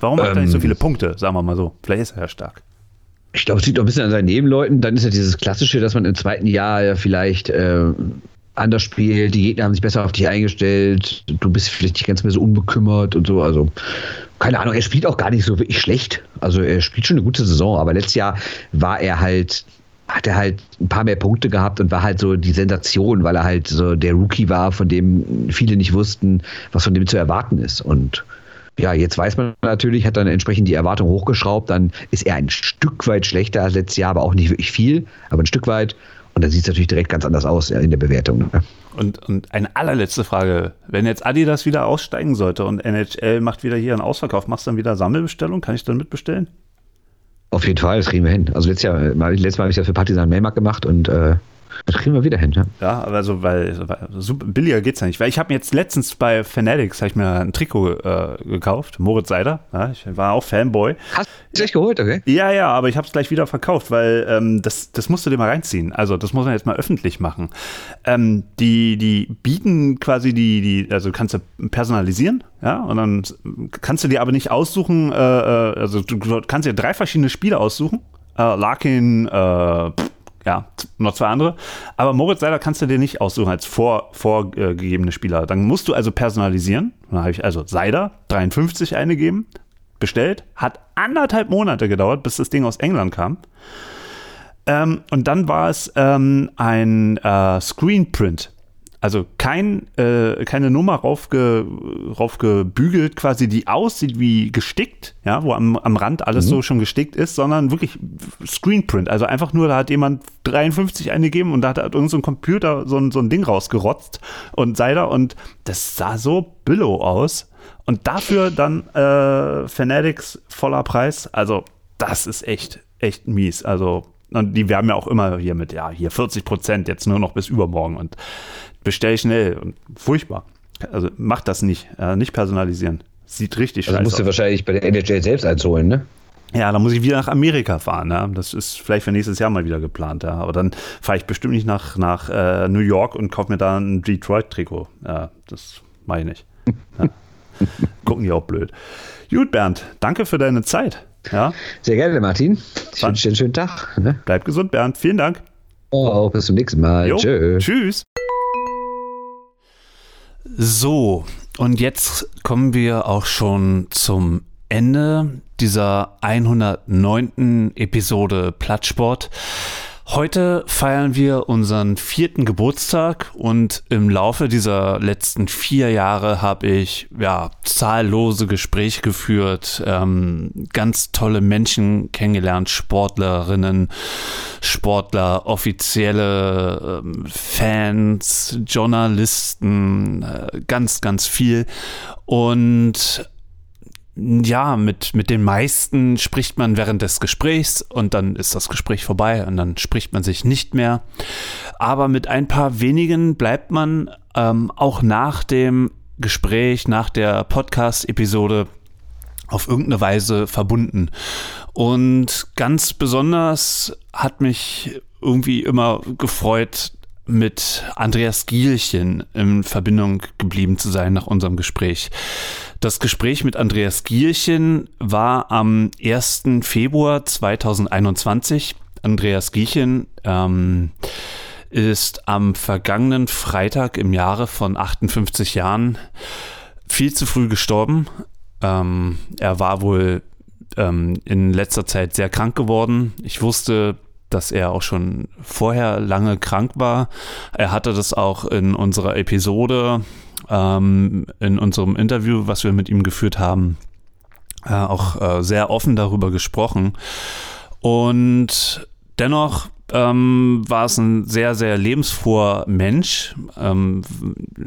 Warum macht er nicht so Ähm. viele Punkte, sagen wir mal so? Vielleicht ist er ja stark. Ich glaube, es liegt auch ein bisschen an seinen Nebenleuten. Dann ist ja dieses Klassische, dass man im zweiten Jahr ja vielleicht äh, anders spielt. Die Gegner haben sich besser auf dich eingestellt. Du bist vielleicht nicht ganz mehr so unbekümmert und so. Also, keine Ahnung, er spielt auch gar nicht so wirklich schlecht. Also, er spielt schon eine gute Saison. Aber letztes Jahr war er halt, hat er halt ein paar mehr Punkte gehabt und war halt so die Sensation, weil er halt so der Rookie war, von dem viele nicht wussten, was von dem zu erwarten ist. Und ja, jetzt weiß man natürlich, hat dann entsprechend die Erwartung hochgeschraubt, dann ist er ein Stück weit schlechter als letztes Jahr, aber auch nicht wirklich viel, aber ein Stück weit. Und dann sieht es natürlich direkt ganz anders aus in der Bewertung. Ne? Und, und eine allerletzte Frage. Wenn jetzt Adidas wieder aussteigen sollte und NHL macht wieder hier einen Ausverkauf, machst du dann wieder Sammelbestellung? Kann ich dann mitbestellen? Auf jeden Fall, das kriegen wir hin. Also letztes, Jahr, mal, letztes Mal habe ich das für Partisan Melmark gemacht und äh, das kriegen wir wieder hin. Ja? Ja, aber so, weil, super, billiger geht's ja nicht. Weil ich habe mir jetzt letztens bei Fanatics ich mir ein Trikot äh, gekauft, Moritz Seider. Ja, ich war auch Fanboy. Hast du dich geholt, okay? Ja, ja, aber ich habe es gleich wieder verkauft, weil ähm, das, das musst du dir mal reinziehen. Also das muss man jetzt mal öffentlich machen. Ähm, die, die bieten quasi die, die, also kannst du personalisieren, ja, und dann kannst du dir aber nicht aussuchen, äh, äh, also du, du kannst dir drei verschiedene Spiele aussuchen. Äh, Larkin, äh, pff, ja, noch zwei andere. Aber Moritz Seider kannst du dir nicht aussuchen als vor, vorgegebene Spieler. Dann musst du also personalisieren. Dann habe ich also Seider 53 eingegeben, bestellt. Hat anderthalb Monate gedauert, bis das Ding aus England kam. Ähm, und dann war es ähm, ein äh, Screenprint. Also kein, äh, keine Nummer raufge, raufgebügelt, quasi, die aussieht wie gestickt, ja, wo am, am Rand alles so schon gestickt ist, sondern wirklich Screenprint. Also einfach nur, da hat jemand 53 eingegeben und da hat halt irgend so ein Computer so ein, so ein Ding rausgerotzt und Seider und das sah so billow aus. Und dafür dann äh, Fanatics voller Preis. Also, das ist echt, echt mies. Also, und die werben ja auch immer hier mit, ja, hier 40 Prozent, jetzt nur noch bis übermorgen und bestell schnell und furchtbar. Also, macht das nicht, äh, nicht personalisieren. Sieht richtig Also scheiße musst du aus. wahrscheinlich bei der NHL selbst eins holen, ne? Ja, dann muss ich wieder nach Amerika fahren. Ja. Das ist vielleicht für nächstes Jahr mal wieder geplant. Ja. Aber dann fahre ich bestimmt nicht nach, nach äh, New York und kaufe mir da ein Detroit-Trikot. Ja, das mache ich nicht. Ja. Gucken die auch blöd. Gut, Bernd, danke für deine Zeit. Ja, Sehr gerne, Martin. Ich wünsche dir einen schönen Tag. Ne? bleib gesund, Bernd. Vielen Dank. Oh, bis zum nächsten Mal. Jo, Tschö. Tschüss. So, und jetzt kommen wir auch schon zum Ende dieser 109. Episode Plattsport. Heute feiern wir unseren vierten Geburtstag und im Laufe dieser letzten vier Jahre habe ich ja zahllose Gespräche geführt, ähm, ganz tolle Menschen kennengelernt, Sportlerinnen, Sportler, offizielle ähm, Fans, Journalisten, äh, ganz, ganz viel. Und ja, mit, mit den meisten spricht man während des Gesprächs und dann ist das Gespräch vorbei und dann spricht man sich nicht mehr. Aber mit ein paar wenigen bleibt man ähm, auch nach dem Gespräch, nach der Podcast-Episode auf irgendeine Weise verbunden. Und ganz besonders hat mich irgendwie immer gefreut, mit Andreas Gielchen in Verbindung geblieben zu sein nach unserem Gespräch. Das Gespräch mit Andreas Gielchen war am 1. Februar 2021. Andreas Gielchen ähm, ist am vergangenen Freitag im Jahre von 58 Jahren viel zu früh gestorben. Ähm, er war wohl ähm, in letzter Zeit sehr krank geworden. Ich wusste, dass er auch schon vorher lange krank war. Er hatte das auch in unserer Episode, ähm, in unserem Interview, was wir mit ihm geführt haben, äh, auch äh, sehr offen darüber gesprochen. Und dennoch ähm, war es ein sehr, sehr lebensfroher Mensch. Ähm,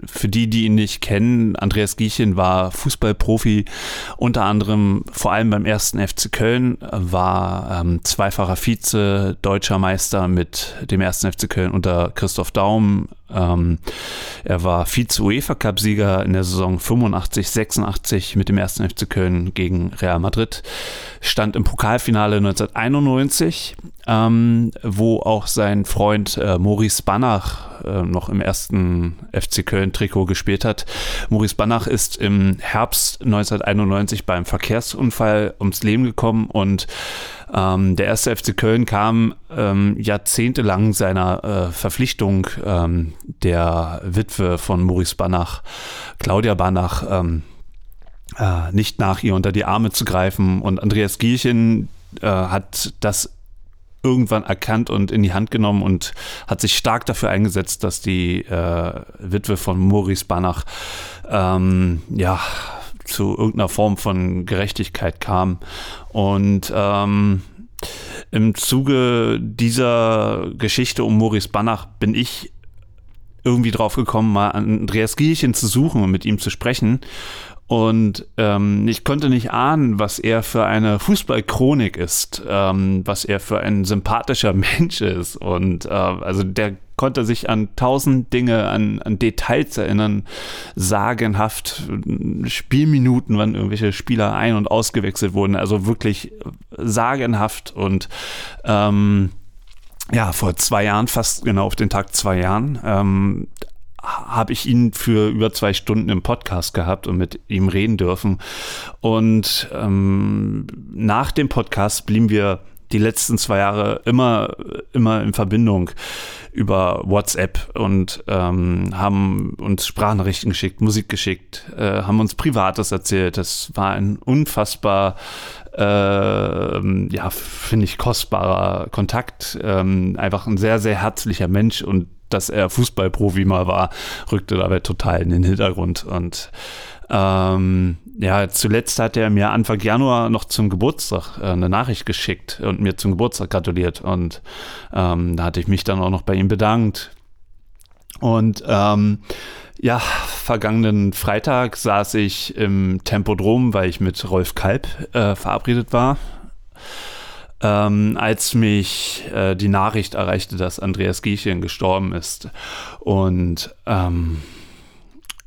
für die, die ihn nicht kennen, Andreas Giechen war Fußballprofi, unter anderem vor allem beim ersten FC Köln, war ähm, zweifacher Vize, deutscher Meister mit dem ersten FC Köln unter Christoph Daum. Ähm, er war Vize-UEFA-Cup-Sieger in der Saison 85, 86 mit dem ersten FC Köln gegen Real Madrid. Stand im Pokalfinale 1991, ähm, wo auch sein Freund äh, Maurice Banach äh, noch im ersten FC Köln-Trikot gespielt hat. Maurice Banach ist im Herbst 1991 beim Verkehrsunfall ums Leben gekommen und ähm, der erste FC Köln kam ähm, jahrzehntelang seiner äh, Verpflichtung ähm, der Witwe von Maurice Banach, Claudia Banach, ähm, äh, nicht nach ihr unter die Arme zu greifen. Und Andreas Gielchen äh, hat das irgendwann erkannt und in die Hand genommen und hat sich stark dafür eingesetzt, dass die äh, Witwe von Maurice Banach ähm, ja zu irgendeiner Form von Gerechtigkeit kam. Und ähm, im Zuge dieser Geschichte um Maurice Banach bin ich irgendwie drauf gekommen, mal Andreas Gielchen zu suchen und mit ihm zu sprechen. Und ähm, ich konnte nicht ahnen, was er für eine Fußballchronik ist, ähm, was er für ein sympathischer Mensch ist. Und äh, also der konnte sich an tausend Dinge, an, an Details erinnern, sagenhaft Spielminuten, wann irgendwelche Spieler ein- und ausgewechselt wurden. Also wirklich sagenhaft und ähm, ja, vor zwei Jahren, fast genau auf den Tag zwei Jahren, ähm, habe ich ihn für über zwei Stunden im Podcast gehabt und mit ihm reden dürfen. Und ähm, nach dem Podcast blieben wir die letzten zwei Jahre immer, immer in Verbindung über WhatsApp und ähm, haben uns Sprachnachrichten geschickt, Musik geschickt, äh, haben uns Privates erzählt. Das war ein unfassbar, äh, ja, finde ich, kostbarer Kontakt. Ähm, einfach ein sehr, sehr herzlicher Mensch und dass er Fußballprofi mal war, rückte dabei total in den Hintergrund. Und ähm, ja, zuletzt hat er mir Anfang Januar noch zum Geburtstag äh, eine Nachricht geschickt und mir zum Geburtstag gratuliert. Und ähm, da hatte ich mich dann auch noch bei ihm bedankt. Und ähm, ja, vergangenen Freitag saß ich im Tempodrom, weil ich mit Rolf Kalb äh, verabredet war ähm, als mich äh, die Nachricht erreichte, dass Andreas Giechen gestorben ist. Und ähm,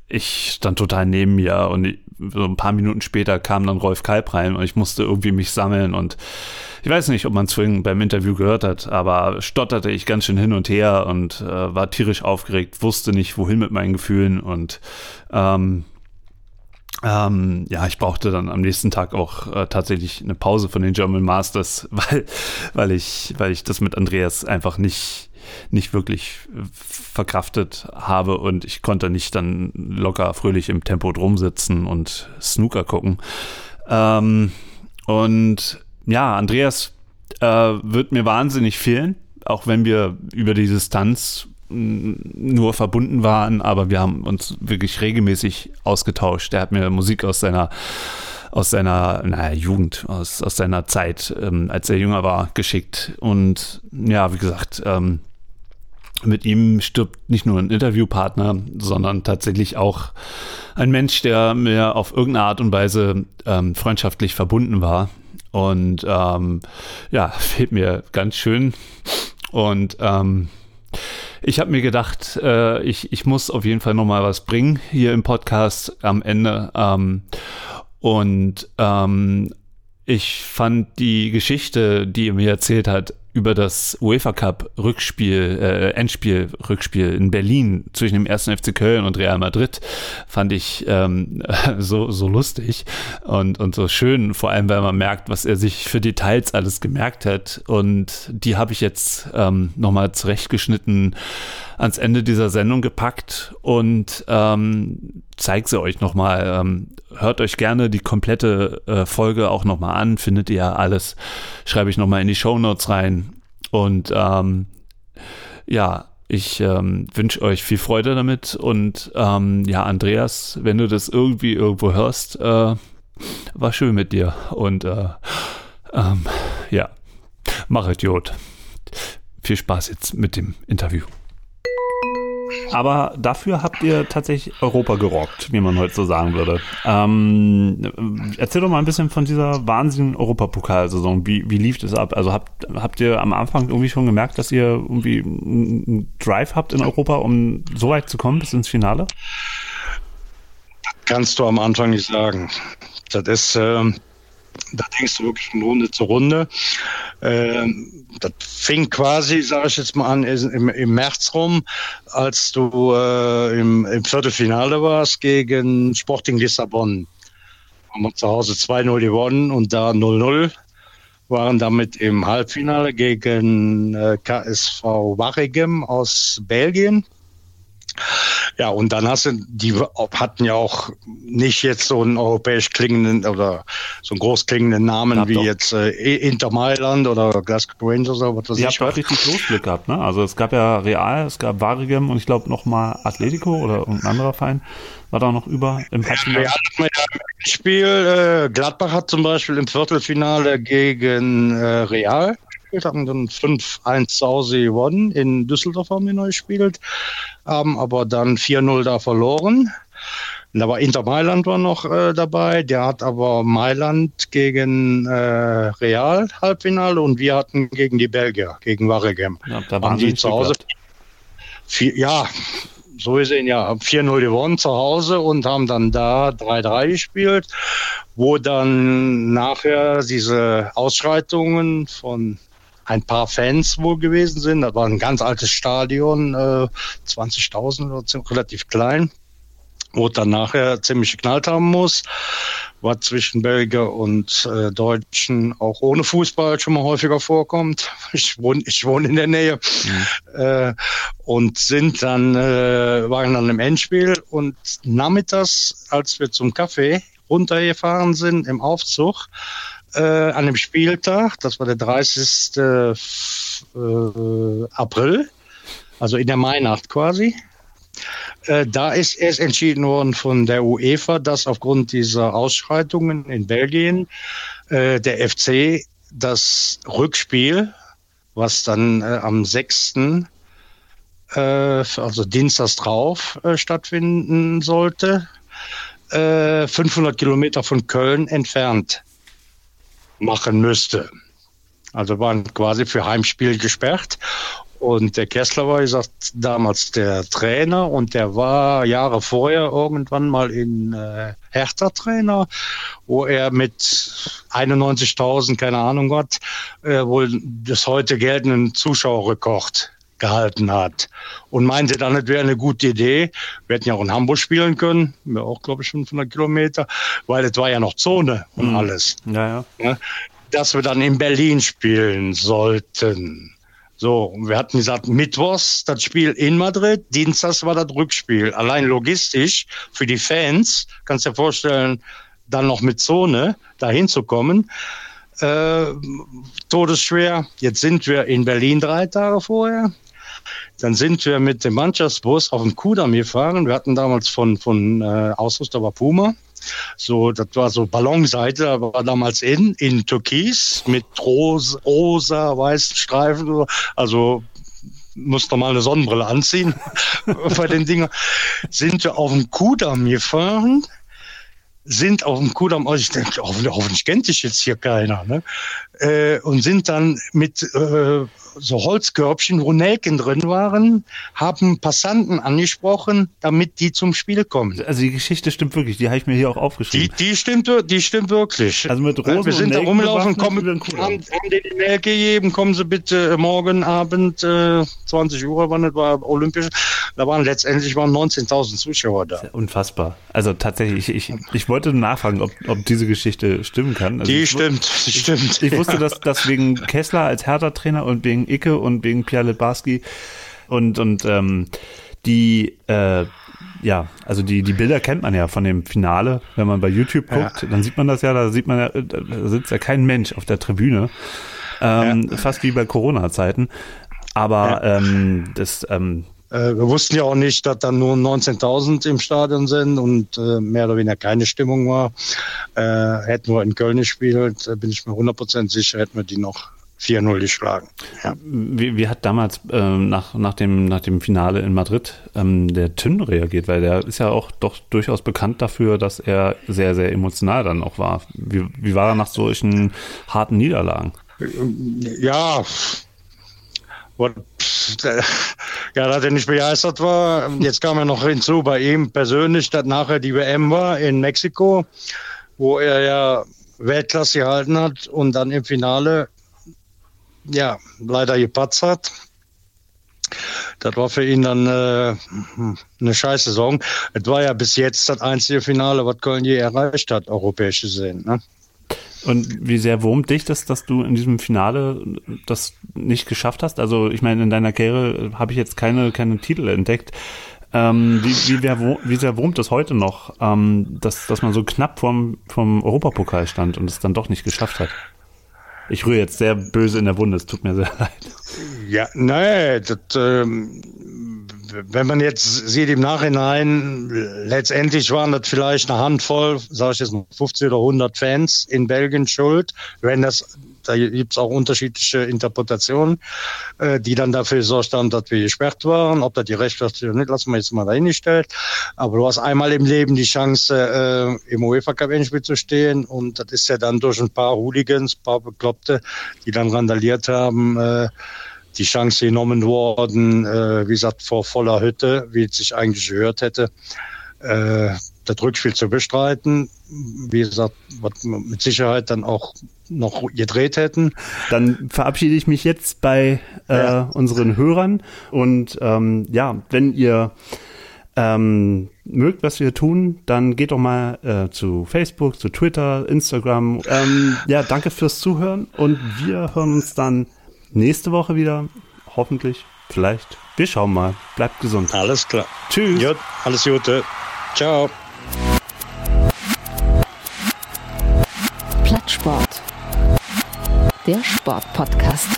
ich stand total neben mir und so ein paar Minuten später kam dann Rolf Kalb rein und ich musste irgendwie mich sammeln und ich weiß nicht, ob man es beim Interview gehört hat, aber stotterte ich ganz schön hin und her und äh, war tierisch aufgeregt, wusste nicht, wohin mit meinen Gefühlen und ähm, ähm, ja, ich brauchte dann am nächsten Tag auch äh, tatsächlich eine Pause von den German Masters, weil, weil, ich, weil ich das mit Andreas einfach nicht, nicht wirklich verkraftet habe und ich konnte nicht dann locker fröhlich im Tempo drum sitzen und Snooker gucken. Ähm, und ja, Andreas äh, wird mir wahnsinnig fehlen, auch wenn wir über die Distanz nur verbunden waren, aber wir haben uns wirklich regelmäßig ausgetauscht. Er hat mir Musik aus seiner aus seiner naja, Jugend, aus, aus seiner Zeit, ähm, als er jünger war, geschickt. Und ja, wie gesagt, ähm, mit ihm stirbt nicht nur ein Interviewpartner, sondern tatsächlich auch ein Mensch, der mir auf irgendeine Art und Weise ähm, freundschaftlich verbunden war. Und ähm, ja, fehlt mir ganz schön. Und ähm, ich habe mir gedacht, äh, ich, ich muss auf jeden Fall nochmal was bringen hier im Podcast am Ende. Ähm, und ähm, ich fand die Geschichte, die er mir erzählt hat, über das UEFA Cup Rückspiel, äh, Endspiel, Rückspiel in Berlin zwischen dem ersten FC Köln und Real Madrid fand ich ähm, so, so lustig und, und so schön, vor allem weil man merkt, was er sich für Details alles gemerkt hat. Und die habe ich jetzt ähm, nochmal zurechtgeschnitten ans Ende dieser Sendung gepackt und ähm, zeige sie euch nochmal. Ähm, hört euch gerne die komplette äh, Folge auch nochmal an, findet ihr alles, schreibe ich nochmal in die Show Notes rein. Und ähm, ja, ich ähm, wünsche euch viel Freude damit und ähm, ja, Andreas, wenn du das irgendwie irgendwo hörst, äh, war schön mit dir und äh, ähm, ja, mach Idiot. Viel Spaß jetzt mit dem Interview. Aber dafür habt ihr tatsächlich Europa gerockt, wie man heute so sagen würde. Ähm, erzähl doch mal ein bisschen von dieser wahnsinnigen Europapokalsaison. Wie, wie lief das ab? Also habt, habt ihr am Anfang irgendwie schon gemerkt, dass ihr irgendwie einen Drive habt in Europa, um so weit zu kommen bis ins Finale? Kannst du am Anfang nicht sagen. Das ist, äh, da denkst du wirklich von Runde zu Runde. Ähm, das fing quasi, sage ich jetzt mal an, im, im März rum, als du äh, im, im Viertelfinale warst gegen Sporting Lissabon. Haben wir zu Hause 2-0 gewonnen und da 0-0 waren damit im Halbfinale gegen äh, KSV Waregem aus Belgien. Ja, und dann hast du, die hatten ja auch nicht jetzt so einen europäisch klingenden oder so einen groß klingenden Namen wie doch. jetzt äh, Inter Mailand oder Glasgow Rangers oder was weiß ich. Ihr habt auch richtig Losglück gehabt, ne? Also es gab ja Real, es gab Varigem und ich glaube nochmal Atletico oder ein anderer Verein war da noch über im Halbfinale. Ja, ja Spiel, äh, Gladbach hat zum Beispiel im Viertelfinale gegen äh, Real gespielt, haben dann 5-1 zu Hause gewonnen. In Düsseldorf haben die neu gespielt, haben aber dann 4-0 da verloren. Da war Inter Mailand war noch äh, dabei, der hat aber Mailand gegen äh, Real Halbfinale und wir hatten gegen die Belgier, gegen Waregem. Ja, da waren die zu Hause. Vier, ja, so gesehen, ja, 4-0 gewonnen zu Hause und haben dann da 3-3 gespielt, wo dann nachher diese Ausschreitungen von ein paar Fans wohl gewesen sind. Das war ein ganz altes Stadion, äh, 20.000 oder relativ klein, wo dann nachher ziemlich geknallt haben muss. Was zwischen Belgier und äh, Deutschen auch ohne Fußball schon mal häufiger vorkommt. Ich wohne, ich wohne in der Nähe. Mhm. Äh, und sind dann, äh, waren dann im Endspiel und nachmittags, als wir zum Café runtergefahren sind im Aufzug, äh, an dem Spieltag, das war der 30. Äh, April, also in der Mainacht quasi. Äh, da ist erst entschieden worden von der UEFA, dass aufgrund dieser Ausschreitungen in Belgien äh, der FC das Rückspiel, was dann äh, am 6., äh, also Dienstags drauf, äh, stattfinden sollte, 500 Kilometer von Köln entfernt machen müsste. Also waren quasi für Heimspiel gesperrt. Und der Kessler war, ich sag, damals der Trainer und der war Jahre vorher irgendwann mal in äh, Hertha-Trainer, wo er mit 91.000, keine Ahnung was, äh, wohl das heute geltenden Zuschauerrekord gehalten hat und meinte dann, es wäre eine gute Idee. Wir hätten ja auch in Hamburg spielen können, wir auch, glaube ich, 500 Kilometer, weil es war ja noch Zone und mhm. alles. Ja, ja. Dass wir dann in Berlin spielen sollten. So, wir hatten gesagt, Mittwochs das Spiel in Madrid, Dienstags war das Rückspiel. Allein logistisch für die Fans, kannst du dir vorstellen, dann noch mit Zone dahin zu kommen. Äh, todesschwer. Jetzt sind wir in Berlin drei Tage vorher. Dann sind wir mit dem Mannschaftsbus auf den Kudamm gefahren. Wir hatten damals von, von äh, Ausrüster war Puma. So, das war so Ballonseite, war damals in, in Türkis mit rosa, rosa weißen Streifen. Also musste mal eine Sonnenbrille anziehen bei den Dingen. Sind wir auf den Kudamm gefahren sind auf dem Kudamm, also ich denke, hoffentlich kennt sich jetzt hier keiner, ne? Äh, und sind dann mit äh, so Holzkörbchen, wo Nelken drin waren, haben Passanten angesprochen, damit die zum Spiel kommen. Also die Geschichte stimmt wirklich, die habe ich mir hier auch aufgeschrieben. Die, die stimmt, die stimmt wirklich. Also mit Rosen Wir sind da rumlaufen, kommen, haben, haben die Nelke gegeben, kommen Sie bitte morgen Abend, äh, 20 Uhr, wann das war, olympisch. Da waren letztendlich waren 19.000 Zuschauer da. Unfassbar. Also tatsächlich, ich, ich, ich wollte nachfragen, ob, ob diese Geschichte stimmen kann. Also die stimmt, die stimmt. Ich wusste, dass, dass wegen Kessler als Hertha-Trainer und wegen Icke und wegen Pierre Lebarski und, und ähm, die äh, ja, also die, die Bilder kennt man ja von dem Finale, wenn man bei YouTube guckt, ja. dann sieht man das ja, da sieht man ja, da sitzt ja kein Mensch auf der Tribüne. Ähm, ja. Fast wie bei Corona-Zeiten. Aber ja. ähm, das, ähm, äh, wir wussten ja auch nicht, dass dann nur 19.000 im Stadion sind und äh, mehr oder weniger keine Stimmung war. Äh, hätten wir in Köln gespielt, äh, bin ich mir 100% sicher, hätten wir die noch 4-0 geschlagen. Ja. Wie, wie hat damals ähm, nach, nach, dem, nach dem Finale in Madrid ähm, der Tünn reagiert? Weil der ist ja auch doch durchaus bekannt dafür, dass er sehr, sehr emotional dann auch war. Wie, wie war er nach solchen harten Niederlagen? Ja, ja, dass er nicht begeistert war. Jetzt kam er noch hinzu bei ihm persönlich, dass nachher die WM war in Mexiko, wo er ja Weltklasse gehalten hat und dann im Finale ja leider gepatzt hat. Das war für ihn dann äh, eine scheiß Saison. Es war ja bis jetzt das einzige Finale, was Köln je erreicht hat, europäisch gesehen. Ne? Und wie sehr wurmt dich das, dass du in diesem Finale das nicht geschafft hast? Also ich meine, in deiner Karriere habe ich jetzt keine, keine Titel entdeckt. Ähm, wie, wie, wer, wie sehr wurmt es heute noch, ähm, dass, dass man so knapp vom, vom Europapokal stand und es dann doch nicht geschafft hat? Ich rühre jetzt sehr böse in der Wunde, es tut mir sehr leid. Ja, nee, das, ähm, wenn man jetzt sieht im Nachhinein, letztendlich waren das vielleicht eine Handvoll, sage ich jetzt mal 50 oder 100 Fans in Belgien schuld, wenn das da gibt es auch unterschiedliche Interpretationen, äh, die dann dafür gesorgt haben, dass wir gesperrt waren. Ob das die Recht oder nicht, lassen wir jetzt mal dahingestellt. Aber du hast einmal im Leben die Chance, äh, im UEFA Cup Endspiel zu stehen und das ist ja dann durch ein paar Hooligans, ein paar Bekloppte, die dann randaliert haben, äh, die Chance genommen worden, äh, wie gesagt, vor voller Hütte, wie es sich eigentlich gehört hätte, äh, das Rückspiel zu bestreiten. Wie gesagt, was wir mit Sicherheit dann auch noch gedreht hätten. Dann verabschiede ich mich jetzt bei äh, ja. unseren Hörern und ähm, ja, wenn ihr ähm, mögt, was wir tun, dann geht doch mal äh, zu Facebook, zu Twitter, Instagram. Ähm, ja, danke fürs Zuhören und wir hören uns dann nächste Woche wieder. Hoffentlich, vielleicht. Wir schauen mal. Bleibt gesund. Alles klar. Tschüss. Gut, alles Gute. Ciao. Plattsport. Der Sportpodcast.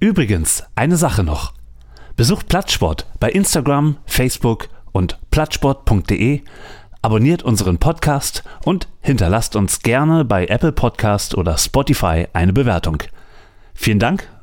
Übrigens, eine Sache noch. Besucht Plattsport bei Instagram, Facebook und plattsport.de, abonniert unseren Podcast und hinterlasst uns gerne bei Apple Podcast oder Spotify eine Bewertung. Vielen Dank